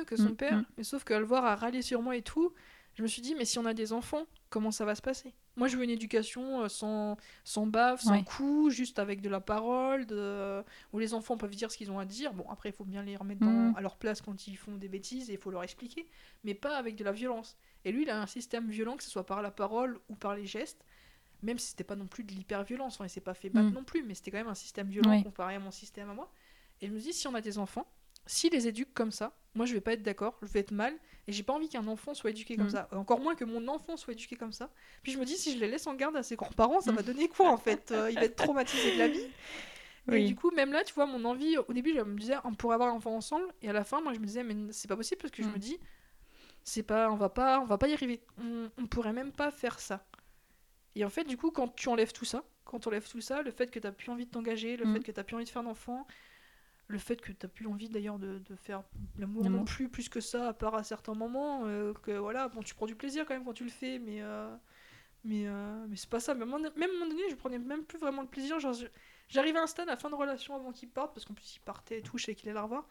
mieux que son Mm, père mm. mais sauf qu'à le voir à râler sur moi et tout je me suis dit mais si on a des enfants comment ça va se passer? Moi je veux une éducation euh, sans sans baffe sans Ouais. coups juste avec de la parole de où les enfants peuvent dire ce qu'ils ont à dire. Bon, après, il faut bien les remettre dans- Mhm. à leur place quand ils font des bêtises et il faut leur expliquer, mais pas avec de la violence. Et lui, il a un système violent, que ce soit par la parole ou par les gestes, même si c'était pas non plus de l'hyper-violence. Enfin, il s'est pas fait battre non plus, mais c'était quand même un système violent comparé à mon système à moi. Et je me dis, si on a des enfants, s'ils les éduquent comme ça, moi je vais pas être d'accord, je vais être mal, et j'ai pas envie qu'un enfant soit éduqué comme Mhm. ça. Encore moins que mon enfant soit éduqué comme ça. Puis je me dis, si je les laisse en garde à ses grands-parents, ça Mhm. va donner quoi en fait Euh, Il va être traumatisé de la vie. Et Oui. du coup, même là, tu vois, mon envie, au début, je me disais, on pourrait avoir un enfant ensemble, et à la fin, moi, je me disais, mais c'est pas possible parce que je Mm. me dis, c'est pas, on va pas, on va pas y arriver. On, on pourrait même pas faire ça. Et en fait, du coup, quand tu enlèves tout ça, quand tu enlèves tout ça, le fait que t'as plus envie de t'engager, le Mm. fait que t'as plus envie de faire d'enfant, le fait que t'as plus envie d'ailleurs de, de faire l'amour non plus, plus que ça, à part à certains moments, euh, que voilà, bon, tu prends du plaisir quand même quand tu le fais, mais euh, mais, euh, mais c'est pas ça. Même, à un- même à un moment donné, je prenais même plus vraiment le plaisir. J'arrivais à un stade à fin de relation avant qu'il parte, parce qu'en plus il partait et tout, je savais qu'il allait la revoir.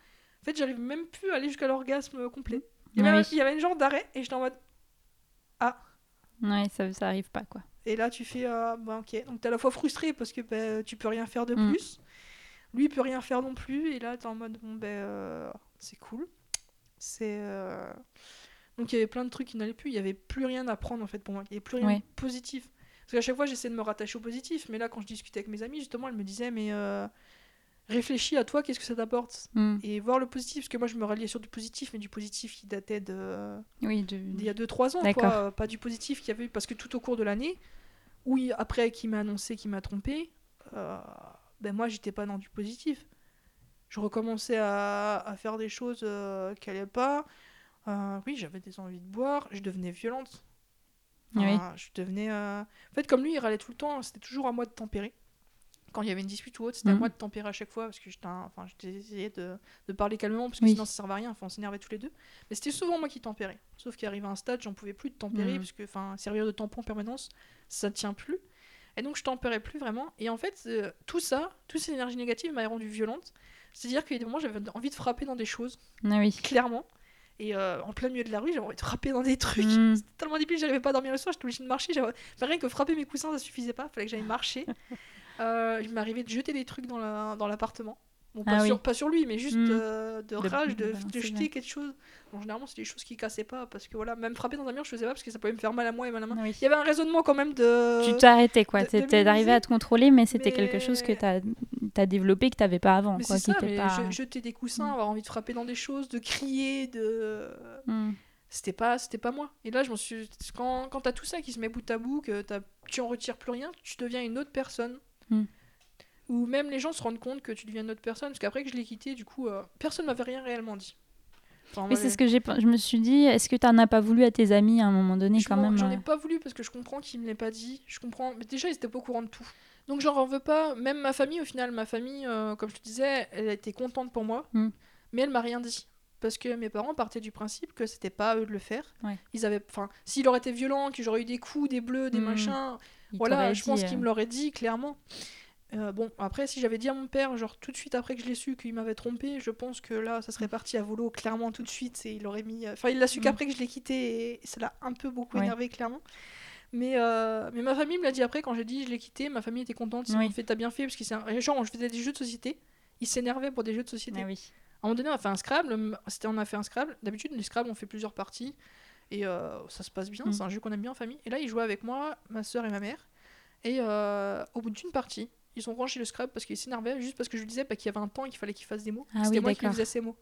En fait, j'arrive même plus à aller jusqu'à l'orgasme complet. Il y, Ah avait, oui. il y avait une genre d'arrêt et j'étais en mode. Ouais, ça, ça arrive pas quoi. Et là, tu fais. bah, ok. Donc, t'es à la fois frustré parce que bah, tu peux rien faire de Mm. plus. Lui, il peut rien faire non plus. Et là, t'es en mode. Bon, ben. euh, c'est cool. C'est. euh, Donc, il y avait plein de trucs qui n'allaient plus. Il y avait plus rien à prendre en fait pour moi. Il y avait plus rien de positif. Parce qu'à chaque fois, j'essaie de me rattacher au positif. Mais là, quand je discutais avec mes amis, justement, elles me disaient Mais. euh, Réfléchis à toi, qu'est-ce que ça t'apporte? Mm. Et voir le positif, parce que moi je me ralliais sur du positif, mais du positif qui datait de, Oui, de... d'il y a 2-3 ans, quoi. Pas du positif qu'il y avait eu, parce que tout au cours de l'année, oui, après qui m'a annoncé qu'il m'a trompé, euh, ben moi j'étais pas dans du positif. Je recommençais à, à faire des choses euh, qui allaient pas. Euh, oui, j'avais des envies de boire, je devenais violente. Oui. Je devenais. euh, En fait, comme lui, il râlait tout le temps, c'était toujours à moi de tempérer. Quand il y avait une dispute ou autre, c'était à Mhm. moi de tempérer à chaque fois parce que j'étais un- enfin, j'essayais de, de parler calmement parce que Oui. sinon ça servait à rien. Enfin, on s'énervait tous les deux. Mais c'était souvent moi qui tempérais. Sauf qu'arrivé à un stade, j'en pouvais plus de tempérer Mhm. parce que enfin, servir de tampon en permanence, ça tient plus. Et donc je tempérais plus vraiment. Et en fait, euh, tout ça, toute cette énergie négative m'a rendu violente. C'est-à-dire qu'il y a des moments, j'avais envie de frapper dans des choses, Ah oui. clairement. Et euh, en plein milieu de la rue, j'avais envie de frapper dans des trucs. Mm. C'était tellement débile, j'arrivais pas à dormir le soir, j'étais obligée de marcher. j'avais- Enfin, rien que frapper mes coussins, ça suffisait pas, fallait que j'aille marcher. Euh, il m'arrivait de jeter des trucs dans la- dans l'appartement. Bon, pas, Ah sur, oui. pas sur lui, mais juste Mm. euh, de De- rage, de de, balancer, de jeter quelque chose. Bon, généralement, c'est des choses qui cassaient pas, parce que voilà, même frapper dans un mur, je faisais pas, parce que ça pouvait me faire mal à moi et mal à ma main. Oui. Il y avait un raisonnement quand même de. Tu arrêté quoi, t'étais arrivé minimiser. à te contrôler, mais c'était quelque chose que t'as as développé que t'avais pas avant. Mais quoi, ça, mais pas... je- jeter des coussins, Mm. avoir envie de frapper dans des choses, de crier, de. Mm. c'était pas c'était pas moi et là je me suis quand quand t'as tout ça qui se met bout à bout que tu en retires plus rien tu deviens une autre personne Ou même les gens se rendent compte que tu deviens une autre personne parce qu'après que je l'ai quitté du coup euh, personne m'avait rien réellement dit Enfin, Oui, c'est ce que j'ai. Je me suis dit, est-ce que t'en as pas voulu à tes amis à un moment donné je quand même j'en ai euh, pas voulu parce que je comprends qu'ils me l'aient pas dit je comprends mais déjà ils étaient pas au courant de tout donc j'en veux pas même ma famille au final ma famille euh, comme je te disais elle a été contente pour moi Hmm. mais elle m'a rien dit parce que mes parents partaient du principe que c'était pas à eux de le faire Ouais. ils avaient enfin s'il aurait été violent que j'aurais eu des coups des bleus des Hmm. machins voilà je pense qu'ils euh, me l'auraient dit clairement Euh, bon, après, si j'avais dit à mon père, genre tout de suite après que je l'ai su qu'il m'avait trompé, je pense que là, ça serait parti à volo clairement tout de suite et il aurait mis. euh, Enfin, il l'a su Mm. qu'après que je l'ai quitté et ça l'a un peu beaucoup Ouais. énervé, clairement. Mais, euh, mais ma famille me l'a dit après quand j'ai dit je l'ai quitté, ma famille était contente. Ils Oui. m'ont fait t'as bien fait parce qu'ils s'est- genre je faisais des jeux de société, ils s'énervaient pour des jeux de société. Ah oui. À un moment donné, on a fait un Scrabble. C'était, on a fait un Scrabble. D'habitude, les Scrabble, on fait plusieurs parties. Et euh, ça se passe bien. Mm. C'est un jeu qu'on aime bien en famille. Et là, ils jouaient avec moi, ma soeur et ma mère. Et euh, au bout d'une partie, ils ont rangé le Scrabble parce qu'ils s'énervaient. Juste parce que je lui disais bah, qu'il y avait un temps et qu'il fallait qu'il fasse des mots. Ah C'était oui, moi qui lui faisais ces mots.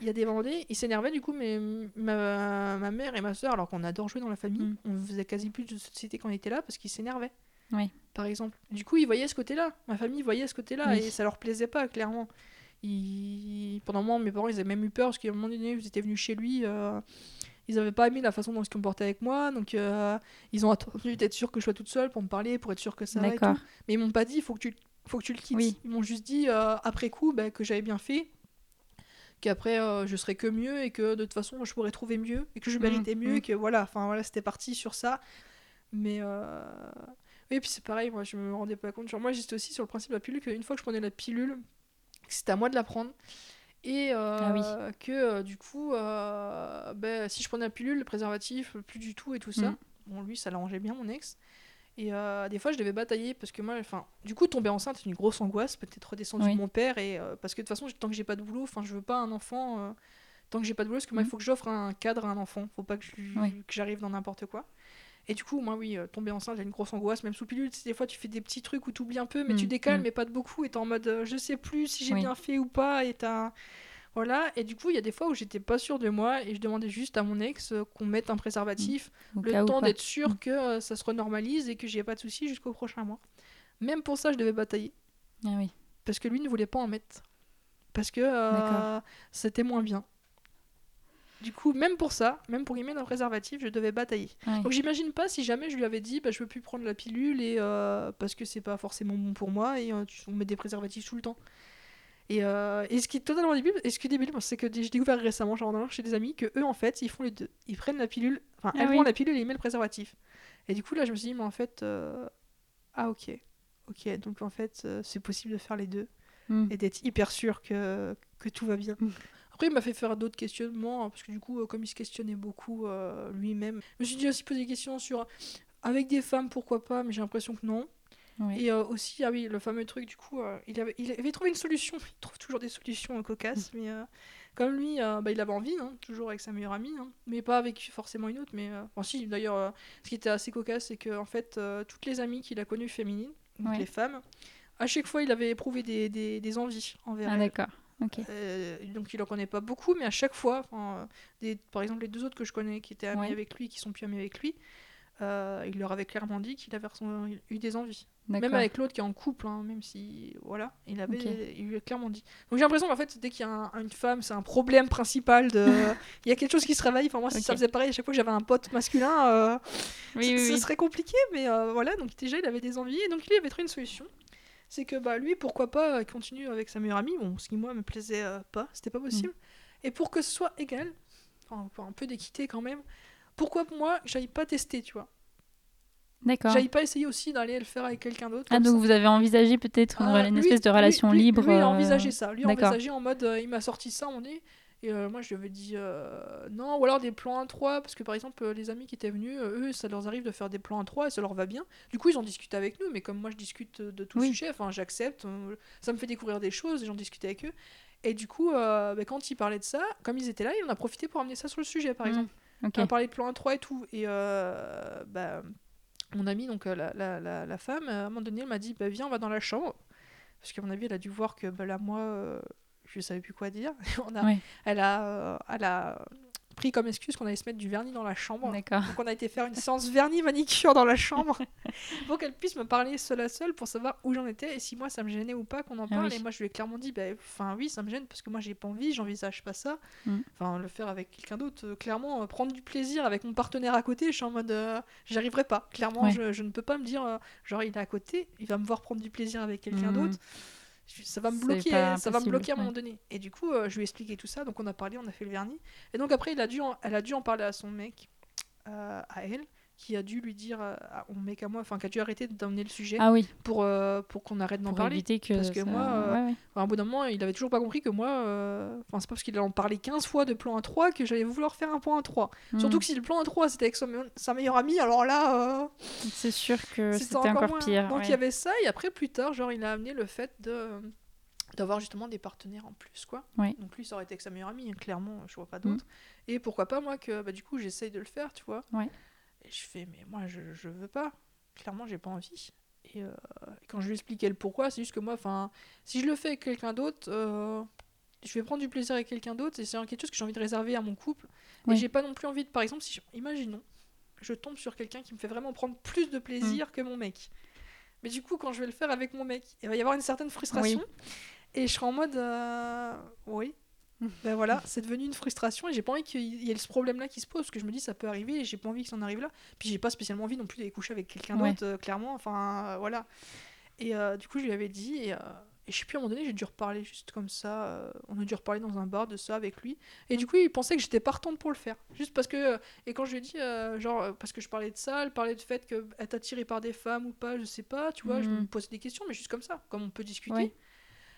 Il y a des donnés, ils s'énervaient du coup, mais ma, ma mère et ma soeur, alors qu'on adore jouer dans la famille, Mm. on faisait quasi plus de société quand on était là parce qu'ils s'énervaient. Oui. Par exemple. Du coup, ils voyaient ce côté-là. Ma famille voyait ce côté-là Oui. et ça leur plaisait pas, clairement. Ils... Pendant un moment, mes parents, ils avaient même eu peur parce qu'à un moment donné, ils étaient venus chez lui. euh, Ils avaient pas aimé la façon dont ils se comportaient avec moi, donc euh, ils ont attendu d'être sûrs que je sois toute seule pour me parler, pour être sûr que ça et D'accord. tout. Mais ils m'ont pas dit, il faut que tu, faut que tu le quittes. Oui. Ils m'ont juste dit, euh, après coup, bah, que j'avais bien fait, qu'après euh, je serais que mieux et que de toute façon je pourrais trouver mieux et que je méritais mieux mhm. et que voilà, enfin voilà, c'était parti sur ça. Mais oui, puis c'est pareil, moi je me rendais pas compte. Genre, moi j'étais aussi sur le principe de la pilule qu'une fois que je prenais la pilule, c'était à moi de la prendre. Et euh, Ah oui. que euh, du coup, ben, si je prenais la pilule, le préservatif, plus du tout et tout ça. Mhm. Bon, lui, ça l'arrangeait bien, mon ex. Et euh, des fois, je devais batailler parce que moi, enfin, du coup, tomber enceinte, c'est une grosse angoisse, peut-être redescendre Oui. de mon père. Et euh, parce que de toute façon, tant que j'ai pas de boulot, enfin, je veux pas un enfant. euh, tant que j'ai pas de boulot, parce que moi, il Mhm. faut que j'offre un cadre à un enfant. Faut pas que je- Oui. que j'arrive dans n'importe quoi. Et du coup, moi, oui, euh, tomber enceinte, j'ai une grosse angoisse, même sous pilule. Des fois, tu fais des petits trucs où tu oublies un peu, mais tu Mm, décales, mm. mais pas de beaucoup. Et t'es en mode, euh, je sais plus si j'ai Oui. bien fait ou pas. Et t'as. Voilà, et du coup, il y a des fois où j'étais pas sûre de moi et je demandais juste à mon ex euh, qu'on mette un préservatif Au le temps d'être sûr Mm. que ça se renormalise et que j'y ai pas de soucis jusqu'au prochain mois. Même pour ça, je devais batailler Ah oui. parce que lui ne voulait pas en mettre. Parce que c'était moins bien. Du coup, même pour ça, même pour y mettre un préservatif, je devais batailler. Ouais. Donc j'imagine pas si jamais je lui avais dit bah, je veux plus prendre la pilule et euh, parce que c'est pas forcément bon pour moi et euh, on met des préservatifs tout le temps. Et, euh, et ce qui est totalement débile, et ce qui est débile, c'est que j'ai découvert récemment, genre en allant chez des amis, que eux en fait ils font les deux. Ils prennent la pilule, enfin Ah oui. prennent la pilule et ils mettent le préservatif. Et du coup là je me suis dit mais en fait ah ok ok donc en fait c'est possible de faire les deux Mm. et d'être hyper sûr que, que tout va bien. Mm. Après, il m'a fait faire d'autres questionnements, hein, parce que du coup, euh, comme il se questionnait beaucoup euh, lui-même, je me suis dit aussi poser des questions sur avec des femmes, pourquoi pas, mais j'ai l'impression que non. Et euh, aussi, ah oui, le fameux truc, du coup, euh, il, avait, il avait trouvé une solution. Il trouve toujours des solutions cocasses, mais euh, comme lui, bah, il avait envie, hein, toujours avec sa meilleure amie, hein, mais pas avec forcément une autre. Mais bon, si, d'ailleurs, ce qui était assez cocasse, c'est que en fait, toutes les amies qu'il a connues féminines, donc les femmes, à chaque fois, il avait éprouvé des, des, des envies envers Ah elles. d'accord. Euh, donc il en connaît pas beaucoup, mais à chaque fois, euh, des, par exemple les deux autres que je connais qui étaient amis Ouais. avec lui, qui sont plus amis avec lui, euh, il leur avait clairement dit qu'il avait eu des envies. Même avec l'autre qui est en couple, hein, même si voilà, il avait, il lui a clairement dit. Donc j'ai l'impression qu'en fait dès qu'il y a un- une femme, c'est un problème principal de, il y a quelque chose qui se réveille. Enfin moi si ça faisait pareil à chaque fois que j'avais un pote masculin, euh, Oui, ce- oui, ce oui. serait compliqué, mais voilà, donc déjà il avait des envies, et donc lui avait trouvé une solution. C'est que bah lui, pourquoi pas, euh, continue avec sa meilleure amie, bon, ce qui moi me plaisait euh, pas, c'était pas possible. Et pour que ce soit égal, enfin pour un peu d'équité quand même, pourquoi moi j'aille pas tester, tu vois? D'accord. J'aille pas essayer aussi d'aller le faire avec quelqu'un d'autre. Ah donc ça. vous avez envisagé peut-être une, Ah, une lui- espèce de relation lui- libre. Lui, il a euh, envisagé ça. Lui, il a envisagé en mode, euh, il m'a sorti ça, on dit. Et euh, moi, je lui avais dit euh, non, ou alors des plans 1-3, parce que par exemple, euh, les amis qui étaient venus, euh, eux, ça leur arrive de faire des plans 1-3 et ça leur va bien. Du coup, ils en discutent avec nous, mais comme moi, je discute de tout Oui. sujet, enfin, j'accepte, ça me fait découvrir des choses et j'en discute avec eux. Et du coup, bah, quand ils parlaient de ça, comme ils étaient là, on a profité pour amener ça sur le sujet, par Mm. exemple. On a parlé de plan 1-3 et tout. Et bah, mon amie, donc la, la, la, la femme, à un moment donné, elle m'a dit bah, Viens, on va dans la chambre. Parce qu'à mon avis, elle a dû voir que bah, là, moi, je savais plus quoi dire. on a, elle, a, euh, elle a pris comme excuse qu'on allait se mettre du vernis dans la chambre. Donc on a été faire une séance vernis manicure dans la chambre pour qu'elle puisse me parler seule à seule pour savoir où j'en étais et si moi ça me gênait ou pas qu'on en Ah parle. oui. Et moi je lui ai clairement dit, bah, enfin oui ça me gêne parce que moi j'ai pas envie, j'envisage pas ça. Mm. Enfin le faire avec quelqu'un d'autre, euh, clairement euh, prendre du plaisir avec mon partenaire à côté, je suis en mode, euh, j'y arriverai pas. Clairement Ouais. je, je ne peux pas me dire, euh, genre il est à côté, il va me voir prendre du plaisir avec quelqu'un Mm. d'autre. Ça va me bloquer, ça va me bloquer à un moment donné. Et du coup, euh, je lui ai expliqué tout ça, donc on a parlé, on a fait le vernis. Et donc après, il a dû en- elle a dû en parler à son mec, euh, à elle. Qui a dû lui dire à, à mon mec à moi, enfin, qui a dû arrêter d'emmener le sujet Ah oui, pour, euh, pour qu'on arrête d'en pour parler. éviter que. parce que ça- moi, euh, ouais, ouais. Enfin, à un bout d'un moment, il avait toujours pas compris que moi, euh, enfin, c'est pas parce qu'il en parlait 15 fois de plan A3 que j'allais vouloir faire un plan A3. Surtout Hmm. que si le plan A3 c'était avec son sa meilleure amie, alors là, euh, C'est sûr que c'était encore, pire. Donc ouais. il y avait ça, et après, plus tard, genre, il a amené le fait de d'avoir justement des partenaires en plus quoi donc lui ça aurait été avec sa meilleure amie hein, clairement je vois pas d'autre et pourquoi pas moi que bah, du coup j'essaye de le faire tu vois Ouais. Et je fais mais moi je, je veux pas. Clairement j'ai pas envie. Et euh, quand je lui expliquais le pourquoi c'est juste que moi enfin si je le fais avec quelqu'un d'autre euh, je vais prendre du plaisir avec quelqu'un d'autre et c'est quelque chose que j'ai envie de réserver à mon couple. Ouais. et j'ai pas non plus envie de par exemple si je- imaginons je tombe sur quelqu'un qui me fait vraiment prendre plus de Mm. plaisir que mon mec. Mais du coup quand je vais le faire avec mon mec il va y avoir une certaine frustration et je serai en mode euh, oui ben voilà c'est devenu une frustration et j'ai pas envie qu'il y ait ce problème là qui se pose parce que je me dis ça peut arriver et j'ai pas envie que ça en arrive là puis j'ai pas spécialement envie non plus d'aller coucher avec quelqu'un Ouais. d'autre euh, clairement enfin euh, voilà et euh, du coup je lui avais dit et, et je sais plus à un moment donné j'ai dû reparler juste comme ça on a dû reparler dans un bar de ça avec lui et du coup il pensait que j'étais partante pour le faire juste parce que et quand je lui ai dit genre parce que je parlais de ça elle parlait du fait est attirée par des femmes ou pas je sais pas tu vois je Mhm. me posais des questions mais juste comme ça comme on peut discuter Ouais.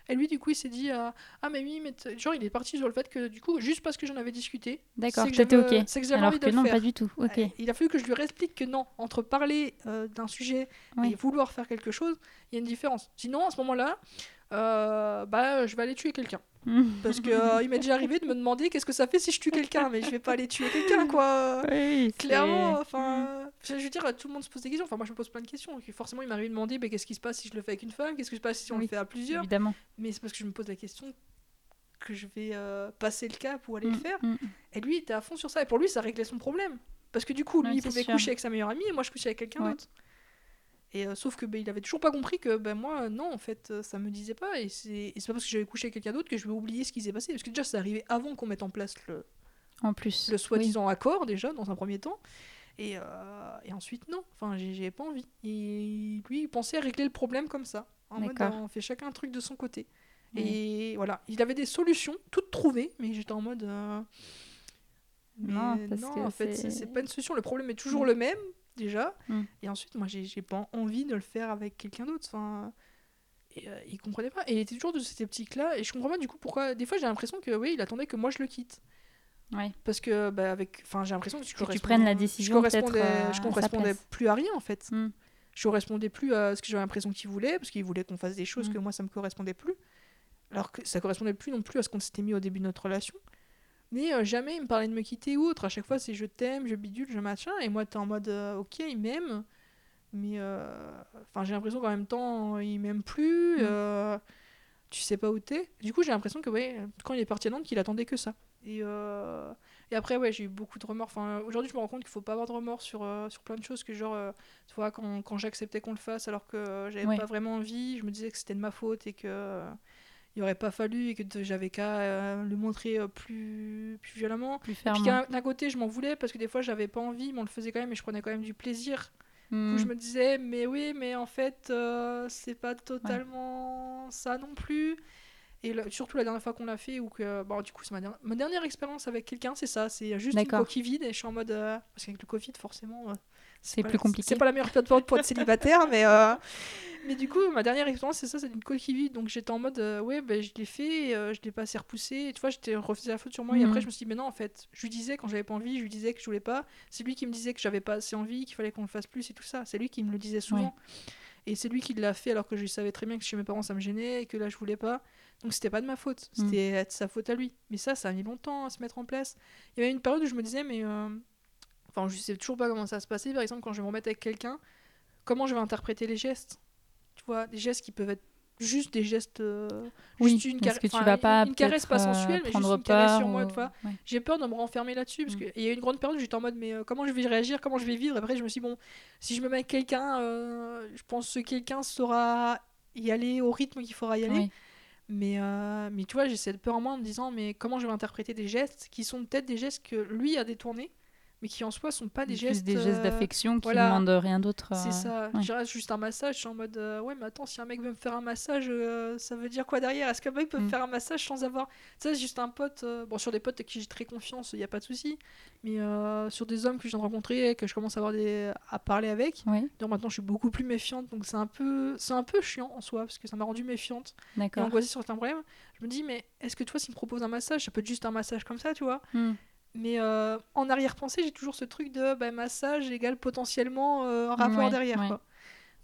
Et lui, du coup, il s'est dit euh, Ah, mais oui, mais genre, il est parti sur le fait que, du coup, juste parce que j'en avais discuté, D'accord, j'avais- ok. c'est que j'avais envie de le non, faire. pas du tout. Ok. Euh, Il a fallu que je lui réexplique que non, entre parler euh, d'un sujet Oui. et vouloir faire quelque chose, il y a une différence. Sinon, à ce moment-là, euh, bah, je vais aller tuer quelqu'un. Parce que euh, il m'est déjà arrivé de me demander qu'est-ce que ça fait si je tue quelqu'un, mais je vais pas aller tuer quelqu'un, quoi. Oui, Clairement, c'est- enfin, je veux dire, tout le monde se pose des questions. Enfin, moi, je me pose plein de questions. Donc, forcément, il m'arrive de demander, bah, qu'est-ce qui se passe si je le fais avec une femme, qu'est-ce qui se passe si on Oui, le fait à plusieurs? Évidemment. Mais c'est parce que je me pose la question que je vais euh, passer le cap ou aller le Mm, faire. mm. Et lui, il était à fond sur ça. Et pour lui, ça réglait son problème. Parce que du coup, lui, Ouais, il pouvait sûr. coucher avec sa meilleure amie et moi, je couchais avec quelqu'un Ouais. d'autre. Et euh, sauf que ben, il avait toujours pas compris que ben, moi, euh, non, en fait, euh, ça me disait pas. Et c'est c'est pas parce que j'avais couché avec quelqu'un d'autre que je vais oublier ce qui s'est passé. Parce que déjà, ça arrivait avant qu'on mette en place le, En plus. le soi-disant accord, déjà, dans un premier temps. Et, euh, et ensuite, non. Enfin, j'ai pas envie. Et lui, il pensait régler le problème comme ça. En mode, on fait chacun un truc de son côté. Et voilà, il avait des solutions, toutes trouvées, mais j'étais en mode. euh, mais Non, parce non, que en fait, c'est- c'est c'est pas une solution. Le problème est toujours le même, déjà. Mm. Et ensuite, moi, j'ai pas envie de le faire avec quelqu'un d'autre. Enfin. Et euh, il comprenait pas. Et il était toujours de ces petits-là. Et je comprends pas du coup pourquoi. Des fois, j'ai l'impression que oui, il attendait que moi je le quitte. Ouais. Parce que, bah, avec. Enfin, j'ai l'impression que je Que tu correspondais- prennes la je décision correspondais, euh, je à sa correspondais plus à rien en fait. Mm. Je correspondais plus à ce que j'avais l'impression qu'il voulait, parce qu'il voulait qu'on fasse des choses Mm. que moi ça me correspondait plus. Alors que ça correspondait plus non plus à ce qu'on s'était mis au début de notre relation. Mais euh, jamais il me parlait de me quitter ou autre. À chaque fois, c'est je t'aime, je bidule, je machin. Et moi, t'es en mode euh, ok, il m'aime. Mais euh, enfin, j'ai l'impression qu'en même temps, il m'aime plus. Mm. tu sais pas où t'es. Du coup, j'ai l'impression que ouais, quand il est parti à Nantes, qu'il attendait que ça. Et, et après, ouais, j'ai eu beaucoup de remords. Enfin, aujourd'hui, je me rends compte qu'il faut pas avoir de remords sur, sur plein de choses. Que genre, tu vois, quand, quand j'acceptais qu'on le fasse alors que j'avais Ouais. pas vraiment envie, je me disais que c'était de ma faute et que il aurait pas fallu et que j'avais qu'à euh, le montrer euh, plus, plus violemment. Plus Et puis d'un côté, je m'en voulais parce que des fois, j'avais pas envie, mais on le faisait quand même et je prenais quand même du plaisir. Du Mm. coup, je me disais, mais oui, mais en fait, euh, c'est pas totalement ça non plus. Et surtout la dernière fois qu'on l'a fait, ou que, bon, du coup, c'est ma, dernière- ma dernière expérience avec quelqu'un, c'est ça, c'est juste une coquille vide et je suis en mode. euh, parce qu'avec le Covid, forcément. euh, C'est plus compliqué. C'est pas la meilleure période pour être célibataire, mais. euh, mais du coup, ma dernière expérience, c'est ça, c'est une coquille vide. Donc j'étais en mode, euh, ouais, ben, je l'ai fait, euh, je l'ai pas assez repoussé. Et tu vois, j'étais refusé la faute sur moi. Et Mhm. après, je me suis dit, mais non, en fait, je lui disais quand j'avais pas envie, je lui disais que je voulais pas. C'est lui qui me disait que j'avais pas assez envie, qu'il fallait qu'on le fasse plus et tout ça. C'est lui qui me le disait souvent. Et c'est lui qui l'a fait alors que je savais très bien que chez mes parents ça me gênait et que là je voulais pas. Donc c'était pas de ma faute, Mm. c'était sa faute à lui. Mais ça, ça a mis longtemps à se mettre en place. Il y avait une période où je me disais, mais. euh, Enfin, je sais toujours pas comment ça va se passer. Par exemple, quand je vais me remettre avec quelqu'un, comment je vais interpréter les gestes? Tu vois, des gestes qui peuvent être juste des gestes. euh, Oui, juste une, caresse- que tu vas pas une caresse pas euh, sensuelle, mais juste une caresse sur moi, ou- ouais. J'ai peur de me renfermer là-dessus parce Mm. que et il y a une grande période où j'étais en mode mais euh, comment je vais réagir, comment je vais vivre? Après je me suis dit, bon, si je me mets avec quelqu'un, euh, je pense que quelqu'un saura y aller au rythme qu'il faudra y aller. Oui. Mais mais tu vois, j'ai cette peur en moi en me disant mais comment je vais interpréter des gestes qui sont peut-être des gestes que lui a détournés mais qui en soi sont pas des Plus gestes. des gestes euh, d'affection qui voilà. demandent rien d'autre. C'est euh, ça. ouais. Je juste un massage, je suis en mode euh, ouais, mais attends, si un mec veut me faire un massage, ça veut dire quoi derrière? Est-ce qu'un mec peut me Mm. faire un massage sans avoir. Ça, c'est juste un pote. Bon, sur des potes à qui j'ai très confiance, il n'y a pas de souci. Mais sur des hommes que je viens de rencontrer, que je commence à avoir des... à parler avec, Oui, donc maintenant je suis beaucoup plus méfiante, donc c'est un peu, c'est un peu chiant en soi parce que ça m'a rendu méfiante et d'accord. angoissée sur certains problèmes. Je me dis mais est-ce que toi s'il me propose un massage, ça peut être juste un massage comme ça, tu vois? Hmm. Mais euh, en arrière-pensée, j'ai toujours ce truc de bah, massage égale potentiellement euh, un rapport Ouais, derrière. ouais. Quoi.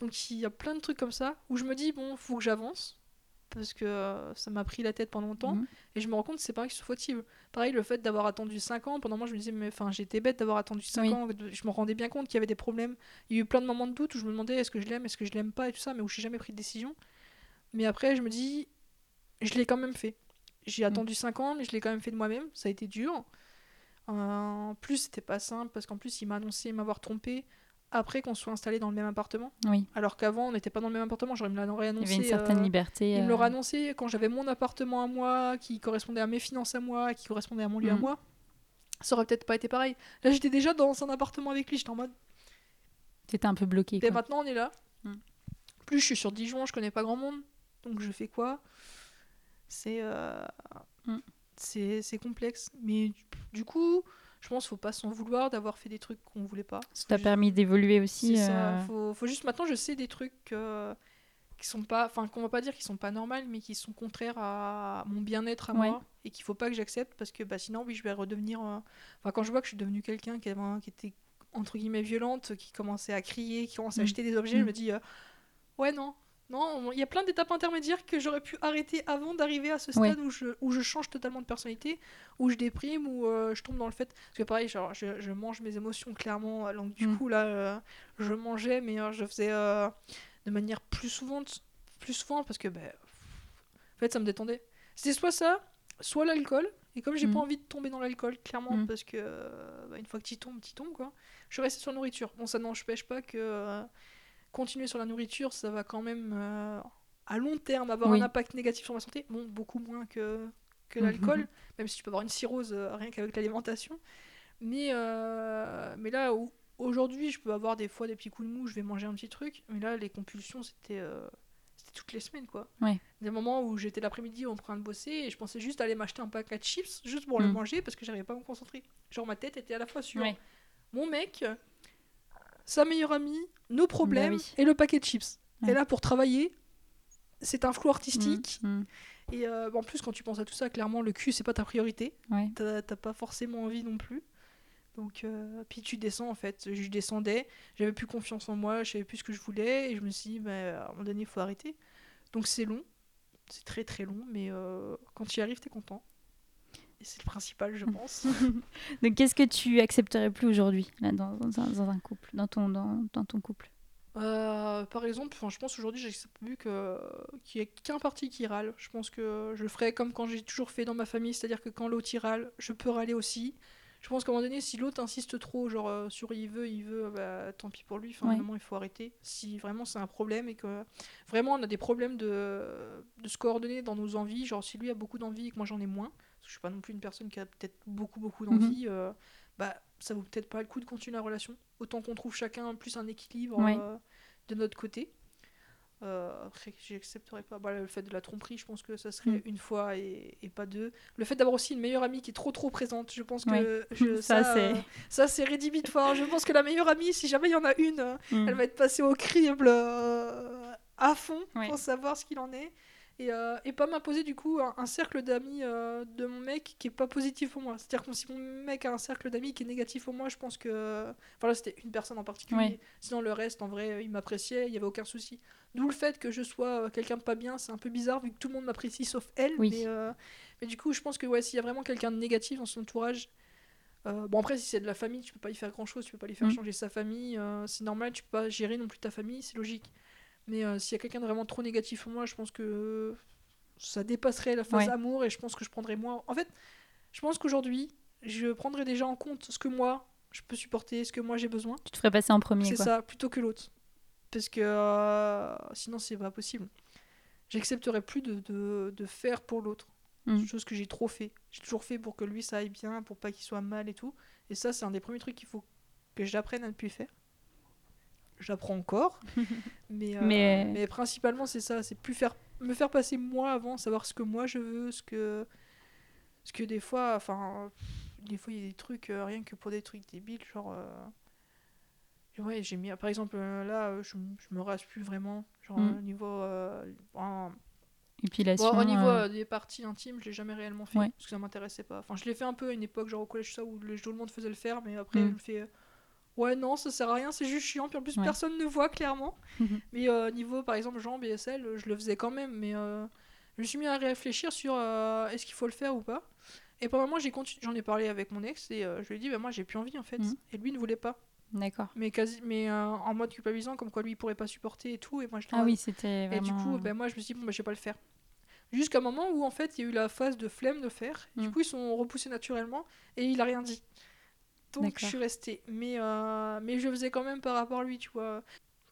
Donc il y a plein de trucs comme ça où je me dis bon, faut que j'avance parce que euh, ça m'a pris la tête pendant longtemps Mhm. et je me rends compte que c'est pas que c'est fautif. Pareil, le fait d'avoir attendu 5 ans, pendant moi je me disais mais enfin j'étais bête d'avoir attendu 5 Oui. ans, je me rendais bien compte qu'il y avait des problèmes. Il y a eu plein de moments de doute où je me demandais est-ce que je l'aime, est-ce que je l'aime pas et tout ça, mais où j'ai jamais pris de décision. Mais après je me dis je l'ai quand même fait. J'ai attendu 5 ans, mais je l'ai quand même fait de moi-même. Ça a été dur. En plus, c'était pas simple parce qu'en plus, il m'a annoncé m'avoir trompé après qu'on soit installé dans le même appartement. Oui, Alors qu'avant, on n'était pas dans le même appartement. J'aurais me l'aurait il y annoncé. avait une certaine euh, liberté. il me euh, l'aurait annoncé quand j'avais mon appartement à moi, qui correspondait à mes finances à moi, qui correspondait à mon lieu à Mm. moi. Ça aurait peut-être pas été pareil. Là, j'étais déjà dans un appartement avec lui. J'étais en mode. T'étais un peu bloqué. Et maintenant, on est là. Mm. Plus je suis sur Dijon, je connais pas grand monde. Donc je fais quoi? C'est. euh, Mm. C'est complexe. Mais du- coup, je pense qu'il faut pas s'en vouloir d'avoir fait des trucs qu'on voulait pas. Ça t'a juste- permis d'évoluer aussi. c'est ça. euh, Faut, faut juste maintenant, je sais des trucs euh, qui sont pas, enfin qu'on va pas dire qui sont pas normales, mais qui sont contraires à mon bien-être à Ouais. moi et qu'il faut pas que j'accepte parce que bah, sinon, oui, je vais redevenir. euh, Enfin, quand je vois que je suis devenue quelqu'un qui, était entre guillemets violente, qui commençait à crier, qui commençait à Mm. acheter des objets, je Mm. me dis euh, ouais non. Non, il y a plein d'étapes intermédiaires que j'aurais pu arrêter avant d'arriver à ce stade où, je, où je change totalement de personnalité, où je déprime, où euh, je tombe dans le fait. Parce que pareil, genre, je, je mange mes émotions clairement. euh, Donc du Mm. coup, là, euh, je mangeais, mais euh, je faisais de manière plus souvent, plus souvent parce que, ben, en fait, ça me détendait. C'était soit ça, soit l'alcool. Et comme j'ai Mm. pas envie de tomber dans l'alcool, clairement, Mm. parce que bah, une fois que tu tombes, tu tombes, quoi. Je suis restée sur la nourriture. Bon, ça n'empêche pas que continuer sur la nourriture, ça va quand même, euh, à long terme, avoir Oui. un impact négatif sur ma santé. Bon, beaucoup moins que, que Mhm. l'alcool, même si tu peux avoir une cirrhose euh, rien qu'avec l'alimentation. Mais, euh, mais là, où- aujourd'hui, je peux avoir des fois des petits coups de mou, je vais manger un petit truc. Mais là, les compulsions, c'était c'était toutes les semaines, quoi. Des moments où j'étais l'après-midi en train de bosser et je pensais juste aller m'acheter un paquet de chips juste pour le Mm. manger parce que j'arrivais pas à me concentrer. Genre, ma tête était à la fois sur mon mec, sa meilleure amie, nos problèmes Bah oui. et le paquet de chips. Ouais. Et là, pour travailler, c'est un flou artistique. Mm, mm, Et euh, en plus, quand tu penses à tout ça, clairement, le cul, c'est pas ta priorité. ouais. T'as t'as pas forcément envie non plus. Donc, euh, puis tu descends en fait. Je descendais, j'avais plus confiance en moi, je savais plus ce que je voulais. Et je me suis dit, bah, à un moment donné, il faut arrêter. Donc, c'est long. C'est très très long, mais euh, quand tu y arrives, t'es content. Et c'est le principal, je pense. Donc, qu'est-ce que tu accepterais plus aujourd'hui, là, dans, dans un, dans un couple, dans ton, dans, dans ton couple? Euh, par exemple, je pense aujourd'hui, j'ai vu que qu'il n'y a qu'un parti qui râle. Je pense que je le ferai comme quand j'ai toujours fait dans ma famille, c'est-à-dire que quand l'autre râle, je peux râler aussi. Je pense qu'à un moment donné, si l'autre insiste trop, genre euh, sur il veut, il veut, bah, tant pis pour lui. Enfin, Ouais. vraiment, il faut arrêter. Si vraiment c'est un problème et que vraiment on a des problèmes de, de se coordonner dans nos envies, genre si lui a beaucoup d'envie et que moi j'en ai moins, je suis pas non plus une personne qui a peut-être beaucoup beaucoup d'envie, euh, bah ça vaut peut-être pas le coup de continuer la relation. Autant qu'on trouve chacun plus un équilibre euh, de notre côté. Euh, après, j'accepterais pas. Bah, le fait de la tromperie, je pense que ça serait Mm. une fois et, et pas deux. Le fait d'avoir aussi une meilleure amie qui est trop trop présente, je pense que je- Ça, ça, c'est- euh, ça c'est rédhibitoire. Je pense que la meilleure amie, si jamais il y en a une, Mm. elle va être passée au crible euh, à fond pour savoir ce qu'il en est. Et, euh, et pas m'imposer du coup un, un cercle d'amis euh, de mon mec qui est pas positif pour moi. C'est-à-dire que si mon mec a un cercle d'amis qui est négatif pour moi, je pense que. Enfin là, c'était une personne en particulier. Sinon, le reste, en vrai, il m'appréciait, il y avait aucun souci. D'où le fait que je sois euh, quelqu'un de pas bien, c'est un peu bizarre vu que tout le monde m'apprécie sauf elle. Oui. Mais, euh, mais du coup, je pense que ouais, s'il y a vraiment quelqu'un de négatif dans son entourage. euh, bon après si c'est de la famille tu peux pas y faire grand chose tu peux pas lui faire Mm. changer sa famille euh, c'est normal tu peux pas gérer non plus ta famille c'est logique mais euh, s'il y a quelqu'un de vraiment trop négatif pour moi je pense que ça dépasserait la phase Ouais. amour et je pense que je prendrais moins en fait je pense qu'aujourd'hui je prendrais déjà en compte ce que moi je peux supporter ce que moi j'ai besoin Tu te ferais passer en premier, c'est ça, plutôt que l'autre. Parce que euh, sinon, c'est pas possible. J'accepterai plus de, de, de faire pour l'autre. Mm. Chose que j'ai trop fait. J'ai toujours fait pour que lui ça aille bien, pour pas qu'il soit mal et tout. Et ça, c'est un des premiers trucs qu'il faut que j'apprenne à ne plus faire. J'apprends encore, mais, euh, Mais- mais principalement c'est ça, c'est plus faire me faire passer moi avant, savoir ce que moi je veux, ce que ce que des fois, enfin, des fois il y a des trucs euh, rien que pour des trucs débiles, genre euh, ouais j'ai mis par exemple euh, là euh, je, je me rase plus vraiment, genre Mm. au niveau euh, en- Épilation. Bon, au niveau euh, euh, des parties intimes, je l'ai jamais réellement fait Ouais. parce que ça m'intéressait pas. Enfin, je l'ai fait un peu à une époque, genre au collège, ça où le- tout le monde faisait le faire, mais après, Mm. je me fais. Ouais, non, ça sert à rien, c'est juste chiant. Puis en plus, Ouais. personne ne voit clairement. Mhm. mais euh, niveau, par exemple, et aisselles, euh, je le faisais quand même. Mais euh, je me suis mis à réfléchir sur euh, est-ce qu'il faut le faire ou pas. Et pendant un moment, j'en ai parlé avec mon ex et je lui ai dit, bah, moi, j'ai plus envie en fait. Mhm. Et lui ne voulait pas. D'accord. Mais, quasi, mais en mode culpabilisant, comme quoi lui, il pourrait pas supporter et tout. Et moi, je Ah oui, c'était et du coup, ben, moi, je me suis dit, bon, ben, je vais pas le faire. Jusqu'à un moment où, en fait, il y a eu la phase de flemme de faire. Du Mm. coup, ils sont repoussés naturellement et il a rien dit. Donc, je suis restée. Mais, euh, mais je faisais quand même par rapport à lui, tu vois.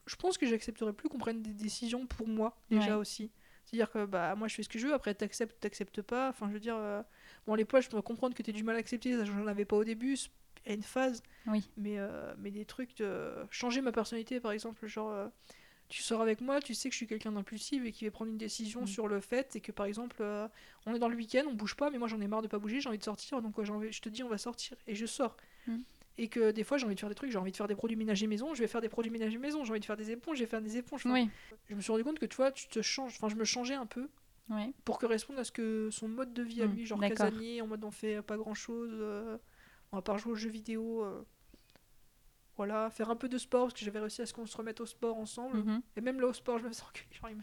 Je pense que j'accepterais plus qu'on prenne des décisions pour moi, déjà Ouais. aussi. C'est-à-dire que bah, moi, je fais ce que je veux, après, t'acceptes, t'acceptes pas. Enfin, je veux dire, euh, bon, les poils, je peux comprendre que t'aies du mal à accepter, ça, j'en avais pas au début. Il y a une phase. Oui. Mais, euh, mais des trucs de changer ma personnalité, par exemple, genre, euh, tu sors avec moi, tu sais que je suis quelqu'un d'impulsif et qui va prendre une décision Mm. sur le fait, et que par exemple, on est dans le week-end, on bouge pas, mais moi j'en ai marre de pas bouger, j'ai envie de sortir, donc j'ai envie- je te dis on va sortir, et je sors. Mm. Et que des fois j'ai envie de faire des trucs, j'ai envie de faire des produits ménagers maison, je vais faire des produits ménagers maison, j'ai envie de faire des éponges, je vais faire des éponges. Enfin, Oui, Je me suis rendu compte que tu vois, tu te changes, enfin je me changeais un peu oui. pour correspondre à ce que son mode de vie à Mm, lui, genre casanier, en mode on fait pas grand chose, on va pas jouer aux jeux vidéo. euh, voilà, faire un peu de sport parce que j'avais réussi à ce qu'on se remette au sport ensemble. Mhm. Et même là au sport, je me sens que genre, il me-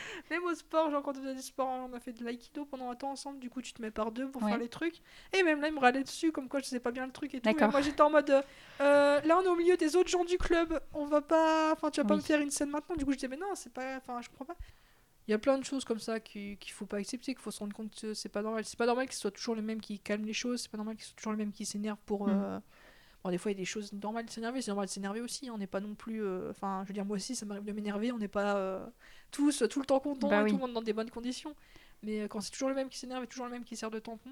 Même au sport, genre quand on faisait du sport, on a fait de l'aïkido pendant un temps ensemble, du coup tu te mets par deux pour Ouais. faire les trucs. Et même là, il me râlait dessus, comme quoi je sais pas bien le truc et tout. Et moi j'étais en mode, euh, Euh, là on est au milieu des autres gens du club, on va pas, enfin tu vas pas me faire une scène maintenant. Du coup je disais mais non, c'est pas, enfin je comprends pas. Il y a plein de choses comme ça qui- qu'il faut pas accepter, qu'il faut se rendre compte que c'est pas normal. C'est pas normal que ce soit toujours les mêmes qui calment les choses, c'est pas normal que ce soit toujours les mêmes qui s'énervent pour. Mm. euh, Bon, des fois il y a des choses normales de s'énerver, c'est normal de s'énerver aussi, on n'est pas non plus. euh, Enfin, je veux dire, moi aussi ça m'arrive de m'énerver, on n'est pas euh, tous tout le temps contents Bah oui. tout le monde dans des bonnes conditions. Mais euh, quand c'est toujours le même qui s'énerve et toujours le même qui sert de tampon,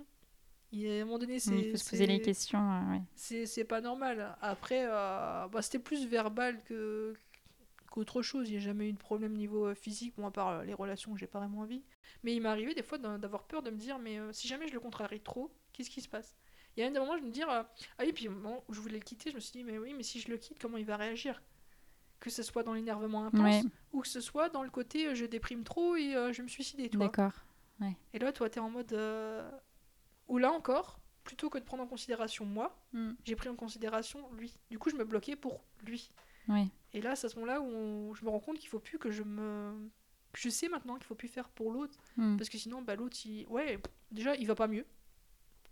il à un moment donné c'est. Il faut se poser les questions. ouais. c'est pas normal. Après, bah, c'était plus verbal que qu'autre chose. Il n'y a jamais eu de problème niveau physique, bon, à part les relations, j'ai pas vraiment envie. Mais il m'est arrivé des fois d'avoir peur de me dire, mais euh, si jamais je le contrarie trop, qu'est-ce qui se passe? Il y a un moment, je me dire, euh, ah oui, puis au moment où je voulais le quitter, je me suis dit, mais oui, mais si je le quitte, comment il va réagir? Que ce soit dans l'énervement intense, Ouais, ou que ce soit dans le côté euh, je déprime trop et euh, je me suicider, toi. d'accord. Et là, toi, t'es en mode. euh, Ou là encore, plutôt que de prendre en considération moi, Mm. j'ai pris en considération lui. Du coup, je me bloquais pour lui. Oui. Et là, c'est à ce moment-là où on- je me rends compte qu'il faut plus que je me. Je sais maintenant qu'il faut plus faire pour l'autre. Mm. Parce que sinon, bah, l'autre, il... ouais, déjà, il va pas mieux.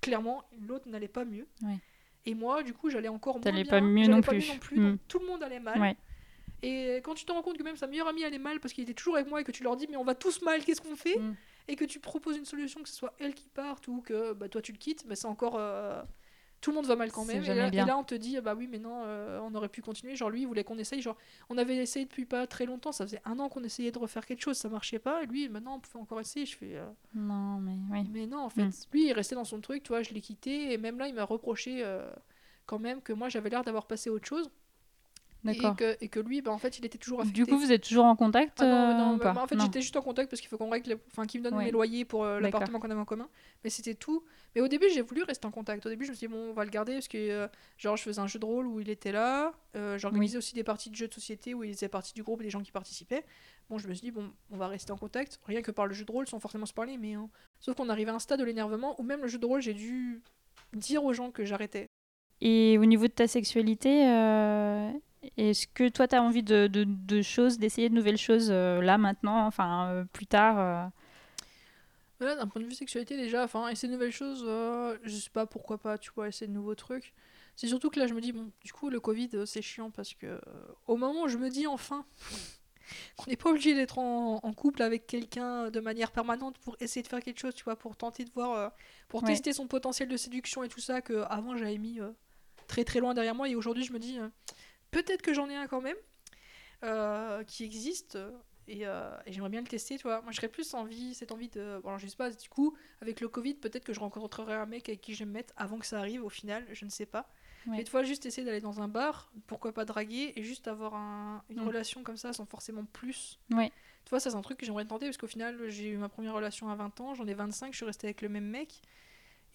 Clairement, l'autre n'allait pas mieux. Ouais. Et moi, du coup, j'allais encore moins bien. pas mieux non pas plus. non plus. Mm. donc tout le monde allait mal. Ouais. Et quand tu te rends compte que même sa meilleure amie allait mal parce qu'il était toujours avec moi et que tu leur dis mais on va tous mal, qu'est-ce qu'on fait Mm. Et que tu proposes une solution, que ce soit elle qui parte ou que bah, toi tu le quittes, bah, c'est encore... euh, Tout le monde va mal quand même. Et là, et bien. là, on te dit bah oui mais non, euh, on aurait pu continuer. Genre lui il voulait qu'on essaye. Genre on avait essayé depuis pas très longtemps, ça faisait un an qu'on essayait de refaire quelque chose, ça marchait pas. Et lui maintenant on pouvait encore essayer. Je fais... euh, Non, mais oui. mais non, en fait, Mm. lui, il restait dans son truc, tu vois, je l'ai quitté, et même là, il m'a reproché euh, quand même que moi, j'avais l'air d'avoir passé autre chose, et que, et que lui, bah, en fait, il était toujours affecté. Du coup, vous êtes toujours en contact Ah non, euh, non, ou bah, pas bah, en fait, j'étais juste en contact parce qu'il faut qu'on règle, les- enfin, qu'il me donne Ouais. mes loyers pour euh, l'appartement qu'on avait en commun, mais c'était tout. Mais au début, j'ai voulu rester en contact. Au début, je me suis dit, bon, on va le garder parce que, euh, genre, je faisais un jeu de rôle où il était là, euh, j'organisais aussi des parties de jeux de société où il faisait partie du groupe et des gens qui participaient. Bon, je me suis dit, bon, on va rester en contact, rien que par le jeu de rôle sans forcément se parler, mais. hein. Sauf qu'on arrivait à un stade de l'énervement où même le jeu de rôle, j'ai dû dire aux gens que j'arrêtais. Et au niveau de ta sexualité, euh, est-ce que toi, tu as envie de, de, de choses, d'essayer de nouvelles choses euh, là, maintenant, enfin, euh, plus tard euh, Voilà, d'un point de vue sexualité, déjà, enfin, essayer de nouvelles choses, euh, je sais pas pourquoi pas, tu vois, essayer de nouveaux trucs. C'est surtout que là, je me dis, bon, du coup, le Covid, euh, c'est chiant parce que euh, au moment où je me dis enfin qu'on n'est pas obligé d'être en, en couple avec quelqu'un de manière permanente pour essayer de faire quelque chose, tu vois, pour tenter de voir, euh, pour Ouais. tester son potentiel de séduction et tout ça, que avant j'avais mis euh, très très loin derrière moi, et aujourd'hui, je me dis, euh, peut-être que j'en ai un quand même, euh, qui existe. euh, Et, euh, et j'aimerais bien le tester, tu vois. Moi, je serais plus envie, cette envie de. Bon, alors, je sais pas, du coup, avec le Covid, peut-être que je rencontrerai un mec avec qui je vais me mettre avant que ça arrive, au final, je ne sais pas. Mais tu vois, juste essayer d'aller dans un bar, pourquoi pas draguer, et juste avoir un- une Mm. relation comme ça sans forcément plus. Ouais. Tu vois, ça, c'est un truc que j'aimerais tenter, parce qu'au final, j'ai eu ma première relation à 20 ans, j'en ai 25, je suis restée avec le même mec.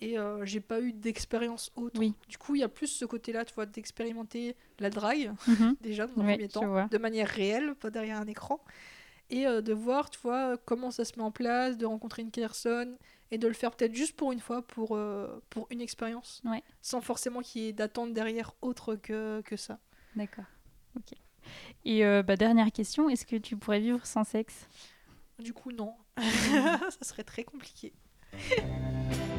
Et euh, j'ai pas eu d'expérience autre. Oui. Du coup, il y a plus ce côté-là, tu vois, d'expérimenter la drague, Mhm. déjà, dans un Ouais, premier temps, vois. de manière réelle, pas derrière un écran. Et euh, de voir, tu vois, comment ça se met en place, de rencontrer une personne, et de le faire peut-être juste pour une fois, pour, euh, pour une expérience. Ouais. Sans forcément qu'il y ait d'attente derrière autre que, que ça. D'accord. Ok. Et euh, bah, dernière question, est-ce que tu pourrais vivre sans sexe? Du coup, non. ça serait très compliqué.